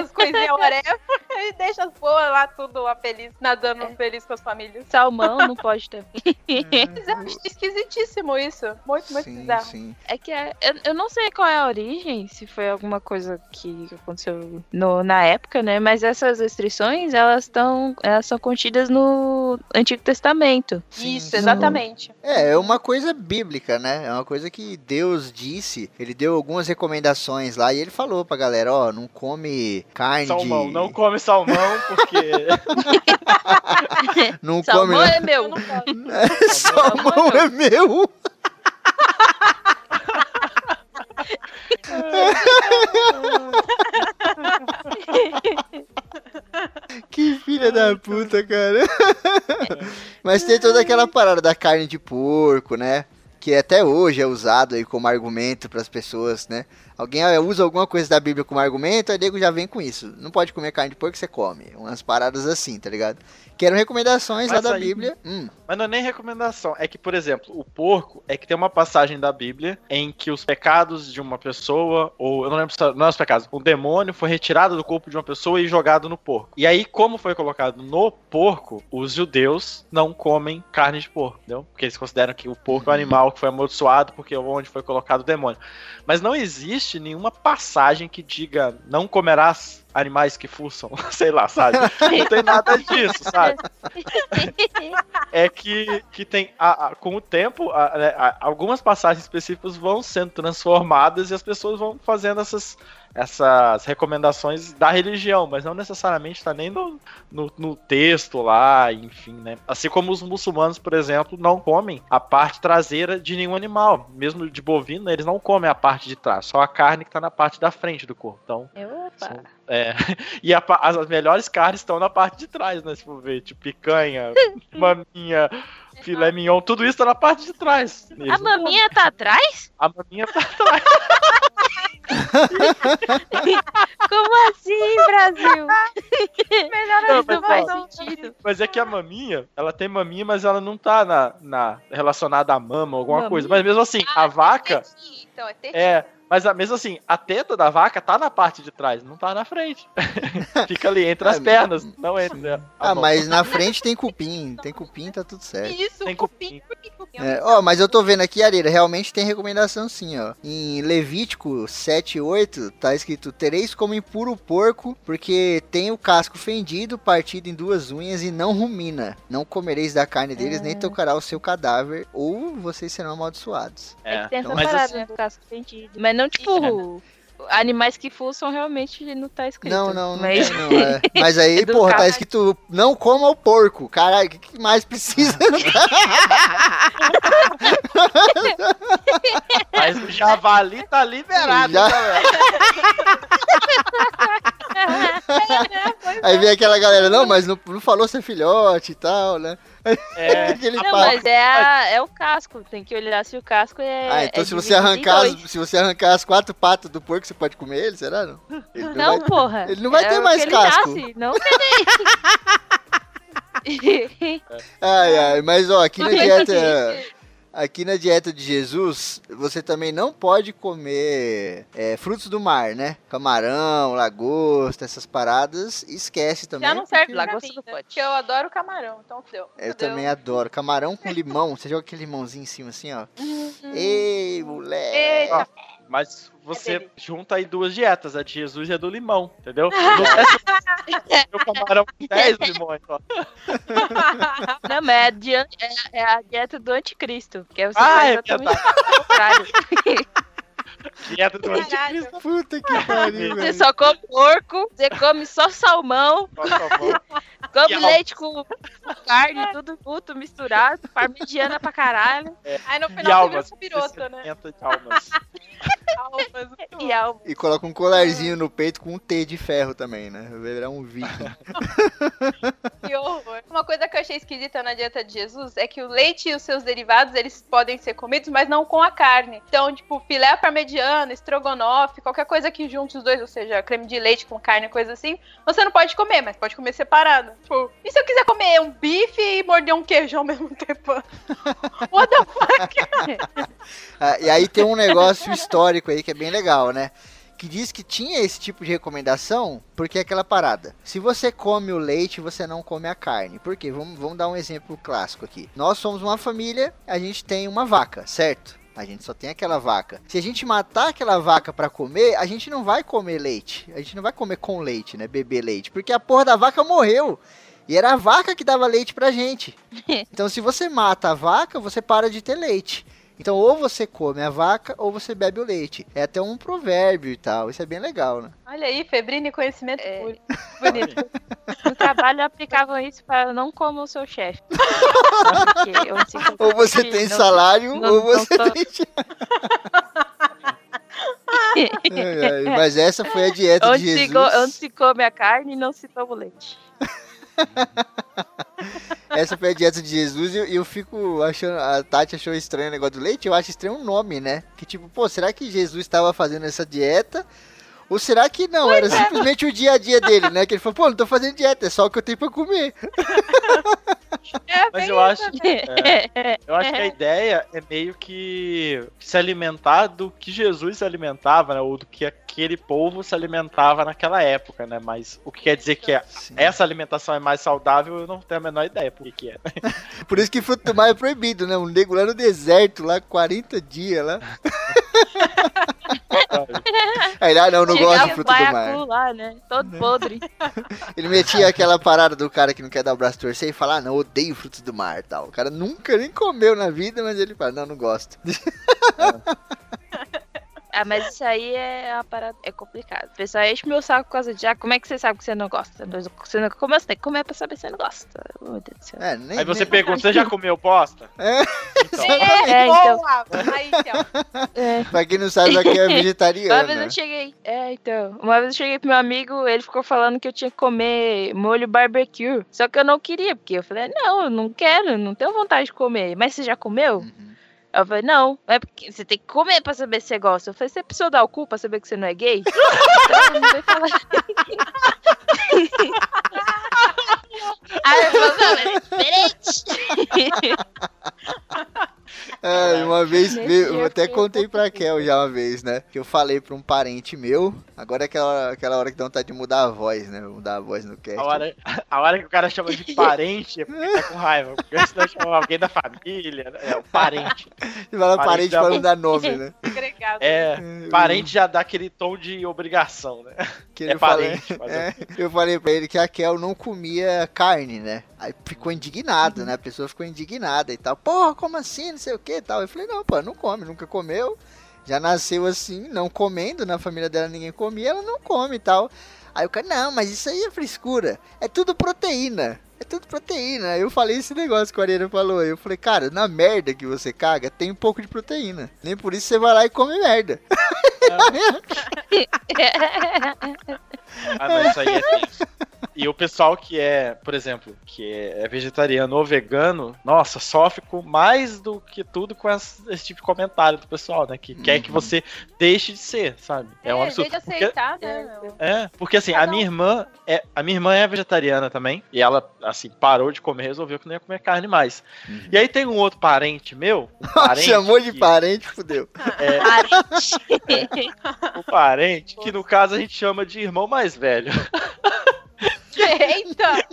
as coisinhas whatever e deixa as boas lá tudo lá feliz, nadando feliz com as famílias. Salmão não pode ter. [laughs] Acho esquisitíssimo isso. Muito, muito sim, bizarro. sim. É que é- eu, eu não sei qual é a origem, se foi alguma coisa que aconteceu no- na época, né? Mas essas restrições, elas estão, elas são contidas no Antigo Testamento. Sim, Isso, sim. exatamente. É, é uma coisa bíblica, né? É uma coisa que Deus disse. Ele deu algumas recomendações lá e ele falou pra galera, ó, não come carne salmão, de... não come salmão porque [laughs] Não Salmão come... é meu. Salmão é meu! que filha da puta, cara. Mas tem toda aquela parada da carne de porco, né? Que até hoje é usado aí como argumento para as pessoas, né? Alguém ah, usa alguma coisa da Bíblia como argumento, aí nego já vem com isso. Não pode comer carne de porco, você come. Umas paradas assim, tá ligado? Que eram recomendações lá Mas da aí- Bíblia. Hum, Mas não é nem recomendação. É que, por exemplo, o porco é que tem uma passagem da Bíblia em que os pecados de uma pessoa, ou eu não lembro se não é os pecados, um demônio foi retirado do corpo de uma pessoa e jogado no porco. E aí, como foi colocado no porco, os judeus não comem carne de porco, entendeu? Porque eles consideram que o porco é um animal que foi amaldiçoado porque é onde foi colocado o demônio. Mas não existe nenhuma passagem que diga não comerás animais que fuçam, [laughs] sei lá, sabe? Não tem nada disso, sabe? [laughs] é que, que tem a- a- com o tempo né, a- algumas passagens específicas vão sendo transformadas e as pessoas vão fazendo essas essas recomendações da religião, mas não necessariamente está nem no, no, no texto lá, enfim, né? Assim como os muçulmanos, por exemplo, não comem a parte traseira de nenhum animal, mesmo de bovino, eles não comem a parte de trás, só a carne que está na parte da frente do corpo. Então, Opa. é, [laughs] e a as, melhores carnes estão na parte de trás, né? Se for ver, tipo picanha, [laughs] maminha, filé mignon, tudo isso tá na parte de trás. A Eles maminha tá atrás? a maminha tá atrás. [laughs] [laughs] Como assim, Brasil? Melhor Não, ainda, mas, Não faz ó, sentido. Mas é que a maminha, ela tem maminha, mas ela não tá na, na relacionada à mama, alguma Maminha? coisa. Mas mesmo assim, a vaca Tetinha, Então, é tetinha. é. Mas a- mesmo assim, a teta da vaca tá na parte de trás, não tá na frente. [laughs] Fica ali entre as Ah, pernas, não entre. a Ah, mão. mas na frente tem cupim. Tem cupim, tá tudo certo. Isso, Tem cupim, cupim, cupim. É, ó, mas eu tô vendo aqui, Areira, realmente tem recomendação sim, ó. Em Levítico 7, 8, tá escrito: Tereis como impuro porco, porque tem o casco fendido, partido em duas unhas e não rumina. Não comereis da carne deles, nem tocará o seu cadáver, ou vocês serão amaldiçoados. É que tem essa mas parada, assim- né? Do casco fendido. Mas não, tipo, animais que fuçam realmente não tá escrito. Não, não, não, mas... não é. [laughs] Mas aí, É porra, tá casco. escrito: Não coma o porco. Caralho, o que que mais precisa? [laughs] Mas o javali tá liberado, Já-. [laughs] [laughs] aí vem aquela galera: Não, mas não, não falou ser filhote e tal, né? É, [laughs] Aquele Não, mas é, a- é o casco. Tem que olhar se o casco é. Ah, então é se você arrancar as, dois. se você arrancar as quatro patas do porco, você pode comer ele, será não? Ele Não, vai- porra. ele não vai É ter mais que ele casco. nasce, Não tem. [laughs] Ai, ai, mas ó, aqui na dieta, aqui na dieta de Jesus, você também não pode comer é, frutos do mar, né? Camarão, lagosta, essas paradas, esquece também. Já não serve Lagosta não né? pode. Porque eu adoro camarão, então deu. Eu Deu. também adoro. Camarão com [laughs] limão, você joga aquele limãozinho em cima assim, ó. Uhum. Ei, moleque. Eita, Mas você delícia. junta aí duas dietas, a de Jesus e a do limão, entendeu? [laughs] Não é meu camarão com 10 [laughs] limões, ó. [laughs] Não, mas é a, é- é a dieta do anticristo. Que é você Ah, é exatamente o contrário. Dieta do Caralho. Puta que pariu, Você só come porco, você come só salmão, anticristo. come E leite com carne, tudo puto, misturado, parmegiana pra caralho. Aí no E final você vira almas. um piroto, né? 60 de almas. E. E coloca um colarzinho no peito com um T de ferro também, né? Vai virar um viking. [laughs] Que horror. Uma coisa que eu achei esquisita na dieta de Jesus é que o leite e os seus derivados, eles podem ser comidos, mas não com a carne. Então, tipo, filé parmegiana, estrogonofe, qualquer coisa que junte os dois, ou seja, creme de leite com carne, coisa assim, você não pode comer, mas pode comer separado. Tipo, e se eu quiser comer um bife e morder um queijão ao mesmo tempo? [laughs] What the fuck? [laughs] Ah, e aí tem um negócio histórico aí que é bem legal, né? Que diz que tinha esse tipo de recomendação porque é aquela parada. Se você come o leite, você não come a carne. Por quê? Vamos, vamos dar um exemplo clássico aqui. Nós somos uma família, a gente tem uma vaca, certo? A gente só tem aquela vaca. Se a gente matar aquela vaca pra comer, a gente não vai comer leite. A gente não vai comer com leite, né? Beber leite. Porque a porra da vaca morreu. E era a vaca que dava leite pra gente. [laughs] Então, se você mata a vaca, você para de ter leite. Então, ou você come a vaca ou você bebe o leite. É até um provérbio e tal. Isso é bem legal, né? Olha aí, febrine e conhecimento É. puro. [laughs] Bonito. No trabalho aplicavam isso para não comer o seu chefe. Se- Ou você tem não- salário, não- ou você não tô- tem. [laughs] Mas essa foi a dieta Onde de se, Jesus. go- onde se come a carne e não se toma o leite. [laughs] [laughs] essa foi a dieta de Jesus e eu, eu fico achando. A Tati achou estranho o negócio do leite. Eu acho estranho o nome, né? Que tipo, pô, será que Jesus estava fazendo essa dieta? Ou será que não? Era simplesmente o dia a dia dele, né? Que ele falou, pô, não tô fazendo dieta, é só o que eu tenho pra comer. É, Mas eu acho, é, eu acho que a ideia é meio que se alimentar do que Jesus se alimentava, né? Ou do que aquele povo se alimentava naquela época, né? Mas o que quer dizer que é- Sim. essa alimentação é mais saudável, eu não tenho a menor ideia por que que é. Por isso que fruto do mar é proibido, né? Um nego lá no deserto, lá 40 dias lá. [laughs] Aí, ah, não, não gosto de fruto do mar. lá, né? Todo podre. [laughs] Ele metia aquela parada do cara que não quer dar o braço torcer e falar, ah, não, odeio frutos do mar tal. O cara nunca nem comeu na vida, mas ele fala, não, não gosto. Ah, mas isso aí é uma parada, é complicado. O pessoal enche meu saco por causa de, ah, como é que você sabe que você não gosta? Você não, como você tem que comer pra saber se você não gosta? Oh, Meu Deus do céu. É, nem, Aí você nem- pergunta, você [laughs] já comeu bosta? É. Então, É, então. Boa! Aí, então. É. Pra quem não sabe, aqui é [laughs] Uma vez vegetariana. eu cheguei. É, então. Uma vez eu cheguei pro meu amigo, ele ficou falando que eu tinha que comer molho barbecue. Só que eu não queria, porque eu falei, não, eu não quero, não tenho vontade de comer. Mas você já comeu? Uhum. Eu falei, não, é porque você tem que comer pra saber se você gosta. Eu falei, você precisou dar o cu pra saber que você não é gay? [laughs] então, não vem falar. [laughs] [laughs] Aí eu falei, não, é diferente. [laughs] É, uma vez, veio- eu até contei pra Kel já uma vez, né? Que eu falei pra um parente meu. Agora é aquela, aquela hora que dá vontade de mudar a voz, né? Mudar a voz no cast. a hora, a hora que o cara chama de parente é porque tá com raiva. Porque senão chama alguém da família, né? é o parente. Você [laughs] fala parente parente da pra não dar nome, né? É, Eu- parente já dá aquele tom de obrigação, né? Que É eu falei, parente, mas é, eu falei pra ele que a Kel não comia carne, né? Aí ficou indignado, né? A pessoa ficou indignada e tal. Porra, como assim? Não sei o que e tal. Eu falei, não, pô, não come, nunca comeu. Já nasceu assim, não comendo. Na família dela ninguém comia, ela não come e tal. Aí o cara, não, mas isso aí é frescura. É tudo proteína. É tudo proteína. Aí eu falei esse negócio que o Ariana falou. Eu falei, cara, na merda que você caga, tem um pouco de proteína. Nem por isso você vai lá e come merda. [laughs] [laughs] Ah, não, isso aí é tenso. [laughs] E o pessoal que é, por exemplo, que é vegetariano ou vegano, nossa, sofre com mais do que tudo com esse, esse tipo de comentário do pessoal, né? Que quer que Uhum. você deixe de ser, sabe? É, um absurdo. de Porque- aceitar, né? meu? É, porque assim, a minha irmã é a minha irmã é vegetariana também, e ela assim parou de comer, resolveu que não ia comer carne mais. Uhum. E aí tem um outro parente meu, um [laughs] parente Chamou de que- parente, fudeu. é, Parente. [laughs] um parente que no caso a gente chama de irmão mais velho. [laughs] Eita!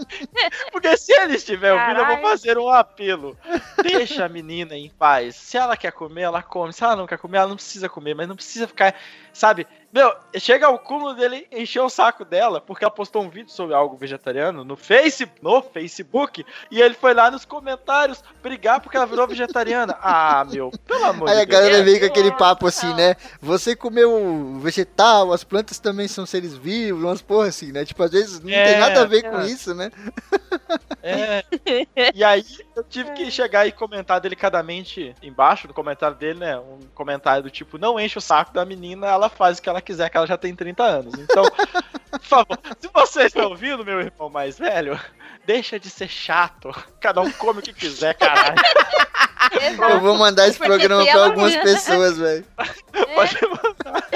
Porque se ele estiver ouvindo, eu vou fazer um apelo. Deixa a menina em paz. Se ela quer comer, ela come. Se ela não quer comer, ela não precisa comer, mas não precisa ficar, sabe? Meu, chega ao cúmulo dele encher o saco dela, porque ela postou um vídeo sobre algo vegetariano no, face, no Facebook, e ele foi lá nos comentários brigar porque ela virou vegetariana. [laughs] Ah, meu, pelo amor Aí a de Deus. galera vem com aquele papo assim, né? Você comeu vegetal, as plantas também são seres vivos, umas porra assim, né? Tipo, às vezes não É, tem nada a ver com é. isso, né? É. [laughs] E aí eu tive que chegar e comentar delicadamente embaixo do comentário dele, né? Um comentário do tipo, não enche o saco da menina, ela faz o que ela quiser, que ela já tem 30 anos. Então, por favor, se você está ouvindo, meu irmão mais velho, deixa de ser chato. Cada um come o que quiser, caralho. Eu vou mandar esse Porque programa pra algumas pessoas, velho. Pode mandar.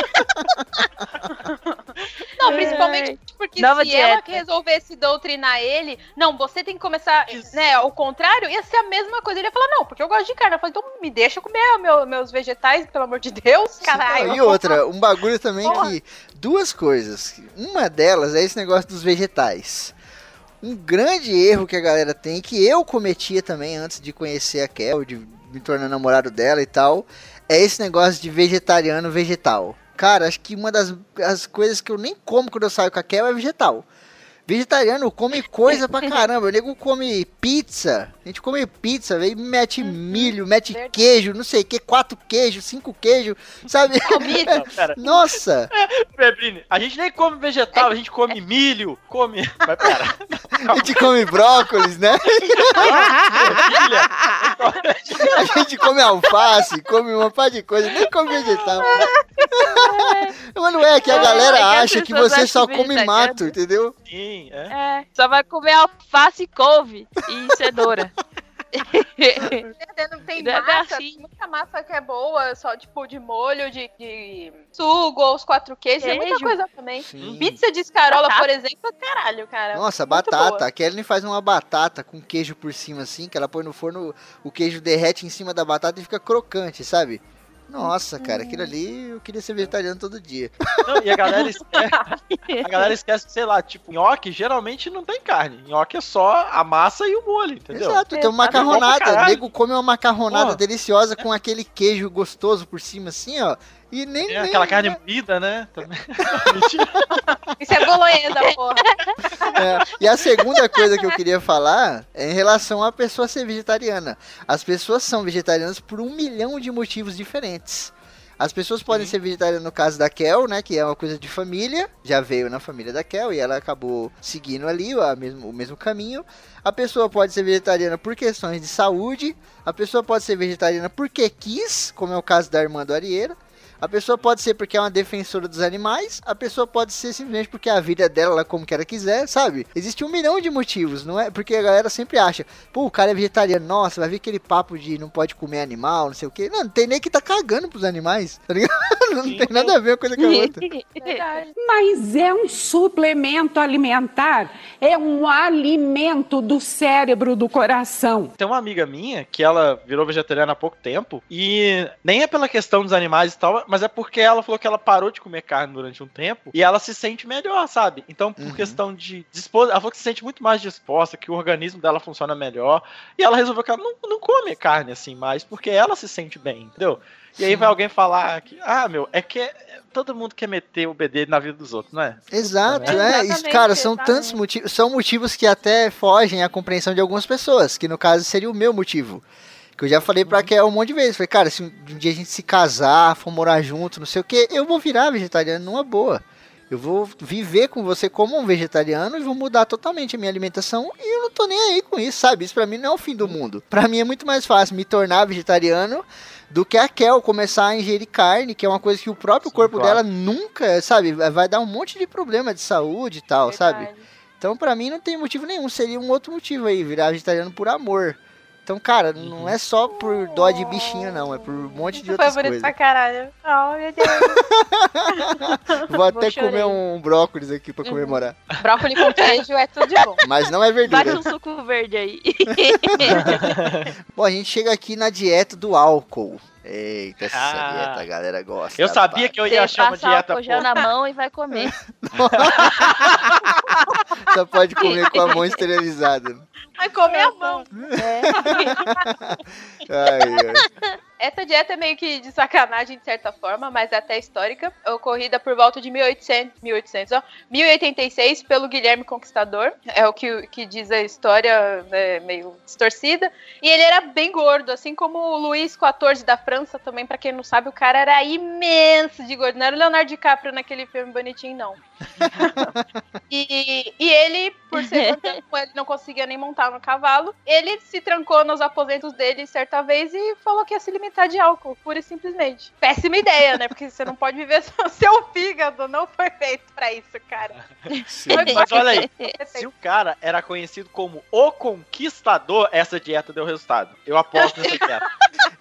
Não, principalmente porque Nova se ela dieta. que resolvesse doutrinar ele, não, você tem que começar, Isso. né, ao contrário, ia ser a mesma coisa. Ele ia falar, não, porque eu gosto de carne. Eu falei, então me deixa comer meu- meus vegetais, pelo amor de Deus, caralho. E outra, um bagulho também Porra. que. Duas coisas. Uma delas é esse negócio dos vegetais. Um grande erro que a galera tem, que eu cometia também antes de conhecer a Kel, de me tornar namorado dela e tal, é esse negócio de vegetariano vegetal. Cara, acho que uma das as coisas que eu nem como quando eu saio com a Kel é vegetal. Vegetariano come coisa pra [laughs] caramba. O nego come pizza. A gente come pizza, aí mete milho, mete Verdade. queijo, não sei o que, quatro queijos, cinco queijos, sabe? [laughs] Não, [laughs] Nossa! A gente nem come vegetal, a gente come milho, come. Mas pera. A gente come brócolis, né? A gente come alface, come uma par de coisa, nem come vegetal. Mas não é que a É, galera é acha que você só come vegetariano. mato, entendeu? Sim, é. É, só vai comer alface, couve e cenoura. Tem [laughs] Não é massa, assim. tem muita massa que é boa, só tipo de molho, de, de sugo, ou os quatro queijos, é muita Queijo. coisa também. Sim. Pizza de escarola, Batata. por exemplo, é caralho, cara. Nossa, batata. boa. A Kelly faz uma batata com queijo por cima, assim, que ela põe no forno, o queijo derrete em cima da batata e fica crocante, sabe? Nossa, cara, aquilo ali eu queria ser vegetariano todo dia. Não, e a galera [laughs] esquece. A galera esquece que, sei lá, tipo, nhoque geralmente não tem carne. Nhoque é só a massa e o molho, entendeu? Exato, tem uma É macarronada. O nego come uma macarronada Porra. deliciosa com aquele queijo gostoso por cima, assim, ó. E nem. É nem- aquela carne moída, né? Também. [laughs] Isso é bolonhesa, porra. É, E a segunda coisa que eu queria falar é em relação à pessoa ser vegetariana. As pessoas são vegetarianas por um milhão de motivos diferentes. As pessoas podem ser vegetarianas no caso da Kel, né? Que é uma coisa de família. Já veio na família da Kel e ela acabou seguindo ali a mesmo, o mesmo caminho. A pessoa pode ser vegetariana por questões de saúde. A pessoa pode ser vegetariana porque quis, como é o caso da irmã do Arieira. A pessoa pode ser porque é uma defensora dos animais, a pessoa pode ser simplesmente porque a vida dela ela como que ela quiser, sabe? Existe um milhão de motivos, não é? Porque a galera sempre acha, pô, o cara é vegetariano, nossa, vai vir aquele papo de não pode comer animal, não sei o quê. Não, não tem nem que tá cagando pros animais, tá ligado? [laughs] Não tem nada a ver uma coisa com a outra. [laughs] Verdade. Mas é um suplemento alimentar, é um alimento do cérebro do coração. Tem uma amiga minha que ela virou vegetariana há pouco tempo e nem é pela questão dos animais e tal, mas é porque ela falou que ela parou de comer carne durante um tempo e ela se sente melhor, sabe? Então, por Uhum. questão de disposto, ela falou que se sente muito mais disposta, que o organismo dela funciona melhor e ela resolveu que ela não, não come carne assim mais porque ela se sente bem, entendeu? E aí vai alguém falar que, ah, meu, é que todo mundo quer meter o bedelho na vida dos outros, não é? Exato, É, é. Isso, exatamente, cara, são exatamente. tantos motivos, são motivos que até fogem à compreensão de algumas pessoas, que no caso seria o meu motivo. Que eu já falei pra Kel um monte de vezes. Falei, cara, se um dia a gente se casar, for morar junto, não sei o que, eu vou virar vegetariano numa boa. Eu vou viver com você como um vegetariano e vou mudar totalmente a minha alimentação e eu não tô nem aí com isso, sabe? Isso pra mim não é o fim do mundo. Pra mim é muito mais fácil me tornar vegetariano do que a Kel começar a ingerir carne, que é uma coisa que o próprio Sim, corpo claro. dela nunca, sabe, vai dar um monte de problema de saúde e tal, sabe? Verdade. Então, pra mim, não tem motivo nenhum. Seria um outro motivo aí, virar vegetariano por amor. Então, cara, não é só por dó de bichinho, não. É por um monte de Isso foi outras bonito coisas. pra caralho. Oh, meu Deus. [laughs] Vou até chorei. comer um brócolis aqui pra comemorar. Brócolis com queijo é tudo de bom. [laughs] Mas não é Bate verdura. um suco verde aí. [laughs] Bom, a gente chega aqui na dieta do álcool. Eita, [laughs] essa Ah. dieta a galera gosta. Eu sabia que eu ia Você achar uma passa dieta boa. na mão e vai comer. [laughs] Só pode comer com a mão esterilizada. Ai, come a mão. [laughs] Ai, ai. Essa dieta é meio que de sacanagem, de certa forma, mas é até histórica. Ocorrida por volta de 1800, 1800 ó, 1086 pelo Guilherme Conquistador. É o que, que diz a história né, meio distorcida. E ele era bem gordo, assim como o Luís XIV da França também. Pra quem não sabe, o cara era imenso de gordo. Não era o Leonardo DiCaprio naquele filme bonitinho, não. [laughs] e, e ele, por ser [laughs] gordo, ele não conseguia nem montar no cavalo. Ele se trancou nos aposentos dele certa vez e falou que ia se limitar de álcool, pura e simplesmente. Péssima ideia, né? Porque você não pode viver [laughs] o seu fígado, não foi feito pra isso, cara. Mas olha aí, se o cara era conhecido como o conquistador, essa dieta deu resultado. Eu aposto nessa dieta.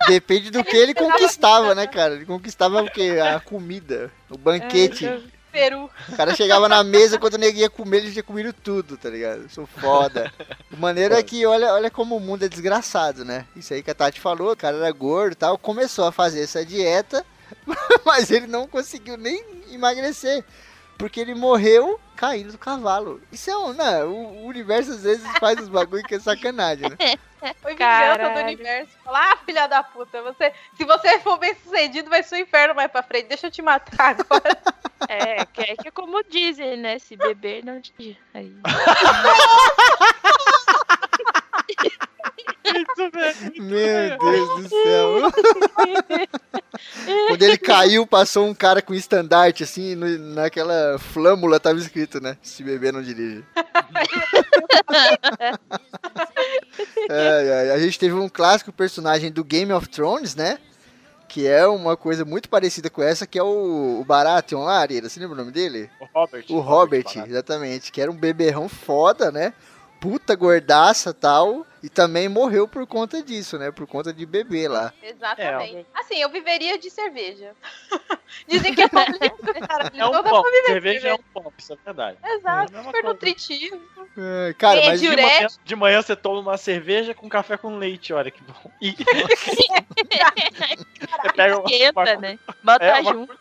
Depende do que ele conquistava, né, cara? Ele conquistava o quê? A comida, o banquete. Peru. O cara chegava na mesa, quando o nego ia comer, ele tinha comido tudo, tá ligado? Sou foda. O maneiro é que, olha, olha como o mundo é desgraçado, né? Isso aí que a Tati falou, o cara era gordo e tal, começou a fazer essa dieta, [laughs] mas ele não conseguiu nem emagrecer. Porque ele morreu caindo do cavalo. Isso é um, né? O universo às vezes faz os bagulho que é sacanagem, né? [laughs] Foi vingança do universo. Falar, ah, filha da puta, você, se você for bem sucedido, vai ser um inferno mais pra frente. Deixa eu te matar agora. [laughs] É, que é que como dizem, né? Se beber, não te. Aí. [laughs] Meu Deus do céu. Quando ele caiu, passou um cara com estandarte, assim, no- naquela flâmula tava escrito, né? Se beber, não dirige. [laughs] Ai, ai, A gente teve um clássico personagem do Game of Thrones, né? que é uma coisa muito parecida com essa, que é o, o Baratheon lá, Arira. Você lembra o nome dele? O Robert. O Robert, Baratheon. exatamente. Que era um beberrão foda, né? Puta gordaça tal. E também morreu por conta disso, né? Por conta de beber lá. Exatamente. Assim, eu viveria de cerveja. [laughs] Dizem que é bom, né, [laughs] cara? É um pop. pra viver de Cerveja é um pop, isso é verdade. Exato, É a mesma super coisa. nutritivo. É, cara, É mas De manhã, de manhã você toma uma cerveja com café com leite, olha que bom. [laughs] E você pega uma, Esquenta, uma- né? Bota É, uma- junto.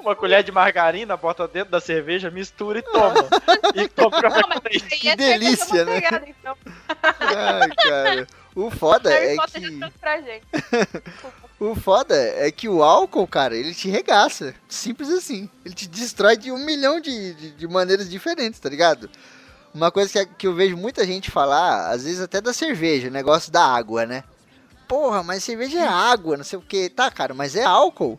uma colher de margarina, bota dentro da cerveja, mistura e toma. e toma café Não, com leite. Que é cerveja delícia, né? manteiga, Então, Ai, cara. O foda é que. [laughs] O foda é que o álcool, cara, ele te regaça. Simples assim. Ele te destrói de um milhão de, de, de maneiras diferentes, tá ligado? Uma coisa que, que eu vejo muita gente falar, às vezes até da cerveja, o negócio da água, né? Porra, mas cerveja é água, não sei o que. Tá, cara, mas é álcool.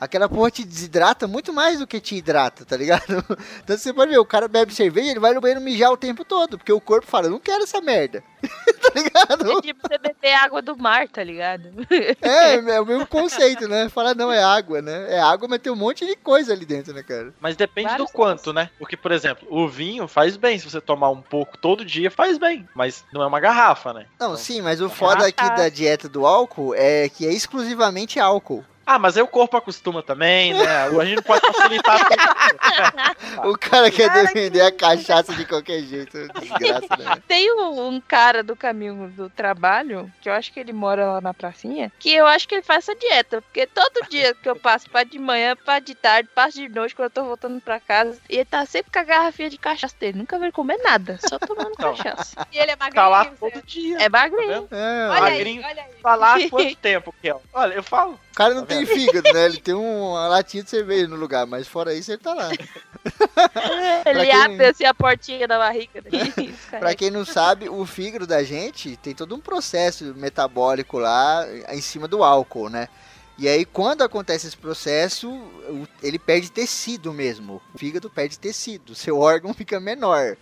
Aquela porra te desidrata muito mais do que te hidrata, tá ligado? [laughs] Então você pode ver, o cara bebe cerveja, ele vai no banheiro mijar o tempo todo, porque o corpo fala, eu não quero essa merda. [laughs] tá ligado? É tipo você beber água do mar, tá ligado? É, é o mesmo conceito, né? Fala, não, é água, né? É água, mas tem um monte de coisa ali dentro, né, cara? Mas depende Vários do quanto, né? Porque, por exemplo, o vinho faz bem. Se você tomar um pouco todo dia, faz bem. Mas não é uma garrafa, né? Não, Então- sim, mas o foda aqui da dieta do álcool é que é exclusivamente álcool. Ah, mas aí o corpo acostuma também, né? A gente não pode facilitar tudo. O cara quer Cara, defender a cachaça de qualquer jeito. Desgraça, né? [laughs] Tem um, cara do caminho do trabalho, que eu acho que ele mora lá na pracinha, que eu acho que ele faz essa dieta. Porque todo dia que eu passo, pra de manhã, pra de tarde, passo de noite, quando eu tô voltando pra casa, e ele tá sempre com a garrafinha de cachaça dele. Nunca vai comer nada, só tomando Não. cachaça. [laughs] E ele é Tá lá magrinho. todo dia. É Tá magrinho. vendo? É, Olha aí, magrinho. olha aí. Tá lá há [laughs] quanto tempo, Kel? Olha, eu falo. O cara não Tá tem fígado, né? Ele tem uma latinha de cerveja no lugar, mas fora isso ele tá lá. [laughs] Ele quem- abre assim a portinha da barriga dele. [laughs] Isso. Pra quem não sabe, o fígado da gente tem todo um processo metabólico lá em cima do álcool, né? E aí, quando acontece esse processo, ele perde tecido mesmo. O fígado perde tecido, seu órgão [laughs] fica menor.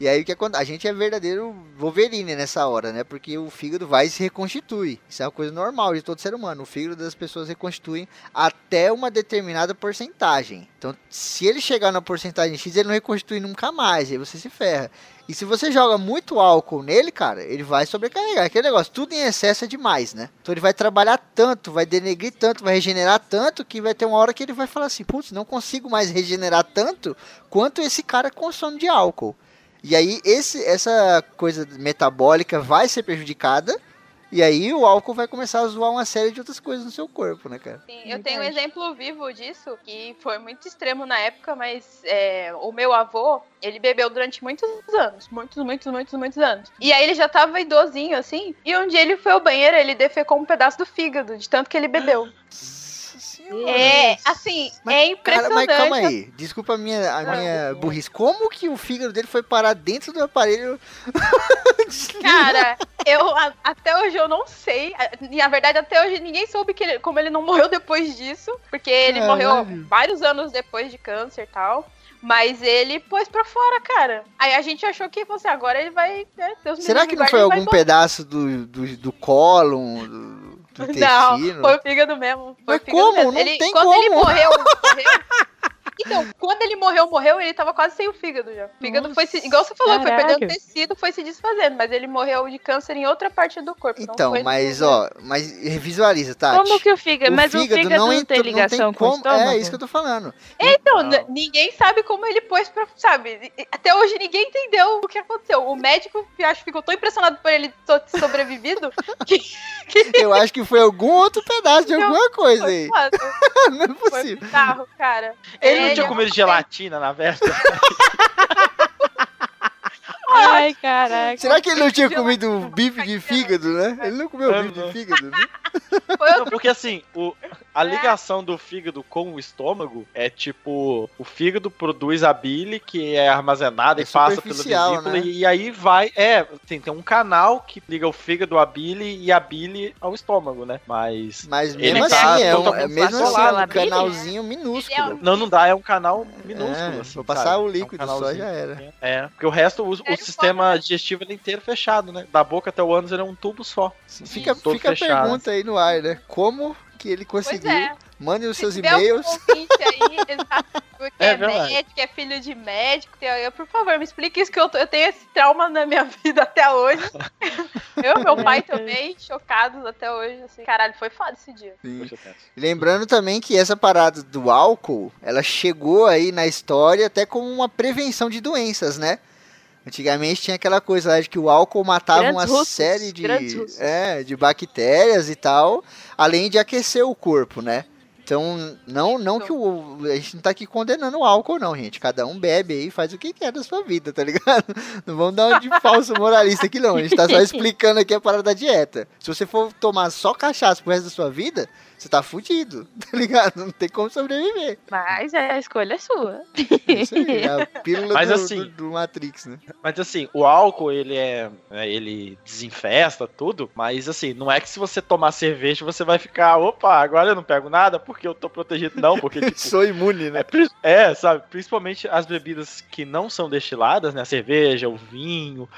E aí, o que acontece? A gente é verdadeiro Wolverine nessa hora, né? Porque o fígado vai e se reconstitui. Isso é uma coisa normal de todo ser humano. O fígado das pessoas reconstitui até uma determinada porcentagem. Então, se ele chegar na porcentagem X, ele não reconstitui nunca mais. Aí você se ferra. E se você joga muito álcool nele, cara, ele vai sobrecarregar. Aquele negócio, tudo em excesso é demais, né? Então ele vai trabalhar tanto, vai denegrir tanto, vai regenerar tanto, que vai ter uma hora que ele vai falar assim, putz, não consigo mais regenerar tanto quanto esse cara consome de álcool. E aí esse, essa coisa metabólica vai ser prejudicada. E aí o álcool vai começar a zoar uma série de outras coisas no seu corpo, né, cara? Sim, eu tenho um exemplo vivo disso, que foi muito extremo na época, mas é, o meu avô, ele bebeu durante muitos anos. Muitos, muitos, muitos, muitos anos. E aí ele já tava idosinho, assim, e um dia ele foi ao banheiro, ele defecou um pedaço do fígado, de tanto que ele bebeu. É, assim, Mas, é Cara, impressionante. mas calma aí, desculpa a minha, a minha burrice. Como que o fígado dele foi parar dentro do aparelho? [laughs] Cara, eu a- até hoje eu não sei. Na verdade, até hoje ninguém soube que ele- como ele não [laughs] morreu depois disso. Porque ele Caralho. morreu vários anos depois de câncer e tal. Mas ele pôs pra fora, cara. Aí a gente achou que fosse agora ele vai. Né, Será que não foi algum pedaço do, do, do do, do Não, foi o fígado mesmo. Foi Mas o fígado como? mesmo. Não ele, tem quando ele como. morreu, morreu. [laughs] Então, quando ele morreu, morreu, ele tava quase sem o fígado já. O fígado foi se, igual você falou, foi perdendo tecido, foi se desfazendo, mas ele morreu de câncer em outra parte do corpo. não Então, foi mas ó, mas visualiza, tá? Como que o fígado? Mas o fígado não, entra- tem ligação com o como. estômago? É isso que eu tô falando. Então, Não. ninguém sabe como ele pôs pra. Sabe? Até hoje ninguém entendeu o que aconteceu. O médico, eu acho, ficou tão impressionado por ele ter sobrevivido [laughs] que. Eu acho que foi algum outro pedaço de Não, alguma coisa Foi, aí. foda, [laughs] Não é foi possível. bizarro, cara. Ele não tinha é comido gelatina na véspera? [laughs] Ai, caraca. Será que ele não tinha comido bife de fígado, né? Ele não comeu bife de fígado, né? Não, porque assim, o, a ligação do fígado com o estômago é tipo, o fígado produz a bile que é armazenada É e passa pela superficial, vesícula né? e aí vai, é, tem, tem um canal que liga o fígado à bile e a bile ao estômago, né? Mas Mas mesmo tá assim, é, um, é mesmo assim, isolado, um né? canalzinho minúsculo. não, não dá, é um canal minúsculo. É, assim, vou passar sabe? o É um líquido só já era. É, porque o resto, o, o É, sistema digestivo ele é inteiro fechado, né? Da boca até o ânus ele é um tubo só. Fica, fica a fechado. pergunta aí no ar, né? Como que ele conseguiu. é. Mandem os Se seus e-mails. ouvinte aí, [laughs] É é, médico, é filho de médico, eu, por favor, me explique isso que eu, tô- eu tenho esse trauma na minha [laughs] vida até hoje. [laughs] Eu e meu pai também, chocados até hoje. Assim, caralho, foi foda esse dia. Lembrando também que essa parada do álcool, ela chegou aí na história até como uma prevenção de doenças, né? Antigamente tinha aquela coisa lá de que o álcool matava Grandes uma russos, série de, é, de bactérias e tal, além de aquecer o corpo, né? Então, não, não que o. A gente não tá aqui condenando o álcool, não, gente. Cada um bebe aí e faz o que quer da sua vida, tá ligado? [laughs] Não vamos dar uma de falso moralista aqui, não. A gente tá só [laughs] explicando aqui a parada da dieta. Se você for tomar só cachaça pro resto da sua vida, você tá fudido, [laughs] tá ligado? Não tem como sobreviver. Mas a escolha é sua. É Isso aí, é a pílula Mas do, assim- do- do Matrix, né? Mas assim, o álcool, ele é. é, Ele desinfesta tudo, mas assim, não é que se você tomar cerveja você vai ficar, opa, agora eu não pego nada porque eu tô protegido, não, porque [laughs] tipo. Sou imune, né? É, é, sabe, principalmente as bebidas que não são destiladas, né, a cerveja, o vinho,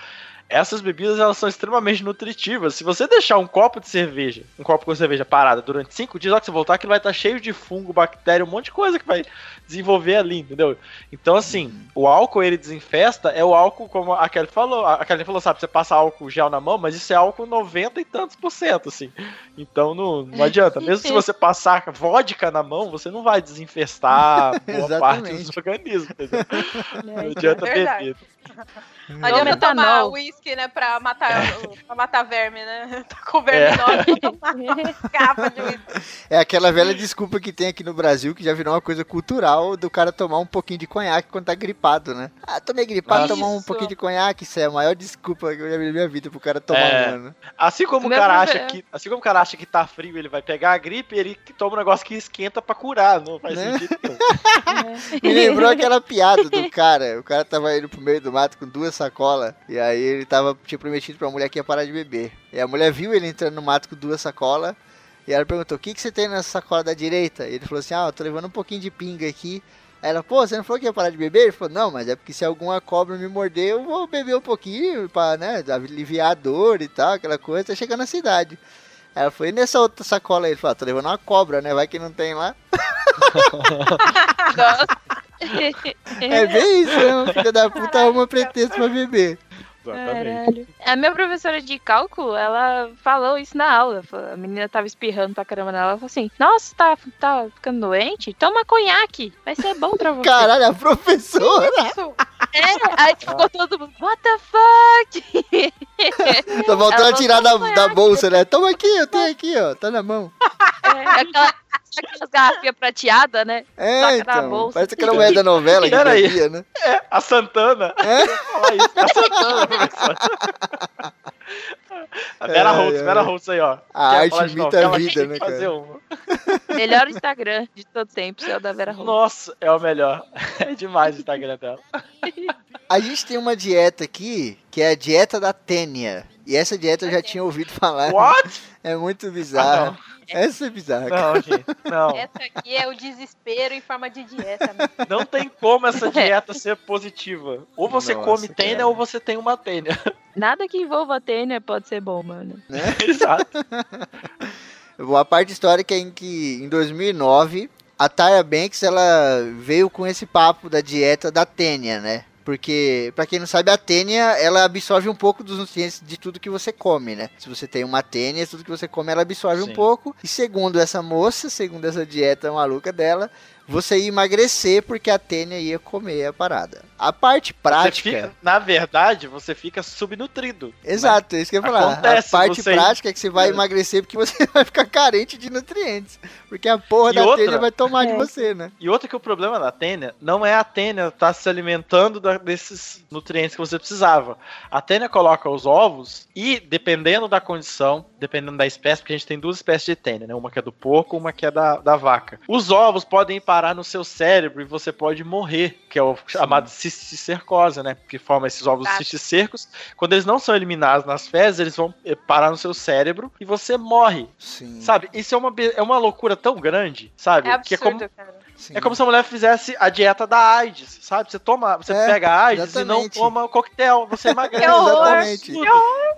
essas bebidas elas são extremamente nutritivas. Se você deixar um copo de cerveja, um copo com cerveja parada durante cinco dias, hora que você voltar, aquilo vai estar cheio de fungo, bactéria, um monte de coisa que vai desenvolver ali, entendeu? Então, assim, o álcool ele desinfesta, é o álcool, como a Kelly falou, a Kelly falou, sabe, você passa álcool gel na mão, mas isso é álcool 90 e tantos por cento, assim. Então não, não adianta. [laughs] Mesmo se você passar vodka na mão, você não vai desinfestar [laughs] boa parte dos organismos, entendeu? [laughs] Não É, adianta Verdade. beber. Não adianta tomar uísque, né, pra matar, pra matar verme, né? [laughs] Tá com verme É. [laughs] É aquela velha desculpa que tem aqui no Brasil, que já virou uma coisa cultural do cara tomar um pouquinho de conhaque quando tá gripado, né? Ah, tomei gripado, tomar um pouquinho de conhaque, isso é a maior desculpa que eu já vi na minha vida pro cara tomar É. um ano. Assim como o Meu cara acha que, assim como o cara acha que tá frio, ele vai pegar a gripe, ele toma um negócio que esquenta pra curar, não faz Né? sentido. [laughs] Me lembrou aquela piada do cara. O cara tava indo pro meio do mato com duas sacolas. E aí ele tava, tinha prometido pra mulher que ia parar de beber. E a mulher viu ele entrando no mato com duas sacolas. E ela perguntou: O que, que você tem nessa sacola da direita? E ele falou assim: Ah, eu tô levando um pouquinho de pinga aqui. Aí ela, pô, você não falou que ia parar de beber? Ele falou, não, mas é porque se alguma cobra me morder, eu vou beber um pouquinho pra, né, aliviar a dor e tal, aquela coisa, até chegar na cidade. Aí Ela foi "E nessa outra sacola aí, ele falou, ah, tô levando uma cobra, né, vai que não tem lá. [laughs] [laughs] É bem isso, né, o filho da puta arruma pretexto pra beber. Exatamente. Caralho. A minha professora de cálculo, ela falou isso na aula. A menina tava espirrando pra caramba nela. Ela falou assim: Nossa, tá, tá ficando doente? Toma conhaque. Vai ser bom pra você. Caralho, a professora! Isso. É, aí ficou todo mundo, What the fuck? Tá voltando a tirar da, da bolsa, né? Toma aqui, eu tenho aqui, ó, tá na mão. É, aquela, aquelas garrafinhas prateadas, né? É, então, bolsa. parece aquela moeda da novela que Pera aí. né? É, a Santana. É? Falar isso, [laughs] a Santana, professor. A Vera Ai, Holtz, ai. Vera Holtz aí, ó. A Quer arte imita a vida, né, cara? Melhor Instagram de todo tempo, é o da Vera Holtz. Nossa, é o melhor. [laughs] É demais o Instagram dela. A gente tem uma dieta aqui, que é a dieta da tênia. E essa dieta eu já tinha ouvido falar. What? [laughs] É muito Ah, bizarra. Essa é bizarra. cara. Não, gente, não. Essa aqui é o desespero em forma de dieta. né? Não tem como essa [laughs] dieta ser positiva. Ou você Nossa, come cara. tênia ou você tem uma tênia. [laughs] Nada que envolva tênia pode ser bom, mano. Exato. Bom, A parte histórica é em que em 2009 a Tyra Banks ela veio com esse papo da dieta da tênia, né? Porque, pra quem não sabe, a tênia, ela absorve um pouco dos nutrientes de tudo que você come, né? Se você tem uma tênia, tudo que você come, ela absorve um Sim. pouco. E segundo essa moça, segundo essa dieta maluca dela, você ia emagrecer porque a tênia ia comer a parada. A parte prática... fica- na verdade, você fica subnutrido. Exato, é isso que eu ia falar. Acontece, a parte você- prática é que você vai emagrecer porque você [laughs] vai ficar carente de nutrientes. Porque a porra E da outra- telha vai tomar de É. você, né? E outra que o problema da tênia não é a tênia estar se alimentando da- desses nutrientes que você precisava. A tênia coloca os ovos e, dependendo da condição, dependendo da espécie, porque a gente tem duas espécies de tênia, né? Uma que é do porco, uma que é da, da vaca. Os ovos podem parar no seu cérebro e você pode morrer, que é o chamado cisticercose, né? Que forma esses ovos Ah. cisticercos. Quando eles não são eliminados nas fezes, eles vão eh, parar no seu cérebro e você morre. Sim. Sabe? Isso é uma, é uma loucura tão grande, sabe? É que é como, absurdo, cara. Sim. é como se a mulher fizesse a dieta da AIDS, sabe? Você toma, você É, pega a AIDS e não exatamente. toma o coquetel, você [laughs] emagrece. Que horror. Exatamente.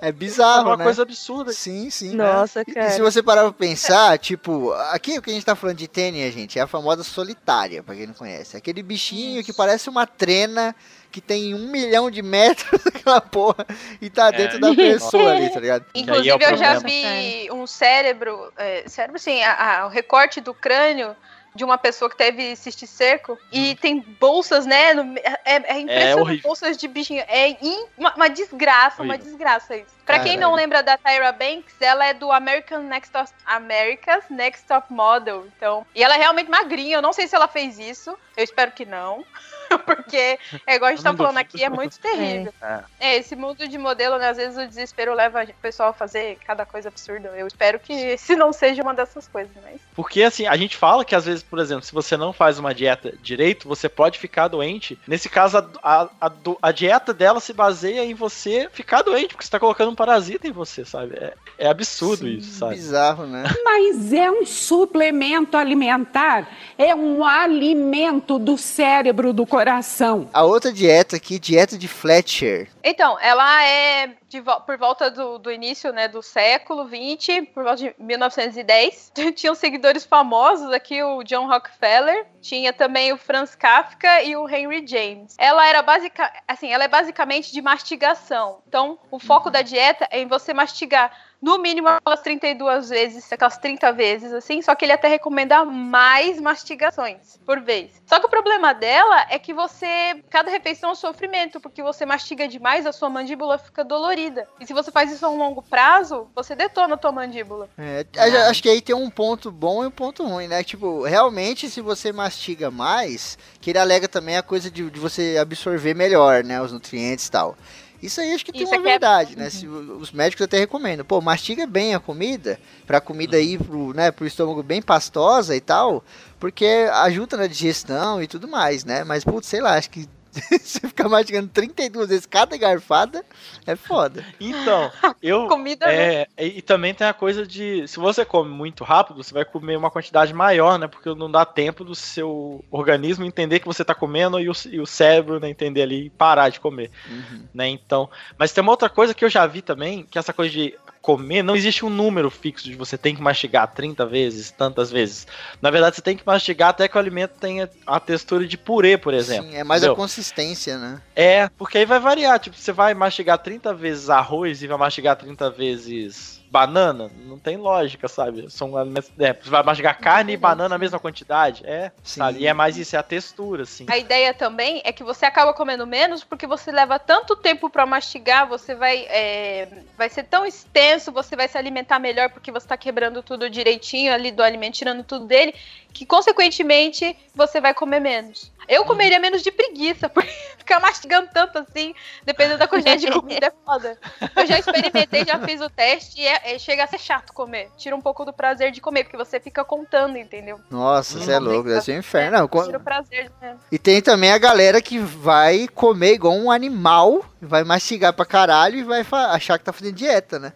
É É bizarro, uma né? coisa absurda. Sim, sim. Nossa, E cara. se você parar pra pensar, tipo, aqui o que a gente tá falando de tênis, gente, é a famosa solitária, pra quem não conhece. Aquele bichinho que parece uma trena que tem um milhão de metros [laughs] daquela porra e tá dentro da pessoa ali, tá ligado? [laughs] Inclusive, é o eu já vi um cérebro, é, cérebro sim, a- a- o recorte do crânio de uma pessoa que teve cisticerco e tem bolsas, né? no- é, é impressionante, horrível. bolsas de bichinho. É in- uma, uma desgraça, uma desgraça isso. Pra quem não Caralho. lembra da Tyra Banks, ela é do American Next Top, America's Next Top Model. Então, e ela é realmente magrinha. Eu não sei se ela fez isso. Eu espero que não. [laughs] Porque, é igual a gente tá falando aqui, é muito terrível. [laughs] É. É, esse mundo de modelo, né, às vezes o desespero leva o pessoal a fazer cada coisa absurda. Eu espero que esse não seja uma dessas coisas, mas. Porque assim, a gente fala que às vezes, por exemplo, se você não faz uma dieta direito, você pode ficar doente. Nesse caso, a, a, a a dieta dela se baseia em você ficar doente, porque você tá colocando um parasita em você, sabe? É, é absurdo Sim, isso, sabe? Bizarro, né? Mas é um suplemento alimentar, é um alimento do cérebro do coração. A outra dieta aqui, dieta de Fletcher. Então, ela é por volta do, do início né, do século XX, por volta de 1910. [laughs] Tinham seguidores famosos aqui, o John Rockefeller, tinha também o Franz Kafka e o Henry James. Ela era basica, assim, ela é basicamente de mastigação. Então, o foco da dieta é em você mastigar no mínimo aquelas 32 vezes, aquelas 30 vezes, assim, só que ele até recomenda mais mastigações por vez. Só que o problema dela é que você, cada refeição é um sofrimento, porque você mastiga demais, a sua mandíbula fica dolorida. E se você faz isso a um longo prazo, você detona a tua mandíbula. É, acho que aí tem um ponto bom e um ponto ruim, né? Tipo, realmente, se você mastiga mais, que ele alega também a coisa de, de você absorver melhor, né? Os nutrientes e tal. Isso aí acho que tem Isso uma aqui é- verdade, né? Se, o- os médicos até recomendam. Pô, mastiga bem a comida, pra comida ir pro, né, pro estômago bem pastosa e tal, porque ajuda na digestão e tudo mais, né? Mas, putz, sei lá, acho que [laughs] você ficar mastigando 32 vezes cada garfada é foda. Então, [laughs] eu. Comida, né? É, e, e também tem a coisa de. Se você come muito rápido, você vai comer uma quantidade maior, né? Porque não dá tempo do seu organismo entender que você tá comendo e o, e o cérebro né, entender ali e parar de comer. Uhum. né? Então, mas tem uma outra coisa que eu já vi também, que essa coisa de comer, não existe um número fixo de você tem que mastigar 30 vezes, tantas vezes. Na verdade, você tem que mastigar até que o alimento tenha a textura de purê, por exemplo. Sim, é mais a entendeu? consistência, né? É, porque aí vai variar, tipo, você vai mastigar 30 vezes arroz e vai mastigar 30 vezes banana, não tem lógica, sabe? São alimentos, é, você vai mastigar carne e banana na mesma quantidade, é, Sim. sabe? E é mais isso, é a textura, assim. A ideia também é que você acaba comendo menos porque você leva tanto tempo pra mastigar, você vai, é, vai ser tão extenso, você vai se alimentar melhor porque você tá quebrando tudo direitinho ali do alimento, tirando tudo dele, que consequentemente você vai comer menos. Eu comeria menos de preguiça, [laughs] porque ficar mastigando tanto assim, dependendo da quantidade de comida, é foda. Eu já experimentei, já fiz o teste e é- é- chega a ser chato comer. Tira um pouco do prazer de comer, porque você fica contando, entendeu? Nossa, você é louco, deve ser um inferno. Não, Tira o prazer. Né? E tem também a galera que vai comer igual um animal, vai mastigar pra caralho e vai achar que tá fazendo dieta, né?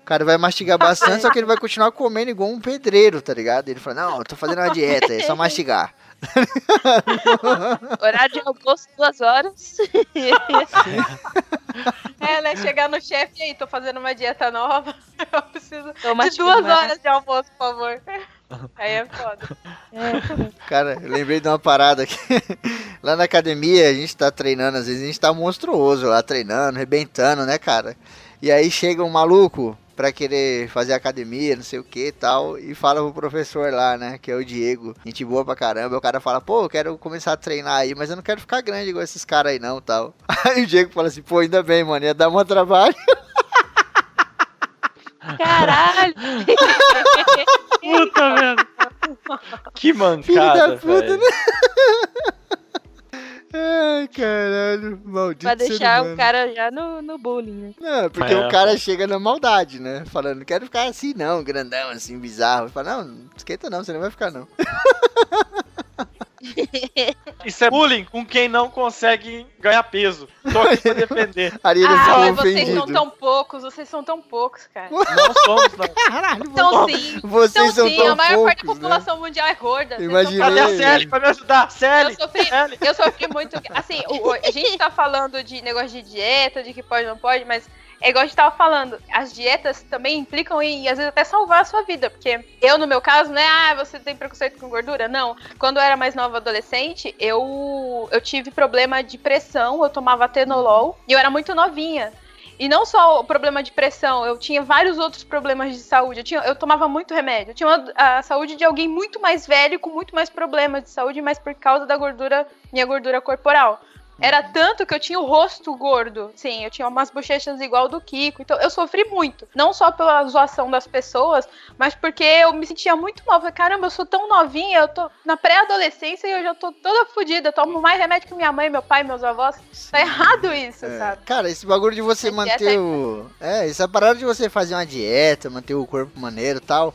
O cara vai mastigar bastante, só que ele vai continuar comendo igual um pedreiro, tá ligado? Ele fala, não, eu tô fazendo uma dieta, é só mastigar. [laughs] Horário de almoço, duas horas. É, né? Chegar no chefe e aí, tô fazendo uma dieta nova. [laughs] Eu preciso Tô de duas horas de almoço, por favor. Aí é foda. Cara, eu lembrei de uma parada aqui. Lá na academia, a gente tá treinando, às vezes a gente tá monstruoso lá, treinando, rebentando, né, cara? E aí chega um maluco pra querer fazer academia, não sei o que e tal, e fala pro professor lá, né, que é o Diego, gente boa pra caramba, o cara fala, pô, eu quero começar a treinar aí, mas eu não quero ficar grande igual esses caras aí não, tal. [laughs] Aí o Diego fala assim, pô, ainda bem, mano, ia dar um trabalho. [laughs] Caralho! Puta merda. [laughs] Que Filho mancada, da puta, velho. né? Ai, caralho, maldito pra deixar o cara já no, no bullying, né? Não, porque É, o cara chega na maldade, né? Falando, não quero ficar assim não, grandão, assim, bizarro. Fala, não, não esquenta não, você não vai ficar não. [laughs] Isso é bullying com quem não consegue ganhar peso. Tô aqui pra [laughs] defender. Ariel Ah, vocês são tão poucos, vocês são tão poucos, cara. Não somos, não. Caralho, Então sim. vocês Então são sim, tão a maior parte da poucos, né? população mundial é gorda. Imaginei. são Cadê a. Sally pra me ajudar? Eu Sally! sofri, Sally! eu sofri muito. Assim, o- o- a gente tá falando de negócio de dieta, de que pode ou não pode, mas é igual a gente tava falando, as dietas também implicam em, às vezes, até salvar a sua vida. Porque eu, no meu caso, né, ah, você tem preconceito com gordura? Não. Quando eu era mais nova adolescente, eu, eu tive problema de pressão, eu tomava atenolol e eu era muito novinha. E não só o problema de pressão, eu tinha vários outros problemas de saúde. Eu, tinha, eu tomava muito remédio. Eu tinha uma- a saúde de alguém muito mais velho, com muito mais problemas de saúde, mas por causa da gordura, minha gordura corporal. Era tanto que eu tinha o rosto gordo. Sim, eu tinha umas bochechas igual do Kiko. Então eu sofri muito. Não só pela zoação das pessoas, mas porque eu me sentia muito mal. Falei, caramba, eu sou tão novinha, eu tô na pré-adolescência e eu já tô toda fodida. Eu tomo mais remédio que minha mãe, meu pai, meus avós. Tá errado isso, É, sabe? Cara, esse bagulho de você dieta manter é o. É, essa parada de você fazer uma dieta, manter o corpo maneiro e tal.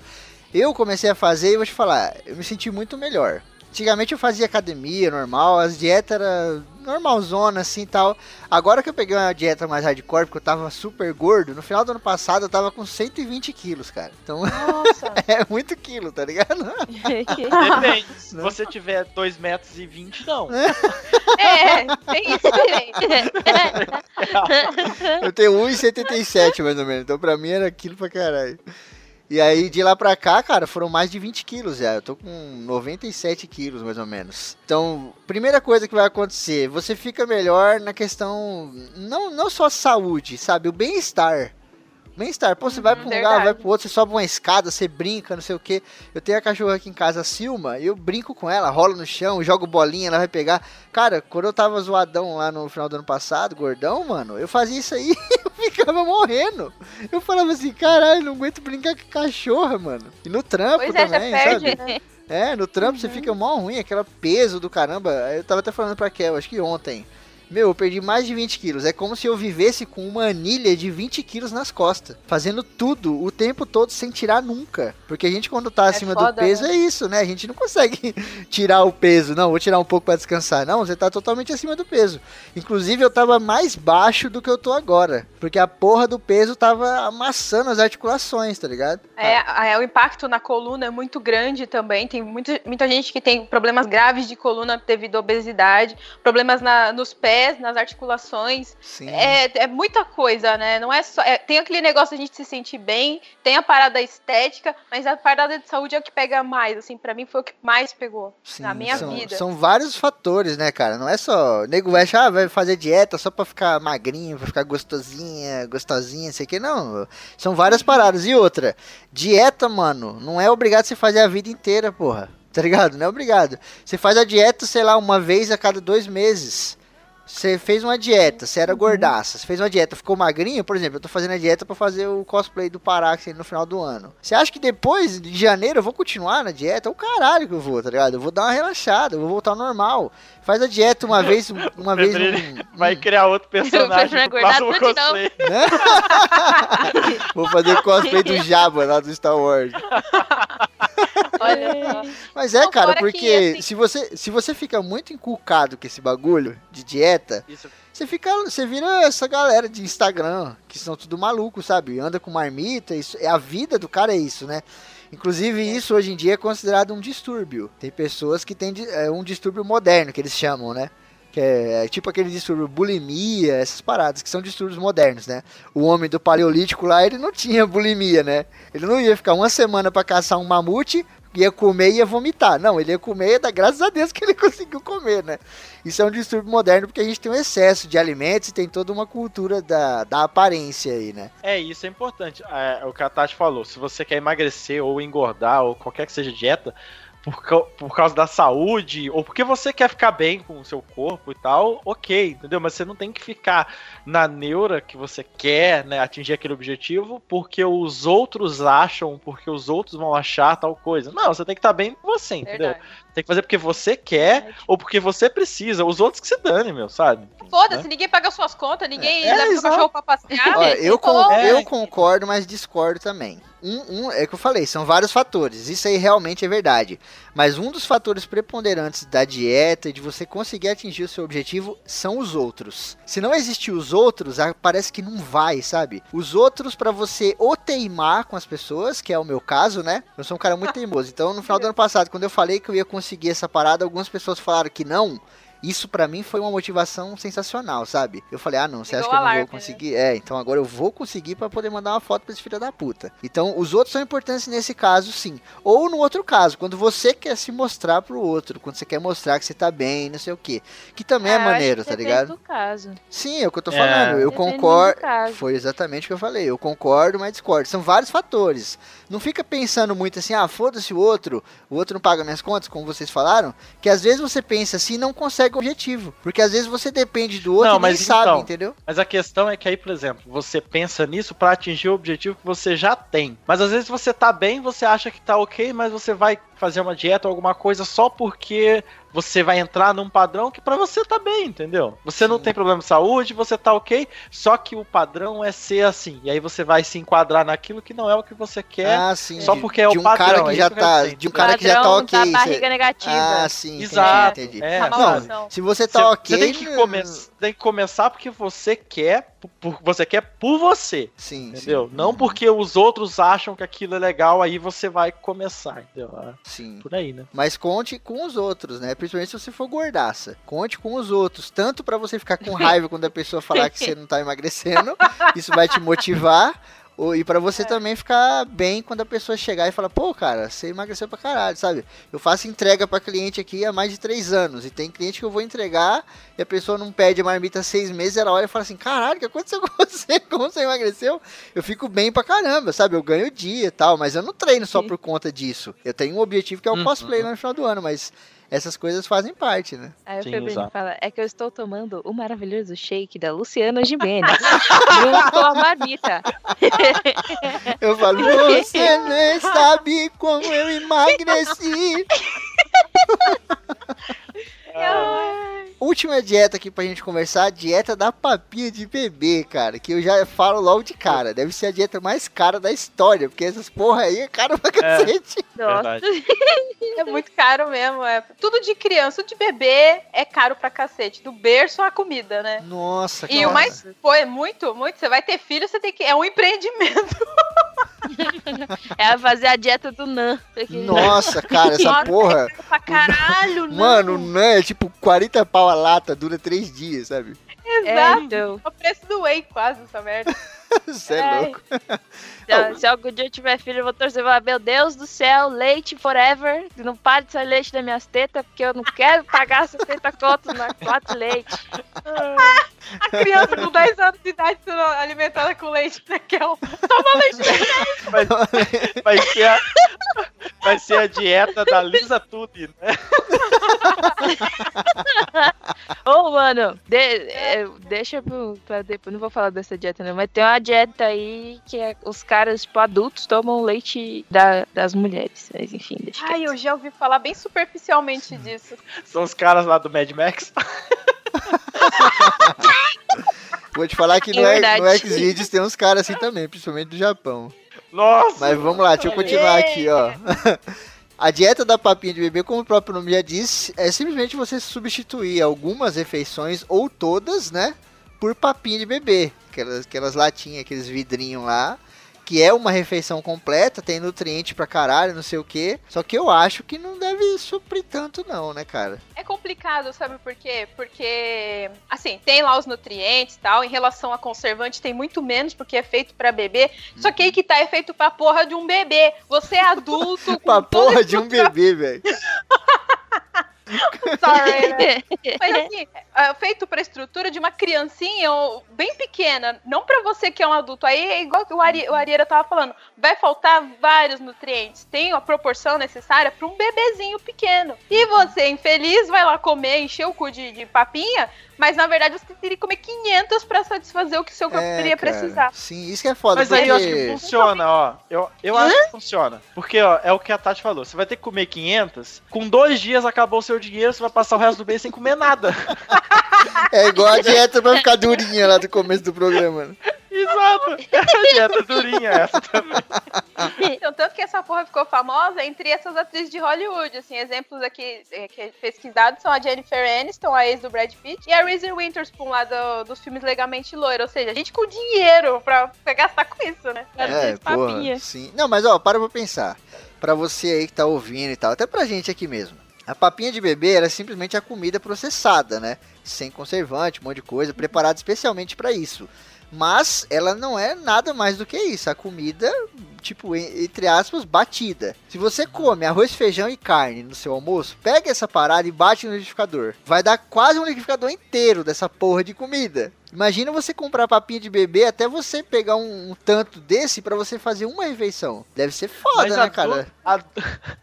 Eu comecei a fazer e vou te falar, eu me senti muito melhor. Antigamente eu fazia academia normal, as dietas eram normalzona assim e tal. Agora que eu peguei uma dieta mais hardcore, porque eu tava super gordo, no final do ano passado eu tava com 120 quilos, cara. Então Nossa. [laughs] é muito quilo, tá ligado? Depende. Se você tiver 2 metros e 20, não. [laughs] é, tem isso também. Eu tenho 1,77 mais ou menos, então pra mim era quilo pra caralho. E aí de lá pra cá, cara, foram mais de 20 quilos já. Eu tô com 97 quilos mais ou menos. Então, primeira coisa que vai acontecer, você fica melhor na questão, não, não só saúde, sabe? O bem-estar. Bem-estar. Pô, você vai pra um lugar, verdade. vai pro outro, você sobe uma escada, você brinca, não sei o que. Eu tenho a cachorra aqui em casa, a Silma, e eu brinco com ela, rolo no chão, jogo bolinha, ela vai pegar. Cara, quando eu tava zoadão lá no final do ano passado, gordão, mano, eu fazia isso aí [laughs] eu ficava morrendo. Eu falava assim, caralho, não aguento brincar com cachorra, mano. E no trampo Pois é, também, perde, sabe? É, no trampo você fica mó ruim, aquele peso do caramba. Eu tava até falando pra Kel, acho que ontem. Meu, eu perdi mais de 20 quilos. É como se eu vivesse com uma anilha de 20 quilos nas costas. Fazendo tudo, o tempo todo, sem tirar nunca. Porque a gente, quando tá acima do foda, peso, né? é isso, né? A gente não consegue [laughs] tirar o peso. Não, vou tirar um pouco pra descansar. Não, você tá totalmente acima do peso. Inclusive, eu tava mais baixo do que eu tô agora. Porque a porra do peso tava amassando as articulações, tá ligado? É, é, o impacto na coluna é muito grande também. Tem muita, muita gente que tem problemas graves de coluna devido à obesidade, problemas na- nos pés, nas articulações. Sim. É, é muita coisa, né? Não é só. é- tem aquele negócio de a gente se sentir bem, tem a parada estética, mas a parada de saúde é o que pega mais. Assim, pra mim foi o que mais pegou Sim, na minha são, vida. São vários fatores, né, cara? Não é só. O nego vai achar, ah, vai fazer dieta só pra ficar magrinho, pra ficar gostosinha, gostosinha, sei que. Não. São várias paradas. E outra, dieta, mano, não é obrigado você fazer a vida inteira, porra. Tá ligado? Não é obrigado. Você faz a dieta, sei lá, uma vez a cada dois meses. Você fez uma dieta, você era gordaça, você fez uma dieta, ficou magrinho, por exemplo, eu tô fazendo a dieta pra fazer o cosplay do Parax no final do ano. Você acha que depois de janeiro eu vou continuar na dieta? O caralho que eu vou, tá ligado? Eu vou dar uma relaxada, eu vou voltar ao normal. Faz a dieta uma vez, [laughs] uma vez Fevereiro um- Vai criar outro [laughs] personagem pro próximo cosplay. [laughs] Vou fazer o cosplay do Jabba lá do Star Wars. Olha. Mas é, cara, porque assim- se, você, se você fica muito inculcado com esse bagulho de dieta, Isso. você fica. Você vira essa galera de Instagram, que são tudo maluco, sabe? Anda com marmita, isso, é a vida do cara é isso, né? Inclusive, isso hoje em dia é considerado um distúrbio. Tem pessoas que têm é, um distúrbio moderno, que eles chamam, né? Que é, é tipo aquele distúrbio bulimia, essas paradas, que são distúrbios modernos, né? O homem do paleolítico lá, ele não tinha bulimia, né? Ele não ia ficar uma semana pra caçar um mamute, ia comer e ia vomitar. Não, ele ia comer, dá graças a Deus que ele [laughs] conseguiu comer, né? Isso é um distúrbio moderno porque a gente tem um excesso de alimentos e tem toda uma cultura da, da aparência aí, né? É, isso é importante. É, o que a Tati falou, se você quer emagrecer ou engordar ou qualquer que seja dieta, por, por causa da saúde, ou porque você quer ficar bem com o seu corpo e tal, ok, entendeu? Mas você não tem que ficar na neura que você quer, né, atingir aquele objetivo, porque os outros acham, porque os outros vão achar tal coisa. Não, você tem que estar bem com você, entendeu? Verdade. Tem que fazer porque você quer, ou porque você precisa. Os outros que se dane, meu, sabe? Foda-se, ninguém paga suas contas, ninguém É, leva seu exato. cachorro pra passear. Olha, eu, con- Então, É. eu concordo, mas discordo também. Um, um- é que eu falei, são vários fatores. Isso aí realmente é verdade. Mas um dos fatores preponderantes da dieta e de você conseguir atingir o seu objetivo são os outros. Se não existir os outros, parece que não vai, sabe? Os outros pra você ou teimar com as pessoas, que é o meu caso, né? Eu sou um cara muito [laughs] teimoso. Então, no final do ano passado, quando eu falei que eu ia conseguir essa parada, algumas pessoas falaram que não. Isso pra mim foi uma motivação sensacional, sabe? Eu falei, ah, não, você Ligou acha que eu não vou né? conseguir? É, então agora eu vou conseguir pra poder mandar uma foto pra esse filho da puta. Então, os outros são importantes nesse caso, sim. Ou no outro caso, quando você quer se mostrar pro outro, quando você quer mostrar que você tá bem, não sei o quê. Que também Ah, é acho maneiro, tá ligado? do caso. Sim, é o que eu tô É. falando. Eu Depende concordo. Foi exatamente o que eu falei. Eu concordo, mas discordo. São vários fatores. Não fica pensando muito assim, ah, foda-se o outro, o outro não paga minhas contas, como vocês falaram. Que às vezes você pensa assim e não consegue o objetivo. Porque às vezes você depende do outro Não, e nem mas sabe, então, entendeu? Mas a questão é que aí, por exemplo, você pensa nisso pra atingir o objetivo que você já tem. Mas às vezes você tá bem, você acha que tá ok, mas você vai fazer uma dieta ou alguma coisa só porque você vai entrar num padrão que pra você tá bem, entendeu? Você não Sim. tem problema de saúde, você tá ok, só que o padrão é ser assim. E aí você vai se enquadrar naquilo que não é o que você quer. ah, sim. só porque é o de um padrão, cara é que isso já tá, de um cara que já tá ok. da você- barriga negativa. Ah, sim. entendi, Exato. entendi. É, A Não, maldição. se você tá Você- ok. Você tem que, não- come- tem que começar porque você quer, por, você quer por você. Sim, Entendeu? sim. Não porque os outros acham que aquilo é legal, aí você vai começar, entendeu? É Sim. por aí, né? Mas conte com os outros, né? Principalmente se você for gordaça. Conte com os outros. Tanto pra você ficar com raiva [laughs] quando a pessoa falar que você não tá emagrecendo. [laughs] Isso vai te motivar. E pra você também ficar bem quando a pessoa chegar e falar, pô, cara, você emagreceu pra caralho, sabe? Eu faço entrega pra cliente aqui há mais de três anos. E tem cliente que eu vou entregar e a pessoa não pede a marmita há seis meses, ela olha e fala assim, caralho, o que aconteceu com [laughs] você? Como você emagreceu? Eu fico bem pra caramba, sabe? Eu ganho dia e tal, mas eu não treino só por conta disso. Eu tenho um objetivo que é o Uhum. cosplay no final do ano, mas essas coisas fazem parte, né? Aí o Febrini fala, é que eu estou tomando o maravilhoso shake da Luciana Gimenez. [laughs] junto com a marmita. [laughs] Eu falo, você nem sabe como eu emagreci. [laughs] Última dieta aqui pra gente conversar, a dieta da papinha de bebê, cara. Que eu já falo logo de cara. Deve ser a dieta mais cara da história, porque essas porra aí é caro pra cacete. Nossa. Verdade. É muito caro mesmo. É. Tudo de criança, tudo de bebê é caro pra cacete. Do berço à comida, né? Nossa, E cara. o mais, pô, é muito, muito. Você vai ter filho, você tem que. É um empreendimento. [laughs] É fazer a dieta do Nan. Nossa, cara, essa Nossa, porra. pra caralho, não. Mano, não é tipo 40 pau a lata, dura 3 dias, sabe? É, Exato. então. É o preço do whey, quase, essa merda. [laughs] [laughs] Você é É. louco. [laughs] Se, se algum dia eu tiver filho, eu vou torcer e falar, meu Deus do céu, leite forever. Não pare de sair leite das minhas tetas, porque eu não quero pagar 70 contos na quatro leite. [laughs] A criança com 10 anos de idade sendo alimentada com leite, né, Kel? Toma leite. Vai, vai ser a, vai ser a dieta da Lisa Tudy, né? Ô, mano, de- é, deixa pra depois. Não vou falar dessa dieta, não. Mas tem uma dieta aí que é, os caras, tipo, adultos tomam leite da- das mulheres. Mas enfim, deixa Ai, quieto. eu já ouvi falar bem superficialmente disso. São os caras lá do Mad Max. [laughs] Vou te falar que É no, verdade. no Xvideos tem uns caras assim também, principalmente do Japão. Nossa! Mas vamos lá, deixa eu continuar aqui, ó. [laughs] A dieta da papinha de bebê, como o próprio nome já diz, é simplesmente você substituir algumas refeições, ou todas, né, por papinha de bebê. Aquelas, aquelas latinhas, aqueles vidrinhos lá, que é uma refeição completa, tem nutriente pra caralho, não sei o que. Só que eu acho que não deve suprir tanto não, né, cara? É complicado, sabe por quê? Porque, assim, tem lá os nutrientes e tal. Em relação a conservante, tem muito menos, porque é feito pra bebê. Só que aí que tá, é feito pra porra de um bebê. Você é adulto. [laughs] Pra porra de um bebê, velho. [laughs] [laughs] Sorry? Mas assim, é feito pra estrutura de uma criancinha ou- bem pequena, não pra você que é um adulto. Aí é igual que o, Ari, o Arieira tava falando, vai faltar vários nutrientes. Tem a proporção necessária pra um bebezinho pequeno. E você, infeliz, vai lá comer, encher o cu de, de papinha, mas na verdade você teria que comer 500 pra satisfazer o que seu corpo É, iria cara. precisar. Sim, isso que é foda. Mas aí eu acho que porque- funciona, ó. Eu, eu acho que funciona. Porque, ó, é o que a Tati falou. Você vai ter que comer 500, com dois dias acabou o seu dinheiro, você vai passar o resto do mês sem comer nada. [laughs] É igual a dieta pra ficar durinha lá do começo do programa. Exato. É a dieta durinha essa também. [laughs] Então, tanto que essa porra ficou famosa entre essas atrizes de Hollywood, assim, exemplos aqui é, que pesquisados são a Jennifer Aniston, a ex do Brad Pitt, e a Reese Witherspoon lá do- dos filmes Legamente Loira, ou seja, a gente com dinheiro pra, pra gastar com isso, né? É, porra, papinha. sim. Não, mas ó, para pra pensar. Pra você aí que tá ouvindo e tal, até pra gente aqui mesmo. A papinha de bebê era simplesmente a comida processada, né? Sem conservante, um monte de coisa, preparada especialmente para isso. Mas ela não é nada mais do que isso. A comida, tipo, en- entre aspas, batida. Se você come arroz, feijão e carne no seu almoço, pega essa parada e bate no liquidificador. Vai dar quase um liquidificador inteiro dessa porra de comida. Imagina você comprar papinha de bebê até você pegar um, um tanto desse pra você fazer uma refeição. Deve ser foda, Mas né, a, cara? a,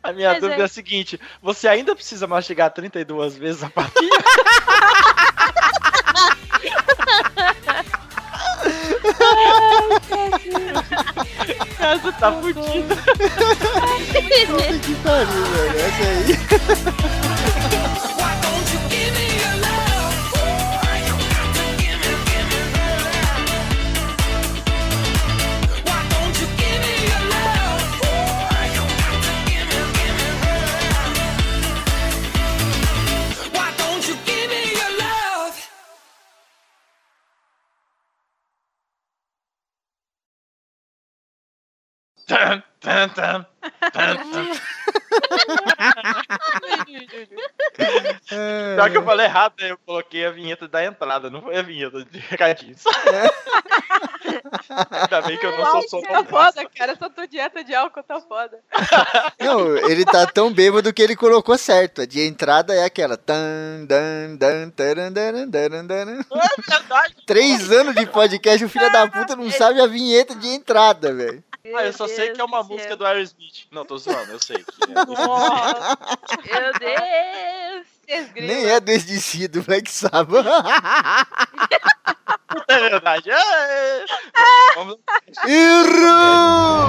a minha Mas dúvida é... é- a seguinte: você ainda precisa mastigar 32 vezes a papinha? [laughs] Essa tá fudida. Que pariu, velho. Essa aí. [laughs] Tan. Pior que eu falei errado, né? Eu coloquei a vinheta da entrada, não foi a vinheta de recadinhos. Ainda bem que eu não sou só Tá foda, cara. Essa tua dieta de álcool tá foda. Não, ele tá tão bêbado que ele colocou certo. A de entrada é aquela. Tan, dan, dan, taran. É. Três anos de podcast, o filho da puta não sabe a vinheta de entrada, velho. Ah, eu só sei que é uma Deus do música céu. do Aerosmith. Não, tô zoando, eu sei. Que é. [laughs] Meu Deus! Nem é desdecido, Black Sabbath. [laughs] é verdade. É, é. [laughs] Vamos Errou!